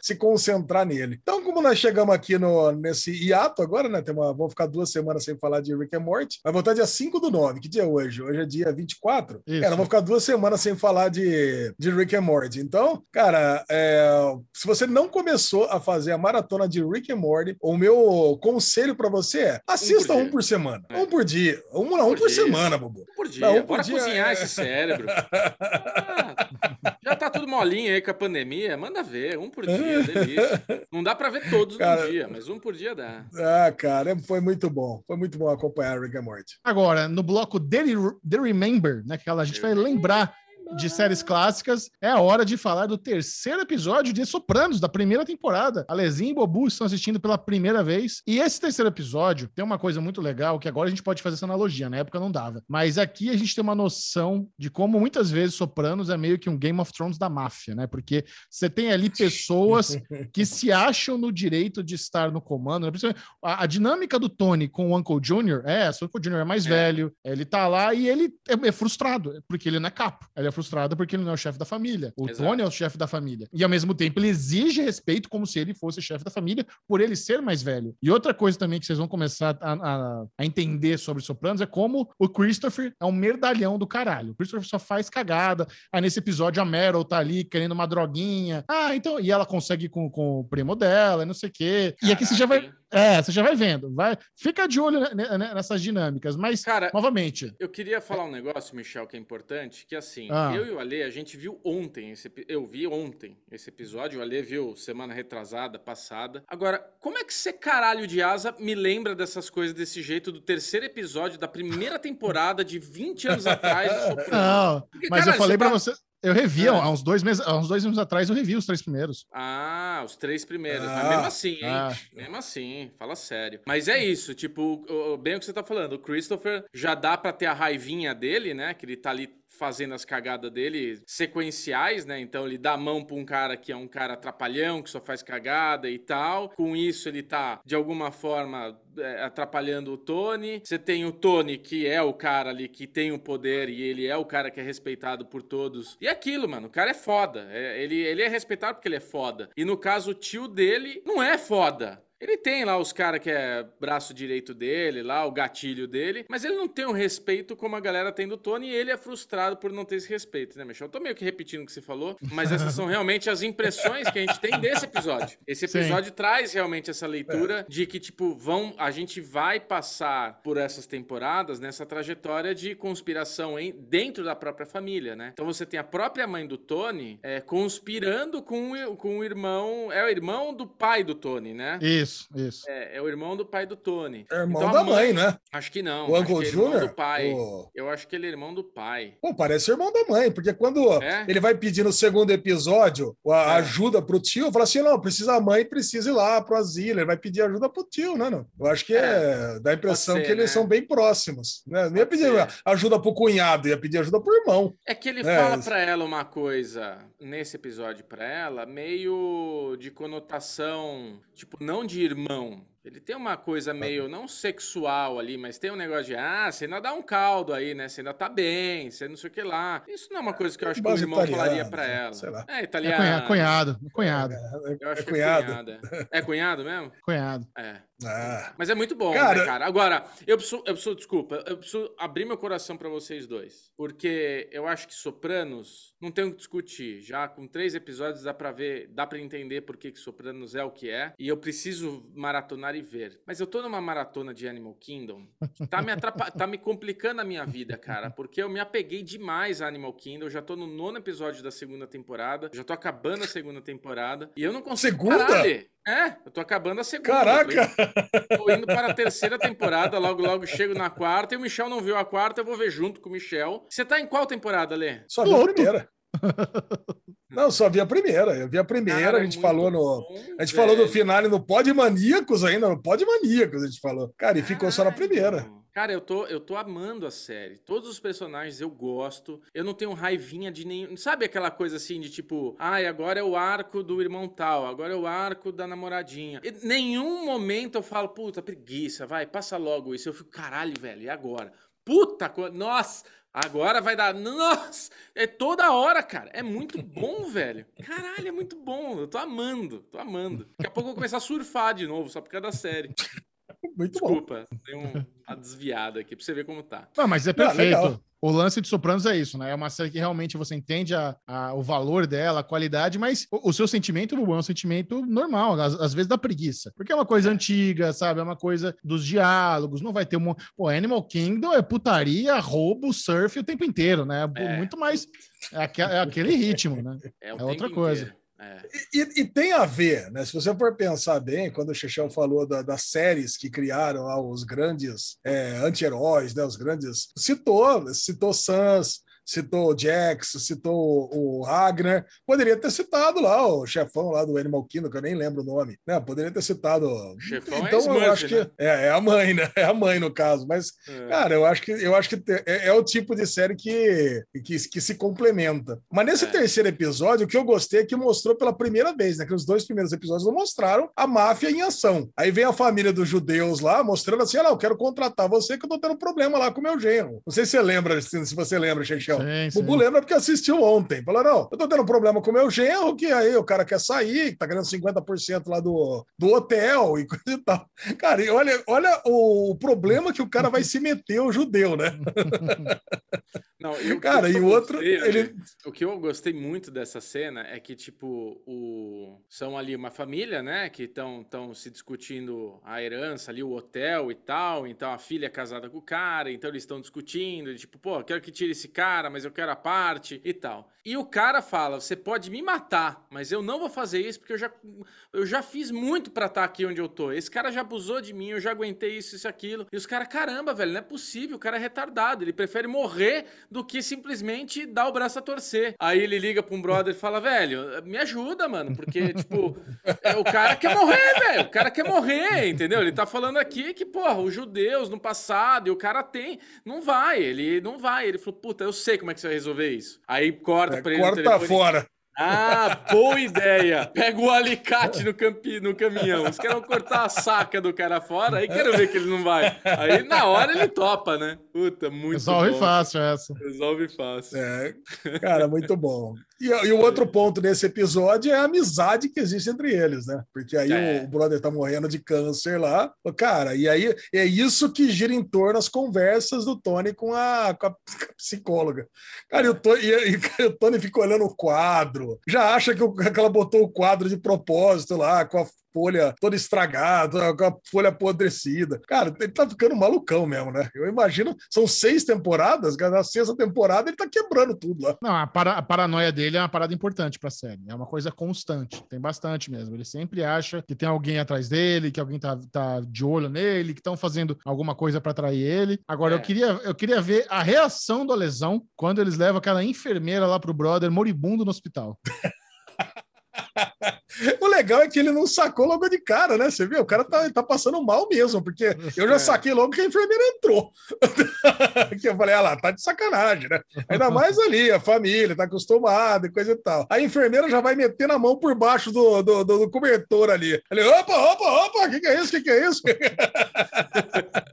se concentrar nele. Então, como nós chegamos aqui no, nesse hiato agora, né? Tem uma, vamos ficar duas semanas sem falar de Rick and Morty. Vai voltar dia 5 do 9. Que dia é hoje? Hoje é dia 24? Isso. Cara, vamos ficar duas semanas sem falar de, de Rick and Morty. Então, cara, é, se você não começou a fazer a maratona de Rick and Morty, o meu conselho pra você é assista Um um por por, dia. semana. É. Um por dia. Um, não, um por por dia. semana, Bubu. Um por dia, Não, um por bora dia cozinhar é- esse cérebro. Ah, já tá tudo molinho aí com a pandemia, manda ver, um por dia, delícia. Não dá pra ver todos Cara- no dia, mas um por dia dá. Ah, cara, é- foi muito bom. Foi muito bom acompanhar Rick and Morty. Agora, no bloco The, The Remember, né? Que a gente vai lembrar de séries clássicas, é a hora de falar do terceiro episódio de Sopranos, da primeira temporada. Alezinho e Bobu estão assistindo pela primeira vez. E esse terceiro episódio tem uma coisa muito legal, que agora a gente pode fazer essa analogia, na época não dava. Mas aqui a gente tem uma noção de como muitas vezes Sopranos é meio que um Game of Thrones da máfia, né? Porque você tem ali pessoas que se acham no direito de estar no comando. né? A, a dinâmica do Tony com o Uncle Junior é essa: o Uncle Junior é mais É. velho, ele tá lá e ele é, é frustrado, porque ele não é capo. Ele é frustrado porque ele não é o chefe da família. O Exato. Tony é o chefe da família. E ao mesmo tempo ele exige respeito como se ele fosse chefe da família por ele ser mais velho. E outra coisa também que vocês vão começar a, a- a entender sobre Sopranos é como o Christopher é um merdalhão do caralho. O Christopher só faz cagada. Aí nesse episódio a Meryl tá ali querendo uma droguinha. Ah, então. E ela consegue com, com o primo dela, e não sei o quê. E aqui você já vai. É, você já vai vendo. Vai, fica de olho ne- ne- nessas dinâmicas. Mas, Cara, novamente, Eu queria falar um negócio, Michel, que é importante, que assim, Ah. eu e o Ale, a gente viu ontem, esse, eu vi ontem esse episódio, o Ale viu semana retrasada, passada. Agora, como é que você, caralho de asa, me lembra dessas coisas desse jeito do terceiro episódio da primeira temporada de 20 anos atrás? Não, Porque, mas eu caralho, falei você pra tá- você. Eu revi É. há uns dois meses, há uns dois meses atrás, eu revi os três primeiros. Ah, os três primeiros. Mas Ah, mesmo assim, hein? ah. Mesmo assim, fala sério. Mas é isso, tipo, bem o que você tá falando. O Christopher já dá pra ter a raivinha dele, né? Que ele tá ali fazendo as cagadas dele sequenciais, né? Então ele dá a mão pra um cara que é um cara atrapalhão, que só faz cagada e tal. Com isso ele tá, de alguma forma, é, atrapalhando o Tony. Você tem o Tony, que é o cara ali que tem o poder e ele é o cara que é respeitado por todos. E é aquilo, mano, o cara é foda. É, ele, ele é respeitado porque ele é foda. E no caso, o tio dele não é foda. Ele tem lá os caras que é braço direito dele, lá o gatilho dele, mas ele não tem o respeito como a galera tem do Tony e ele é frustrado por não ter esse respeito, né, Michel? Eu tô meio que repetindo o que você falou, mas essas são realmente as impressões que a gente tem desse episódio. Esse Sim. episódio traz realmente essa leitura de que, tipo, vão, a gente vai passar por essas temporadas nessa trajetória de conspiração em, dentro da própria família, né? Então você tem a própria mãe do Tony é, conspirando com, o- com o irmão. É o irmão do pai do Tony, né? Isso, isso. É, é o irmão do pai do Tony. É irmão Então, da mãe, né? Acho que não. O Uncle é do pai. O- Eu acho que ele é irmão do pai. Pô, parece irmão da mãe, porque quando É? ele vai pedir no segundo episódio a É. ajuda pro tio, fala assim: não, precisa a mãe, precisa ir lá pro asilo. Ele vai pedir ajuda pro tio, né? Não? Eu acho que é, dá a impressão ser, que eles né? são bem próximos. Né? Não ia pedir ser. ajuda pro cunhado, ia pedir ajuda pro irmão. É que ele É, fala isso. pra ela uma coisa nesse episódio pra ela, meio de conotação, tipo, não de irmão. Ele tem uma coisa meio, não sexual ali, mas tem um negócio de, ah, você ainda dá um caldo aí, né? Você ainda tá bem, você não sei o que lá. Isso não é uma coisa que eu acho que o irmão falaria pra ela. sei lá. É, É italiano. cunhado, cunhado, cunhado, Eu acho É que cunhado. é cunhada. É cunhado mesmo? cunhado. É. Ah, Mas é muito bom, Cara- né, cara? Agora, eu preciso, eu preciso, desculpa, eu preciso abrir meu coração pra vocês dois. Porque eu acho que Sopranos não tem o que discutir. Já com três episódios dá pra ver, dá pra entender por que, que Sopranos é o que é. E eu preciso maratonar e ver. Mas eu tô numa maratona de Animal Kingdom que tá me, atrapa- tá me complicando a minha vida, cara. Porque eu me apeguei demais a Animal Kingdom. Eu já tô no nono episódio da segunda temporada. Já tô acabando a segunda temporada. E eu não consigo Segunda? parar. É, eu tô acabando a segunda. caraca! Tô indo para a terceira temporada, logo logo chego na quarta, e o Michel não viu a quarta, eu vou ver junto com o Michel. Você tá em qual temporada, Lê? Só vi a primeira. Não, só vi a primeira. Eu vi a primeira, Cara, a gente muito falou no. bom, A gente falou do velho. finale no Pod Maníacos ainda, no Pod Maníacos a gente falou. Cara, e ficou só na primeira. Cara, eu tô, eu tô amando a série. Todos os personagens eu gosto. Eu não tenho raivinha de nenhum. Sabe aquela coisa assim de tipo, ai, agora é o arco do irmão tal, agora é o arco da namoradinha. Em nenhum momento eu falo, puta, preguiça, vai, passa logo isso. Eu fico, caralho, velho, e agora? Puta, nossa, agora vai dar. Nossa, é toda hora, cara. É muito bom, velho. Caralho, é muito bom. Eu tô amando, tô amando. Daqui a pouco eu vou começar a surfar de novo, só por causa da série. Muito bom. Desculpa, dei um- uma desviada aqui pra você ver como tá. Não, mas é perfeito. legal. o lance de Sopranos é isso, né? É uma série que realmente você entende a, a- o valor dela, a qualidade, mas o, o seu sentimento, Bubu, é um sentimento normal, às, às vezes da preguiça. Porque é uma coisa antiga, sabe? É uma coisa dos diálogos, não vai ter um. Pô, Animal Kingdom é putaria, roubo, surf o tempo inteiro, né? É. Muito mais. É, é aquele ritmo, né? É, o É outra tempo coisa. inteiro. É. E, e tem a ver, né? Se você for pensar bem, quando o Chechel falou da- das séries que criaram lá os grandes é, anti-heróis, né? Os grandes. Citou, citou Sans, citou o Jax, citou o, Ragnar. Poderia ter citado lá o chefão lá do Animal Kingdom, que eu nem lembro o nome, né? Poderia ter citado. O chefão é então, Smurf, eu acho que né? é, é a mãe, né? É a mãe no caso, mas É. Cara, eu acho que, eu acho que é, é o tipo de série que, que, que se complementa. Mas nesse É. terceiro episódio, o que eu gostei é que mostrou pela primeira vez, né? Que os dois primeiros episódios não mostraram a máfia em ação. Aí vem a família dos judeus lá, mostrando assim: ah, não, eu quero contratar você que eu tô tendo problema lá com o meu genro. Não sei se você lembra, se, você lembra, Michel? Sim, O Bubu sim. lembra porque assistiu ontem. Falou: não, eu tô tendo um problema com o meu genro, que aí o cara quer sair, tá ganhando 50% lá do, do hotel e coisa e tal. Cara, e olha, olha o problema que o cara vai se meter, o judeu, né? Não, e o que Cara, eu e o outro, gostei, ele. O que eu gostei muito dessa cena é que, tipo, o... são ali uma família, né? Que estão se discutindo a herança ali, o hotel e tal. Então a filha é casada com o cara, então eles estão discutindo. e, tipo, pô, quero que tire esse cara, mas eu quero a parte e tal. E o cara fala: você pode me matar, mas eu não vou fazer isso porque eu já, eu já fiz muito pra estar aqui onde eu tô. Esse cara já abusou de mim, eu já aguentei isso, isso, aquilo. E os caras, caramba, velho, não é possível, o cara é retardado. Ele prefere morrer do que simplesmente dar o braço a torcer. Aí ele liga pra um brother e fala, velho, me ajuda, mano, porque, tipo, é, o cara quer morrer, velho. O cara quer morrer, entendeu? Ele tá falando aqui que, porra, os judeus no passado, e o cara tem. Não vai, ele não vai. Ele falou, puta, eu sei como é que você vai resolver isso. Aí corta pra ele Corta fora. Ah, boa ideia! Pega o alicate no, campi, no caminhão. Os caras vão cortar a saca do cara fora, aí quero ver que ele não vai. Aí na hora ele topa, né? Puta, muito Resolve bom. fácil essa. Resolve fácil. É, cara, muito bom. E, e o outro ponto desse episódio é a amizade que existe entre eles, né? Porque aí É. o brother tá morrendo de câncer lá. Cara, e aí é isso que gira em torno das conversas do Tony com a, com a psicóloga. Cara, e o Tony, e, e o Tony fica olhando o quadro, já acha que, que ela botou o quadro de propósito lá, com a folha toda estragada, com a folha apodrecida. Cara, ele tá ficando malucão mesmo, né? Eu imagino, são seis temporadas, na sexta temporada ele tá quebrando tudo lá. Não, a, para- a paranoia dele é uma parada importante pra série. É uma coisa constante. Tem bastante mesmo. Ele sempre acha que tem alguém atrás dele, que alguém tá, tá de olho nele, que estão fazendo alguma coisa pra atrair ele. Agora, É. eu, queria, eu queria ver a reação do lesão quando eles levam aquela enfermeira lá pro brother moribundo no hospital. O legal é que ele não sacou logo de cara, né? Você viu? O cara tá, tá passando mal mesmo, porque eu já É. saquei logo que a enfermeira entrou. que eu falei, ah lá, tá de sacanagem, né? Ainda mais ali, a família, tá acostumada e coisa e tal. A enfermeira já vai metendo a mão por baixo do, do, do- do cobertor ali. Ele, opa, opa, opa, o que, que é isso? O que, que é isso?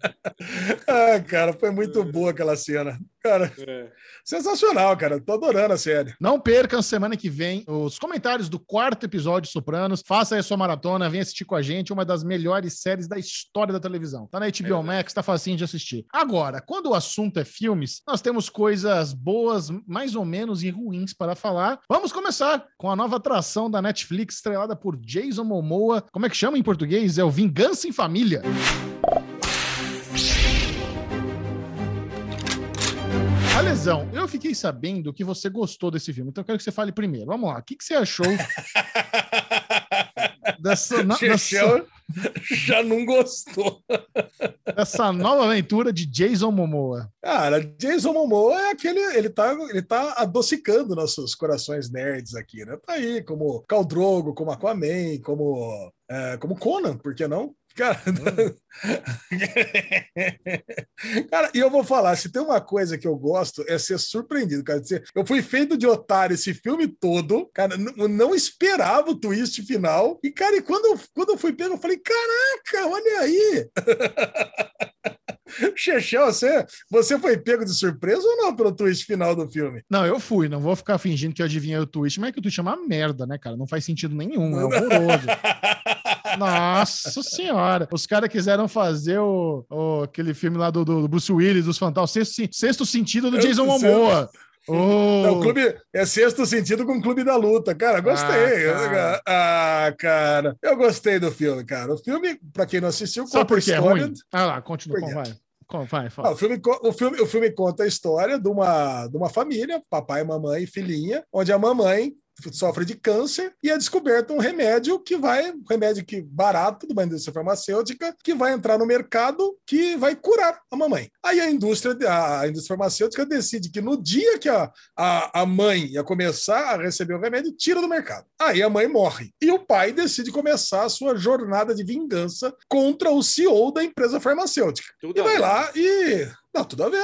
ah, cara, foi muito boa aquela cena. Cara, É. sensacional, cara. Tô adorando a série. Não percam semana que vem os comentários do quarto episódio de Sopranos. Faça aí a sua maratona, venha assistir com a gente, uma das melhores séries da história da televisão. Tá na HBO É Max, tá facinho de assistir. Agora, quando o assunto é filmes, nós temos coisas boas, mais ou menos, e ruins para falar. Vamos começar com a nova atração da Netflix, estrelada por Jason Momoa. Como é que chama em português? É o Vingança em Família. Eu fiquei sabendo que você gostou desse filme, então eu quero que você fale primeiro. Vamos lá, o que, que você achou dessa, na- dessa, já não gostou. dessa nova aventura de Jason Momoa? Cara, Jason Momoa é aquele. Ele tá, ele tá adocicando nossos corações nerds aqui, né? Tá aí, como Khal Drogo, como Aquaman, como, é, como Conan, por que não? Cara, cara, e eu vou falar, se tem uma coisa que eu gosto é ser surpreendido, cara. Eu fui feito de otário esse filme todo, cara, eu não esperava o twist final. E, cara, e quando eu, quando eu fui pego, eu falei, caraca, olha aí! Chechel, você, você foi pego de surpresa ou não pelo twist final do filme? Não, eu fui, não vou ficar fingindo que eu adivinhei o twist, mas é que o twist é uma merda, né, cara? Não faz sentido nenhum, é horroroso. Nossa senhora. Os caras quiseram fazer o, o- aquele filme lá do, do Bruce Willis, dos Fantasmas, sexto, sexto sentido do Eu Jason. Momoa. O... Não, o clube é sexto sentido com o clube da luta, cara. Gostei. Ah, cara. Ah, cara. Eu gostei do filme, cara. O filme, pra quem não assistiu, Sabe conta a por que é história. ruim? Ah lá, continua, Por vai. Vai, Ah, o, filme, o, filme, o filme conta a história de uma, de uma família, papai, mamãe e filhinha, onde a mamãe sofre de câncer e é descoberto um remédio que vai, um remédio que barato de uma indústria farmacêutica, que vai entrar no mercado que vai curar a mamãe. Aí a indústria, a indústria farmacêutica decide que no dia que a, a, a mãe ia começar a receber o remédio, tira do mercado. Aí a mãe morre. E o pai decide começar a sua jornada de vingança contra o CEO da empresa farmacêutica. Tudo E vai lá e. Não, tudo a ver,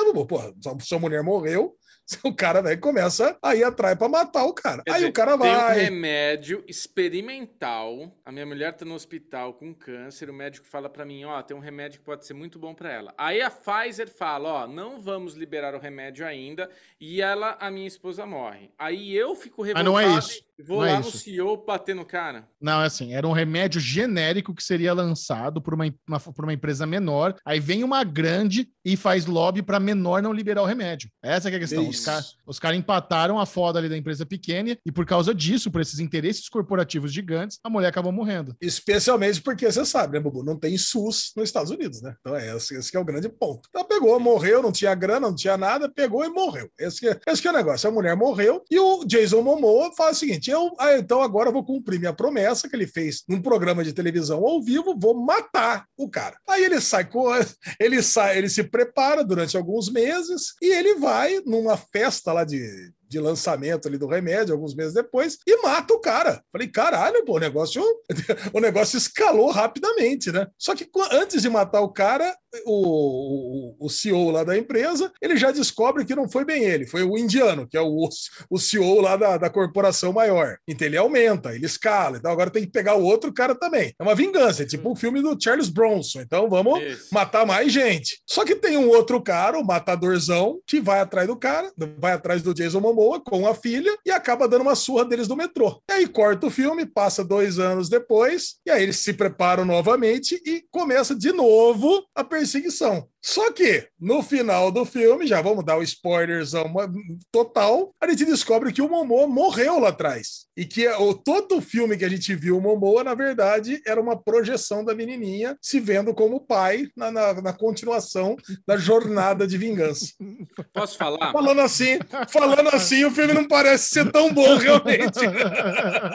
sua, sua mulher morreu, O cara velho começa a ir atrás pra matar o cara. Quer Aí dizer, o cara Tem um vai. remédio experimental. A minha mulher tá no hospital com câncer. O médico fala pra mim: Ó, tem um remédio que pode ser muito bom pra ela. Aí a Pfizer fala: Ó, não vamos liberar o remédio ainda. E ela, a minha esposa, morre. Aí eu fico Mas revoltado. não é isso. Vou Não é lá no isso. CEO bater no cara. Não, é assim, era um remédio genérico que seria lançado por uma, uma- por uma empresa menor, aí vem uma grande e faz lobby para menor não liberar o remédio. Essa que é a questão. Os Isso. caras os cara empataram a foda ali da empresa pequena e por causa disso, por esses interesses corporativos gigantes, a mulher acabou morrendo. Especialmente porque você sabe, né, Bubu? Não tem SUS nos Estados Unidos, né? Então é esse, esse que é o grande ponto. Então pegou, morreu, não tinha grana, não tinha nada, pegou e morreu. Esse que, é- esse que é o negócio. A mulher morreu e o Jason Momoa fala o seguinte: eu, ah, então agora eu vou cumprir minha promessa que ele fez num programa de televisão ao vivo, vou matar o cara. Aí ele sai, ele sai, ele se prepara durante alguns meses e ele vai numa festa lá de, de lançamento ali do remédio, alguns meses depois, e mata o cara. Falei, caralho, pô, o negócio, o negócio escalou rapidamente, né? Só que qu- antes de matar o cara, o, o, o CEO lá da empresa, ele já descobre que não foi bem ele, foi o indiano, que é o, o CEO lá da, da corporação maior. Então ele aumenta, ele escala, então agora tem que pegar o outro cara também. É uma vingança, é tipo o filme do Charles Bronson. Então vamos Isso. matar mais gente. Só que tem um outro cara, o matadorzão, que vai atrás do cara, vai atrás do Jason Momoa com a filha e acaba dando uma surra deles do metrô. E aí corta o filme, passa dois anos depois, e aí eles se preparam novamente e começa de novo a perseguição. Só que no final do filme, já vamos dar o spoilerzão ma- total, a gente descobre que o Momoa morreu lá atrás. E que o, todo o filme que a gente viu o Momoa, na verdade, era uma projeção da menininha se vendo como pai na, na, na continuação da jornada de vingança. Posso falar? Falando assim, falando assim, o filme não parece ser tão bom realmente.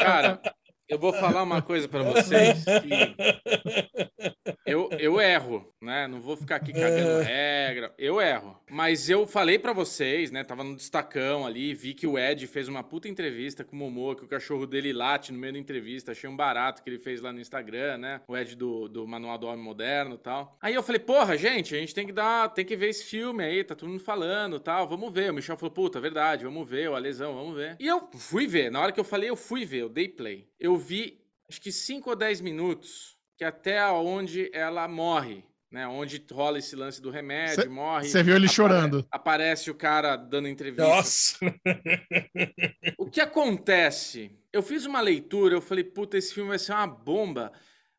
Cara, eu vou falar uma coisa pra vocês. que eu, eu erro, né? Não vou ficar aqui cagando regra. Eu erro. Mas eu falei pra vocês, né? Tava no destacão ali, vi que o Ed fez uma puta entrevista com o Momoa, que o cachorro dele late no meio da entrevista. Achei um barato que ele fez lá no Instagram, né? O Ed do, do Manual do Homem Moderno e tal. Aí eu falei, porra, gente, a gente tem que dar, tem que ver esse filme aí, tá todo mundo falando e tal. Vamos ver. O Michel falou, puta, verdade, vamos ver, o Alesão, vamos ver. E eu fui ver. Na hora que eu falei, eu fui ver, eu dei play. Eu vi, acho que 5 ou 10 minutos, que até onde ela morre. Né, onde rola esse lance do remédio, Cê- morre. Você viu ele apare- chorando. Aparece o cara dando entrevista. Nossa, O que acontece? Eu fiz uma leitura, eu falei, puta, esse filme vai ser uma bomba.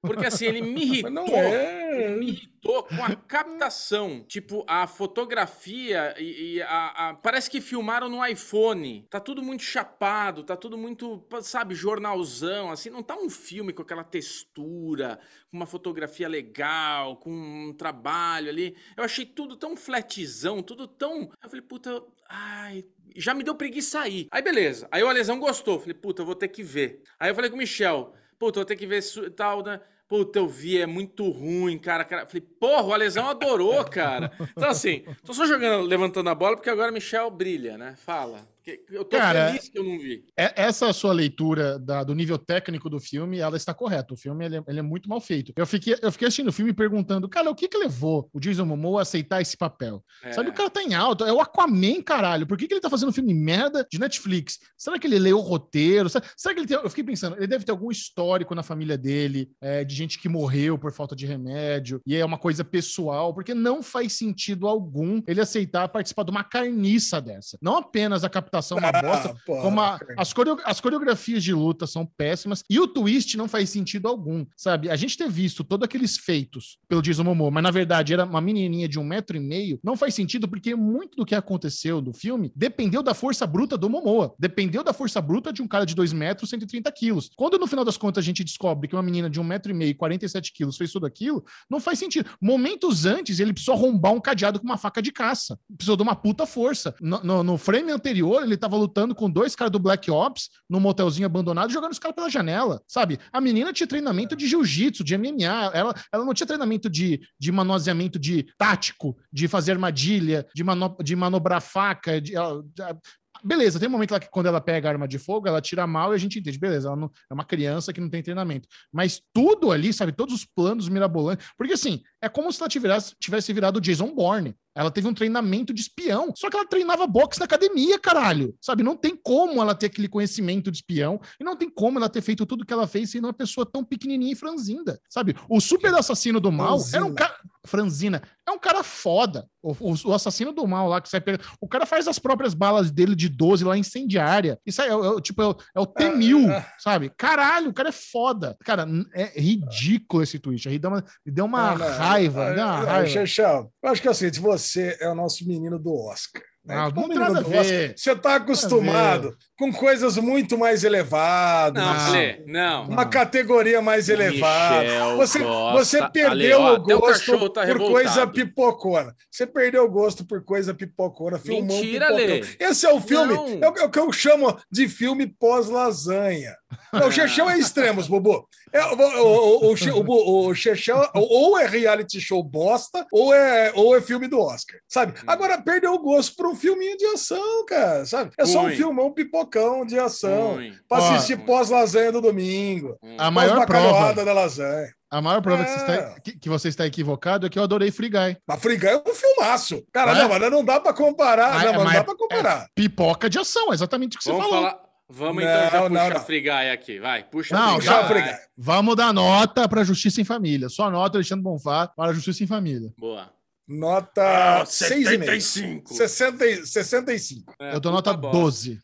Porque assim, ele me irritou. não Ele é. me irritou com a captação. Tipo, a fotografia e, e a, a- Parece que filmaram no iPhone. Tá tudo muito chapado, tá tudo muito, sabe, jornalzão. Assim, não tá um filme com aquela textura, com uma fotografia legal, com um trabalho ali. Eu achei tudo tão flatzão, tudo tão. Eu falei, puta, ai. Já me deu preguiça aí. Aí beleza. Aí o Alesão gostou. Falei, puta, eu vou ter que ver. Aí eu falei com o Michel, puta, eu vou ter que ver tal, né? Puta, eu vi, é muito ruim, cara. cara. Falei, porra, o Alesão adorou, cara. Então, assim, tô só jogando, levantando a bola, porque agora o Michel brilha, né? Fala. Eu tô Cara, feliz que eu não vi. É- Essa sua leitura da- do nível técnico do filme, ela está correta. O filme ele é, ele é muito mal feito. Eu fiquei, eu fiquei assistindo o filme perguntando, cara, o que que levou o Jason Momoa a aceitar esse papel? É. Sabe, o cara tá em alta, é o Aquaman, caralho. Por que, que ele tá fazendo filme merda de Netflix? Será que ele leu o roteiro? Será, será que ele tem. Eu fiquei pensando, ele deve ter algum histórico na família dele, é, de gente que morreu por falta de remédio, e é uma coisa pessoal, porque não faz sentido algum ele aceitar participar de uma carniça dessa. Não apenas a captação é uma bosta, Ah, como a- as, coreo- as coreografias de luta são péssimas e o twist não faz sentido algum, sabe? A gente ter visto todos aqueles feitos pelo Jason Momoa, mas na verdade era uma menininha de um metro e meio, não faz sentido porque muito do que aconteceu do filme dependeu da força bruta do Momoa, dependeu da força bruta de um cara de 2 metros, 130 quilos. Quando no final das contas a gente descobre que uma menina de um metro e meio, 47 quilos fez tudo aquilo, não faz sentido. Momentos antes ele precisou arrombar um cadeado com uma faca de caça, precisou de uma puta força. No, no- no frame anterior ele tava lutando com dois caras do Black Ops num motelzinho abandonado, jogando os caras pela janela, sabe? A menina tinha treinamento de jiu-jitsu, de MMA, ela, ela não tinha treinamento de, de manuseamento de tático, de fazer armadilha, de, mano, de manobrar faca, de, de- Beleza, tem um momento lá que quando ela pega a arma de fogo, ela tira mal e a gente entende, beleza, ela não, é uma criança que não tem treinamento. Mas tudo ali, sabe, todos os planos mirabolantes, porque assim, é como se ela tivesse, tivesse virado Jason Bourne. Ela teve um treinamento de espião. Só que ela treinava boxe na academia, caralho. Sabe? Não tem como ela ter aquele conhecimento de espião e não tem como ela ter feito tudo que ela fez sendo uma pessoa tão pequenininha e franzinda. Sabe? O super assassino do mal era um cara. Franzina. É um cara foda. O, o, o assassino do mal lá que sai pegando. O cara faz as próprias balas dele de 12 lá incendiária. Isso aí é, é, tipo, é, o- é o T-1000, sabe? Caralho, o cara é foda. Cara, é ridículo esse tweet. Aí dá uma, me deu uma Não, não, raiva. não, deu uma não, raiva. Xexão, eu acho que é o seguinte, você é o nosso menino do Oscar. Né? Ah, Tipo, não tem nada a ver. Você está acostumado com coisas muito mais elevadas. Não, Não. Não. Uma categoria mais elevada. Michel Você, gosta- você Ale, perdeu ó, o gosto tá por coisa pipocona. Você perdeu o gosto por coisa pipocona. Filmão Mentira. Ale. Esse é o filme, Não. é o, é o que eu chamo de filme pós-lasanha. Não, o Chechão é extremos, Bobo. É, o, o, o, o, Che- o, o, o Chechão ou é reality show bosta, ou é, ou é filme do Oscar, sabe? Hum. Agora perdeu o gosto por um filminho de ação, cara, sabe? É só um filmão pipocão de ação. Ruim. Pra Ó, assistir pós-lasanha do domingo. A maior prova, da lasanha. a maior prova que, você É. está, que, que você está equivocado é que eu adorei Free Guy. Mas Free Guy é um filmaço. Cara, É? não, mas não dá pra comparar. Mas- não, mas não dá pra comparar. Pipoca de ação, é exatamente o que você Vamos falou. falar. Vamos Não, então já não, puxar não. Free Guy aqui. Vai, puxa Não, Free Puxa. Vamos dar nota para Justiça em Família. Só nota Alexandre Bonfá para Justiça em Família. Boa. Nota Ah, 6,5. 75. 60 e- 65. É, eu dou nota bosta. 12.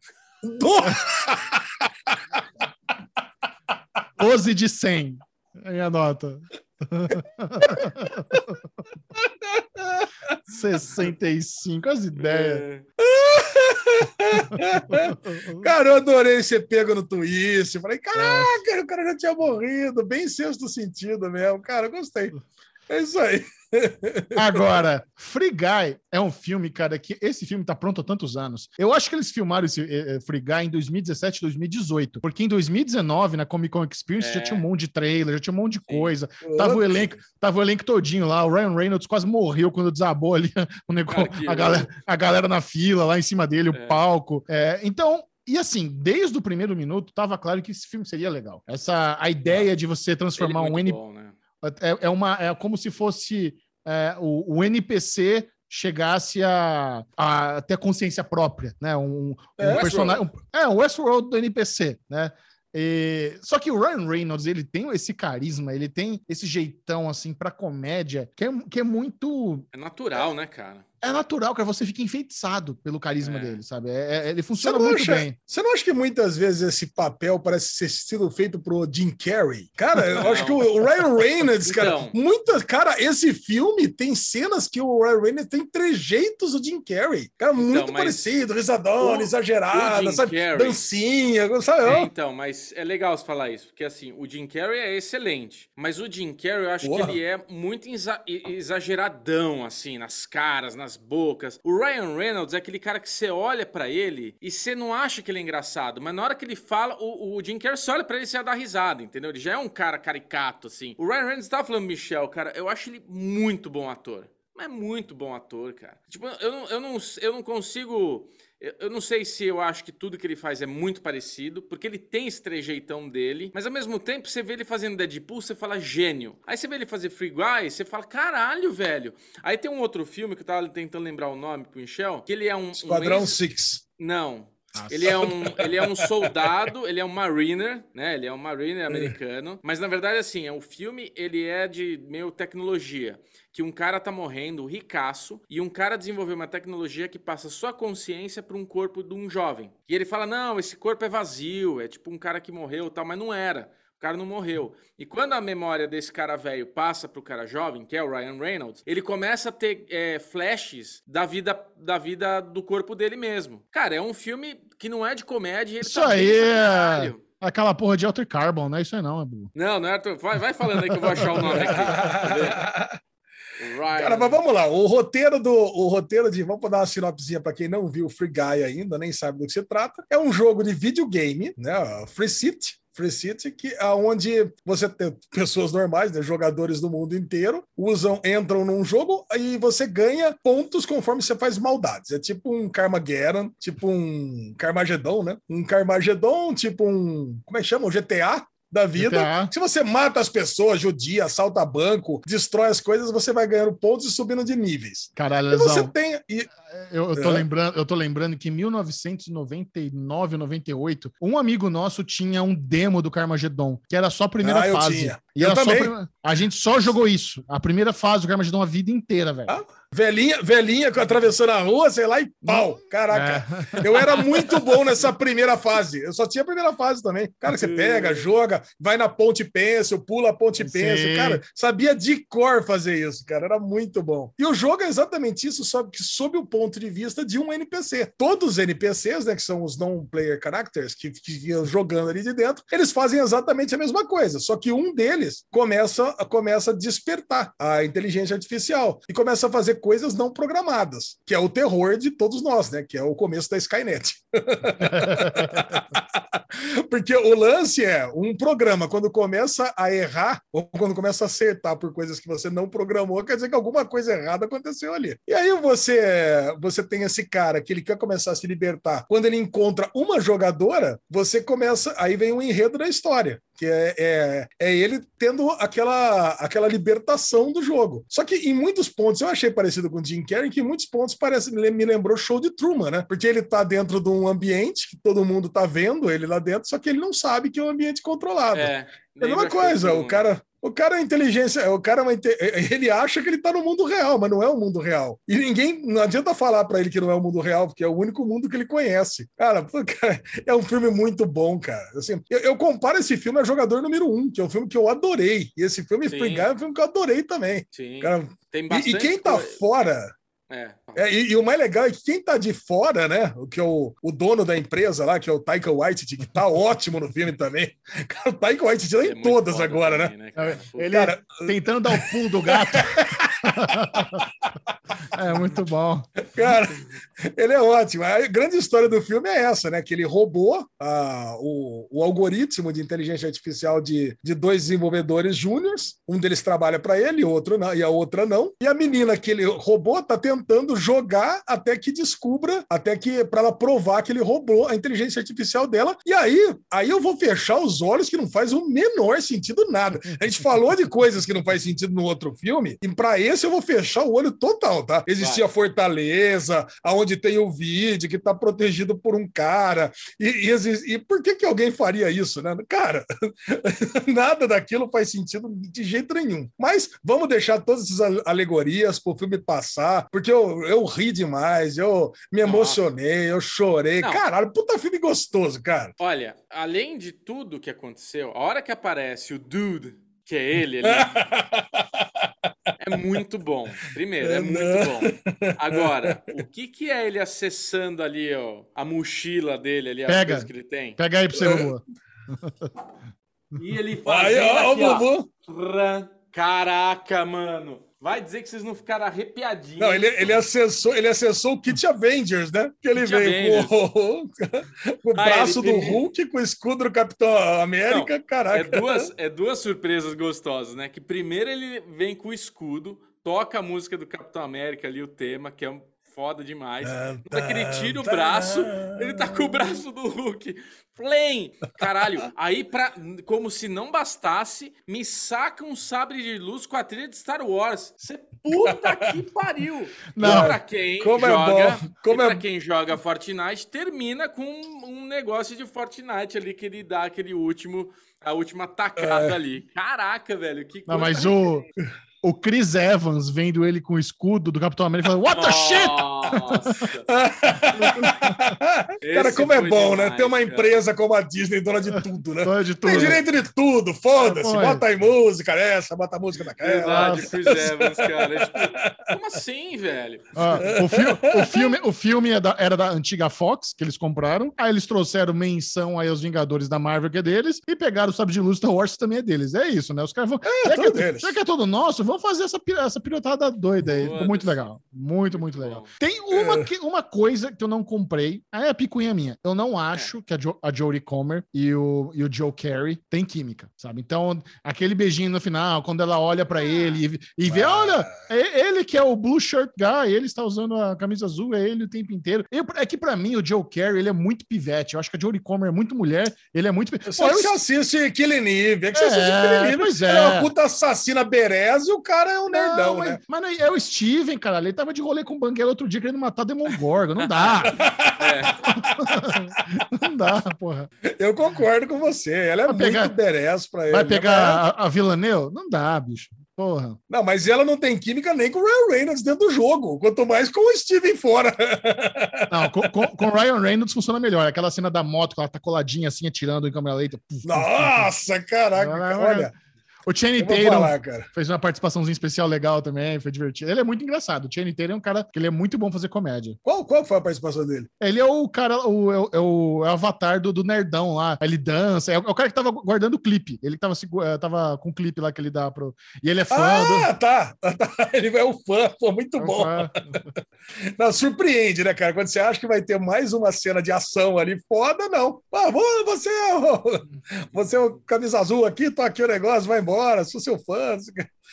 Do- 12 de 100. É a minha nota. 65, as ideias. É. Cara, eu adorei ser pego no twist. Falei, caraca, o cara já tinha morrido. Bem sexto sentido mesmo. Cara, eu gostei. É isso aí. Agora, Free Guy é um filme, cara, que esse filme tá pronto há tantos anos. Eu acho que eles filmaram esse eh, eh, Free Guy em 2017, 2018. Porque em 2019, na Comic Con Experience, É. já tinha um monte de trailer, já tinha um monte de coisa. Tava o elenco, tava o elenco todinho lá. O Ryan Reynolds quase morreu quando desabou ali o negócio, Cara, que a, galera, a galera na fila lá em cima dele, É. o palco. É, então. E assim, desde o primeiro minuto, tava claro que esse filme seria legal. Essa a ideia de você Ele é transformar um bom, né? É, é uma é como se fosse é, o, o NPC chegasse a, a ter consciência própria, né? Um, um É, personagem, um- é o Westworld do NPC, né? E- só que o Ryan Reynolds ele tem esse carisma, ele tem esse jeitão assim para comédia que é, que é muito É natural, né, cara? É natural, cara. Você fica enfeitiçado pelo carisma É. dele, sabe? É- é- ele funciona muito acha, bem. você não acha que muitas vezes esse papel parece ser sido feito pro Jim Carrey? Cara, eu Não. acho que o Ryan Reynolds, cara, Então. muitas, cara, esse filme tem cenas que o Ryan Reynolds tem trejeitos do Jim Carrey. Cara, muito mas parecido, risadona, exagerada, sabe? Carrey- Dancinha, sabe? É, então, mas é legal você falar isso, porque assim, o Jim Carrey é excelente, mas o Jim Carrey eu acho Porra. que ele é muito exa- exageradão, assim, nas caras, nas bocas. O Ryan Reynolds é aquele cara que você olha pra ele e você não acha que ele é engraçado, mas na hora que ele fala, o, o Jim Carrey você olha pra ele e você dá risada, entendeu? Ele já é um cara caricato, assim. O Ryan Reynolds tava falando, Michel, cara, eu acho ele muito bom ator. Mas é muito bom ator, cara. Tipo, eu eu não, eu não consigo. Eu, não sei se eu acho que tudo que ele faz é muito parecido, porque ele tem esse trejeitão dele, mas ao mesmo tempo você vê ele fazendo Deadpool, você fala gênio. Aí você vê ele fazer Free Guy, você fala caralho, velho. Aí tem um outro filme que eu tava tentando lembrar o nome pro Michel, que ele é um. um Esquadrão ex- Six. Não. Ele é, um, ele é um soldado, ele é um mariner, né? Ele é um mariner americano. Mas na verdade, assim, é, o filme ele é de meio tecnologia. Que um cara tá morrendo, ricaço, e um cara desenvolveu uma tecnologia que passa sua consciência para um corpo de um jovem. E ele fala: não, esse corpo é vazio, é tipo um cara que morreu e tal, mas não era. O cara não morreu. E quando a memória desse cara velho passa pro cara jovem, que é o Ryan Reynolds, ele começa a ter é, flashes da vida, da vida do corpo dele mesmo. Cara, é um filme que não é de comédia. Ele Isso tá aí é caralho. aquela porra de Alter Carbon, não é isso aí não, é Bu. Não, não é. Arthur. Vai, vai falando aí que eu vou achar o nome aqui. Ryan. Cara, mas vamos lá. O roteiro do o roteiro de vamos dar uma sinopsinha para quem não viu Free Guy ainda, nem sabe do que se trata. É um jogo de videogame, né? Free City. Free City, que onde você tem pessoas normais, né, jogadores do mundo inteiro, usam, entram num jogo e você ganha pontos conforme você faz maldades. É tipo um Carmageddon, tipo um Carmageddon, né? Um Carmageddon, tipo um. Como é que chama? Um GTA, da vida. GTA. Se você mata as pessoas, judia, assalta banco, destrói as coisas, você vai ganhando pontos e subindo de níveis. Caralho, E você tem. E, Eu, eu tô É. lembrando, eu tô lembrando que em 1999, 98, um amigo nosso tinha um demo do Carmageddon, que era só a primeira Ah, eu fase. tinha. E Eu era só a também. prime- a gente só jogou isso. A primeira fase do Carmageddon a vida inteira, velho. Ah, velhinha, velhinha atravessando a rua, sei lá, e pau. Caraca. É. Eu era muito bom nessa primeira fase. Eu só tinha a primeira fase também. Cara, você pega, joga, vai na ponte pencil, pula a ponte pencil. Cara, sabia de cor fazer isso, cara. Era muito bom. E o jogo é exatamente isso, só que sob o ponto de vista de um NPC. Todos os NPCs, né, que são os non-player characters, que, que iam jogando ali de dentro, eles fazem exatamente a mesma coisa. Só que um deles começa, começa a despertar a inteligência artificial e começa a fazer coisas não programadas, que é o terror de todos nós, né? Que é o começo da Skynet. Porque o lance é um programa, quando começa a errar, ou quando começa a acertar por coisas que você não programou, quer dizer que alguma coisa errada aconteceu ali. E aí você, você tem esse cara que ele quer começar a se libertar. Quando ele encontra uma jogadora, você começa. Aí vem o enredo da história. Que é, é, é ele tendo aquela, aquela libertação do jogo. Só que em muitos pontos, eu achei parecido com o Jim Carrey, que em muitos pontos parece, me lembrou show de Truman, né? Porque ele tá dentro de um ambiente que todo mundo tá vendo ele lá dentro, só que ele não sabe que é um ambiente controlado. É. É a mesma coisa, o cara, o cara é inteligência, o cara é ele acha que ele tá no mundo real, mas não é o mundo real. E ninguém, não adianta falar para ele que não é o mundo real, porque é o único mundo que ele conhece. Cara, pô, cara, é um filme muito bom, cara. Assim, eu, eu comparo esse filme a Jogador Número Um, que é um filme que eu adorei. E esse filme Guy é um filme que eu adorei também. Sim. Cara, Tem e, bastante e quem tá coisa. fora É. é, e, e o mais legal é que quem tá de fora, né? O que é o, o dono da empresa lá, que é o Taika Waititi, que tá ótimo no filme também. Cara, o Taika Waititi tá É em muito todas agora, também, né? cara? Pô, Ele Cara, tentando dar o pulo do gato. é muito bom. Cara, ele é ótimo. A grande história do filme é essa, né? Que ele roubou ah, o, o algoritmo de inteligência artificial de, de dois desenvolvedores júniores. Um deles trabalha para ele, outro não, e a outra não. E a menina que ele roubou tá tentando jogar até que descubra, até que para ela provar que ele roubou a inteligência artificial dela. E aí, aí eu vou fechar os olhos que não faz o menor sentido nada. A gente falou de coisas que não faz sentido no outro filme, e para esse eu vou fechar o olho total, tá? Existia a Fortaleza, aonde tem o vídeo que tá protegido por um cara. E, e, e por que que alguém faria isso, né? Cara, nada daquilo faz sentido de jeito nenhum. Mas vamos deixar todas essas ale- alegorias pro filme passar, porque eu, eu ri demais, eu me emocionei, eu chorei. Não. Caralho, puta filme gostoso, cara. Olha, além de tudo que aconteceu, a hora que aparece o dude, que é ele ali, é muito bom. Primeiro, é muito bom. Agora, o que que é ele acessando ali, ó, a mochila dele ali, Pega. que ele tem? Pega aí pra você, Lua. E ele Aí, fazendo ó, aqui, o ó. Bubu. Caraca, mano. Vai dizer que vocês não ficaram arrepiadinhos. Não, ele, ele, acessou, ele acessou o Kit Avengers, né? Que ele Kit veio com, o- com o Ah, braço do primeiro- Hulk, com o escudo do Capitão América. É Caraca. duas, é duas surpresas gostosas, né? Que primeiro ele vem com o escudo, toca a música do Capitão América ali, o tema, que é um foda demais. Que ele tira o braço, ele tá com o braço do Hulk. Flame! Caralho, aí pra, como se não bastasse, me saca um sabre de luz com a trilha de Star Wars. Você puta que pariu! Não, e pra quem como é joga, bom, como é- quem joga Fortnite, termina com um, negócio de Fortnite ali que ele dá aquele último, a última tacada ali. Caraca, velho, que Não, mas o, o Chris Evans vendo ele com o escudo do Capitão América falando, What the shit? Nossa! cara, como é bom, né? demais, Ter uma cara. empresa como a Disney, dona de tudo, né? Dona de tudo. Tem direito de tudo, foda-se. Foi. Bota aí música essa, bota a música daquela. Verdade, Chris Evans, cara. É tipo, como assim, velho? Ah, o, fi- o filme, o filme é da- era da antiga Fox, que eles compraram. Aí eles trouxeram menção aí aos Vingadores da Marvel, que é deles, e pegaram o Sabre de Luz Star Wars, que também é deles. É isso, né? Os caras vão. já, tudo que é, deles. já que é todo nosso, vamos fazer essa, essa pilotada doida aí. Ficou muito legal. Muito, muito legal. Tem uma, que- uma coisa que eu não comprei. Aí é a picuinha minha. Eu não É. acho que a, jo a Jodie Comer e o, e o Joe Carey têm química, sabe? Então, aquele beijinho no final, quando ela olha pra ele e, e vê, Ah. olha, é ele que é o Blue Shirt Guy, ele está usando a camisa azul, é ele o tempo inteiro. Eu- é que pra mim o Joe Carey, ele é muito pivete. Eu acho que a Jodie Comer é muito mulher, ele é muito... Pô, eu que você assiste Killing Eve, é que você É, assiste Killing Eve. pois Ela é uma é. puta assassina berez e o cara é um nerdão, Não, mas, né? mas é o Steven, cara. Ele tava de rolê com o Banguela outro dia querendo matar Demogorgon. Não dá. É. não dá, porra. Eu concordo com você. Ela é Vai pegar- muito berez pra ele. Vai né? pegar a, a Villanelle? Não dá, bicho. Porra. Não, mas ela não tem química nem com o Ryan Reynolds dentro do jogo, quanto mais com o Steven fora. Não, com, com, com Ryan Reynolds funciona melhor. Aquela cena da moto que ela tá coladinha assim, atirando em câmera lenta. Puf, puf, puf. Nossa, caraca, olha. O Channing Tatum fez uma participaçãozinha especial legal também, foi divertido. Ele é muito engraçado. O Channing Tatum é um cara que ele é muito bom fazer comédia. Qual, qual foi a participação dele? Ele é o cara, o, é o, é o- é avatar do, do nerdão lá. Ele dança. É o, é o cara que tava guardando o clipe. Ele tava, eh, tava com o clipe lá que ele dá pro. E ele é fã do. Ah, tá. Ele é o fã, pô, muito é um bom. fã. Não, surpreende, né, cara? Quando você acha que vai ter mais uma cena de ação ali, foda, não. Ah, você, é o, você é o camisa azul aqui, tô aqui o negócio, vai embora, sou seu fã.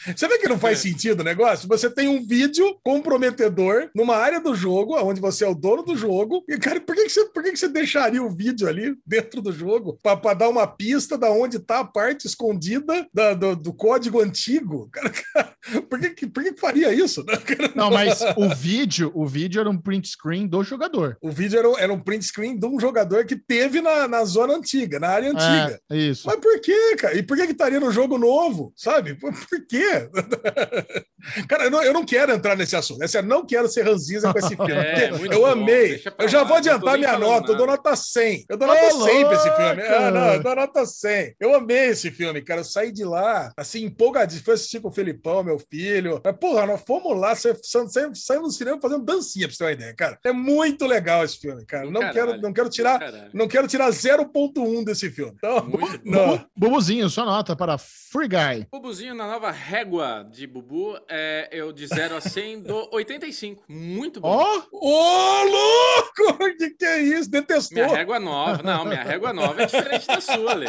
Não. Você vê que não faz sentido o negócio? Você tem um vídeo comprometedor numa área do jogo, onde você é o dono do jogo, e, cara, por que, que, você, por que, que você deixaria o vídeo ali dentro do jogo para dar uma pista da onde tá a parte escondida da- do, do código antigo? Cara, cara, por que, que- por que, que faria isso? né, cara? Não, mas o vídeo, o vídeo era um print screen do jogador. O vídeo era, um- era um print screen de um jogador que teve na, na zona antiga, na área antiga. É, isso. Mas por quê, cara? E por que que estaria no jogo novo? Sabe? Por, por quê? cara, eu não, eu não quero entrar nesse assunto. Eu não quero ser ranzinza com esse filme. É, eu bom, amei. Eu já lá, vou adiantar minha nota. Eu dou nada. nota 100. Eu dou nota 100 pra esse filme. Ah, não, eu dou nota 100. Eu amei esse filme, cara. Eu saí de lá, assim, empolgadíssimo. Fui assistir com o Felipão, meu filho. Mas, porra, nós fomos lá, sa- sa- sa- saímos do cinema fazendo dancinha, pra você ter uma ideia, cara. É muito legal esse filme, cara. Não, Caralho. quero, não quero tirar Caralho. não quero tirar 0.1 desse filme. Então, Bubuzinho, sua nota para Free Guy. Bubuzinho na nova régua de Bubu é eu de 0 a 100 do 85. Muito bom. Ó, Ô, louco! O que, que é isso? Detestou. Minha régua nova. Não, minha régua nova é diferente da sua, Lê.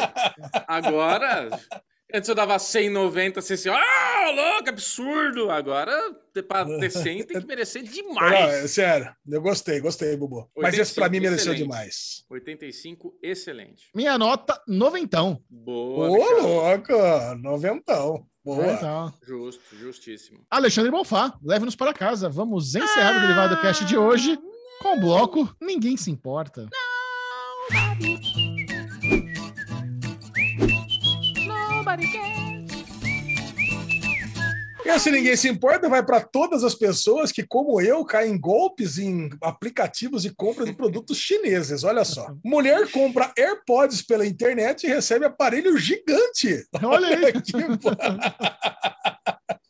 Agora, antes eu dava 190, você assim, ah, louco, absurdo. Agora, pra ter 100, tem que merecer Não, é demais. sério, eu gostei, gostei, Bubu. Mas esse pra mim 85, mereceu excelente. demais. 85, excelente. minha nota, noventão. Boa, Ô, louco! Noventão. Boa. Noventão. Justo, justíssimo. Alexandre Bonfá, leve-nos para casa. Vamos encerrar o Derivado Cast de hoje com o bloco Ninguém Se Importa. Esse ninguém se importa vai para todas as pessoas que, como eu, caem em golpes em aplicativos de compra de produtos chineses. Olha só. Mulher compra AirPods pela internet e recebe aparelho gigante. Olha aí. Tipo-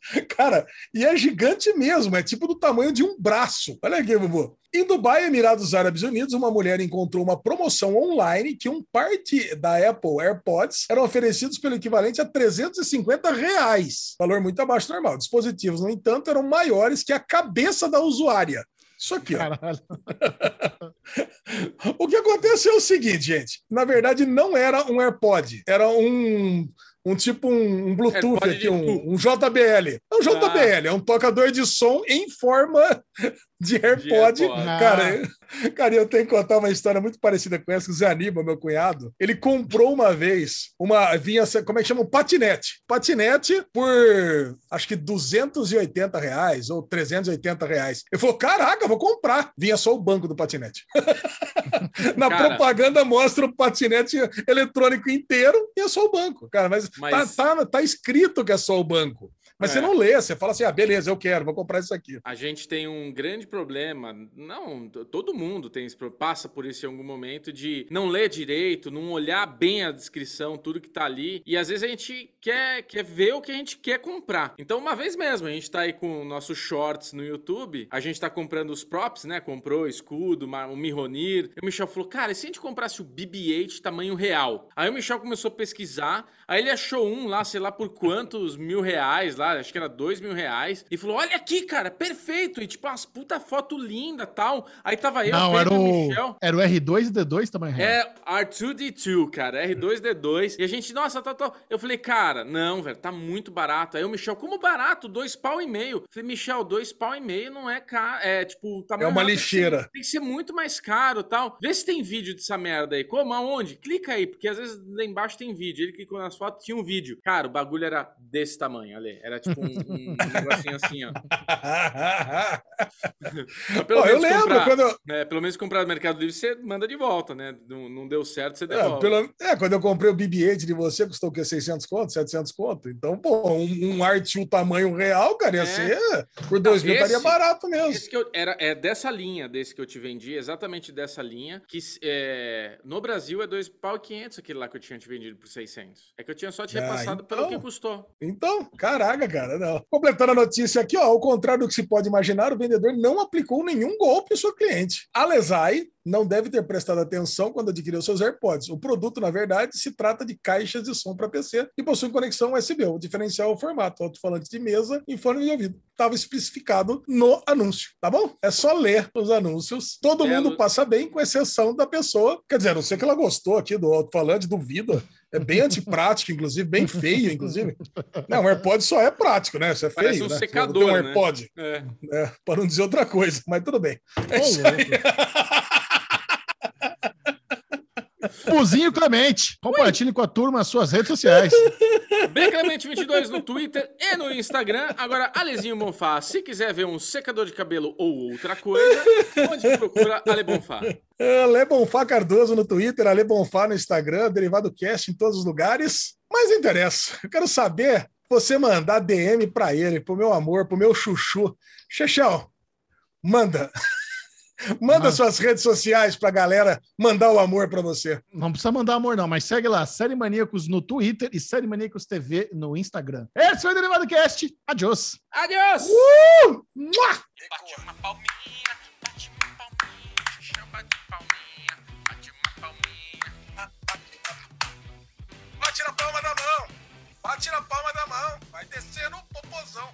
Cara, e é gigante mesmo, é tipo do tamanho de um braço. Olha aqui, Bubu. Em Dubai, Emirados Árabes Unidos, uma mulher encontrou uma promoção online que um parte da Apple AirPods eram oferecidos pelo equivalente a 350 reais. Valor muito abaixo do normal. Dispositivos, no entanto, eram maiores que a cabeça da usuária. Isso aqui, ó. Caralho. O que aconteceu é o seguinte, gente. Na verdade, não era um AirPod, era um. Um tipo um, um Bluetooth AirPod aqui, um, um JBL. É um JBL, é um tocador de som em forma de AirPod. Cara, eu, cara, eu tenho que contar uma história muito parecida com essa. O Zé Aníbal, meu cunhado, ele comprou uma vez uma. Vinha, como é que chama? Um patinete. Patinete por acho que 280 reais ou 380 reais. Ele falou: caraca, vou comprar. Vinha só o banco do patinete. Na Cara. propaganda mostra o patinete eletrônico inteiro e é só o banco. Cara, mas, Mas- Tá, tá, tá escrito que é só o banco. Mas É. você não lê, você fala assim: ah, beleza, eu quero, vou comprar isso aqui. A gente tem um grande problema, não, todo mundo tem esse, passa por isso em algum momento de não ler direito, não olhar bem a descrição, tudo que tá ali, e às vezes a gente quer, quer ver o que a gente quer comprar. Então, uma vez mesmo, a gente tá aí com nossos shorts no YouTube, a gente tá comprando os props, né? Comprou o escudo, o Mihonir. E o Michel falou, cara, e se a gente comprasse o BB-8 tamanho real? Aí o Michel começou a pesquisar, aí ele achou um lá, sei lá por quantos mil reais lá, acho que era dois mil reais, e falou: Olha aqui, cara, perfeito. E tipo, as puta foto linda tal. Aí tava eu, Não, era Pedro, o, Michel. era o R2 e D2 tamanho real. É R2D2, cara, R2D2. E a gente, nossa, tal, tal. Eu falei, cara, não, velho, tá muito barato. Aí o Michel, como barato? Dois pau e meio. Eu falei, Michel, dois pau e meio não é caro. É tipo, tamanho É uma real tem que ser- lixeira. Tem que ser muito mais caro tal. Vê se tem vídeo dessa merda aí. Como? Aonde? Clica aí, porque às vezes lá embaixo tem vídeo. Ele clicou nas fotos, tinha um vídeo. Cara, o bagulho era desse tamanho, ali. Era tipo um, um negocinho assim, ó. Mas pelo Pô, eu menos lembro comprar- quando eu, é, pelo menos comprar no Mercado Livre, você manda de volta, né? Não, não deu certo, você é, devolve. pelo- é, quando eu comprei o BB-8 de você, custou o quê? 600 conto, 700 conto? Então, pô, um, um arte tamanho real, cara, ia É. ser, por 2 mil estaria barato mesmo. Eu, era, é dessa linha, desse que eu te vendi, exatamente dessa linha, que é, no Brasil é 2 pau e 500 aquele lá que eu tinha te vendido por 600. É que eu tinha só te Ah, repassado pelo então. que custou. Então, caraca, cara, não. Completando a notícia aqui, ó, ao contrário do que se pode imaginar, o vendedor não aplicou nenhum golpe em sua cliente. A Lesai não deve ter prestado atenção quando adquiriu seus AirPods. O produto, na verdade, se trata de caixas de som para PC e possui conexão USB. O diferencial é o formato alto-falante de mesa em fone de ouvido. Estava especificado no anúncio, tá bom? É só ler os anúncios. Todo É, mundo passa bem, com exceção da pessoa. Quer dizer, não sei que ela gostou aqui do alto-falante, duvido. É bem antiprático, inclusive, bem feio, inclusive. Não, o AirPod só é prático, né? Isso é Parece feio, um né? secador, Tem um né? AirPod, É. né? Para não dizer outra coisa, mas tudo bem. É isso aí. Puzinho Clemente. Compartilhe com a turma as suas redes sociais. Beclemente22 no Twitter e no Instagram. Agora, Alezinho Bonfá, se quiser ver um secador de cabelo ou outra coisa, onde procura Ale Bonfá? Ale Bonfá Cardoso no Twitter, Ale Bonfá no Instagram, Derivado Cast em todos os lugares. Mas não interessa. Eu quero saber você mandar DM para ele, pro meu amor, pro meu chuchu. Chechel, manda. Manda Manda. suas redes sociais pra galera mandar o amor para você. Não precisa mandar amor, não, mas segue lá, Série Maníacos no Twitter e Série Maníacos TV no Instagram. Esse foi o Derivado Cast. Adiós. Adiós! Mua! Bate uma palminha, bate uma palminha, xixi, bate palminha, bate uma palminha. Bate na palma da mão. Bate na palma da mão. Vai descer no popozão.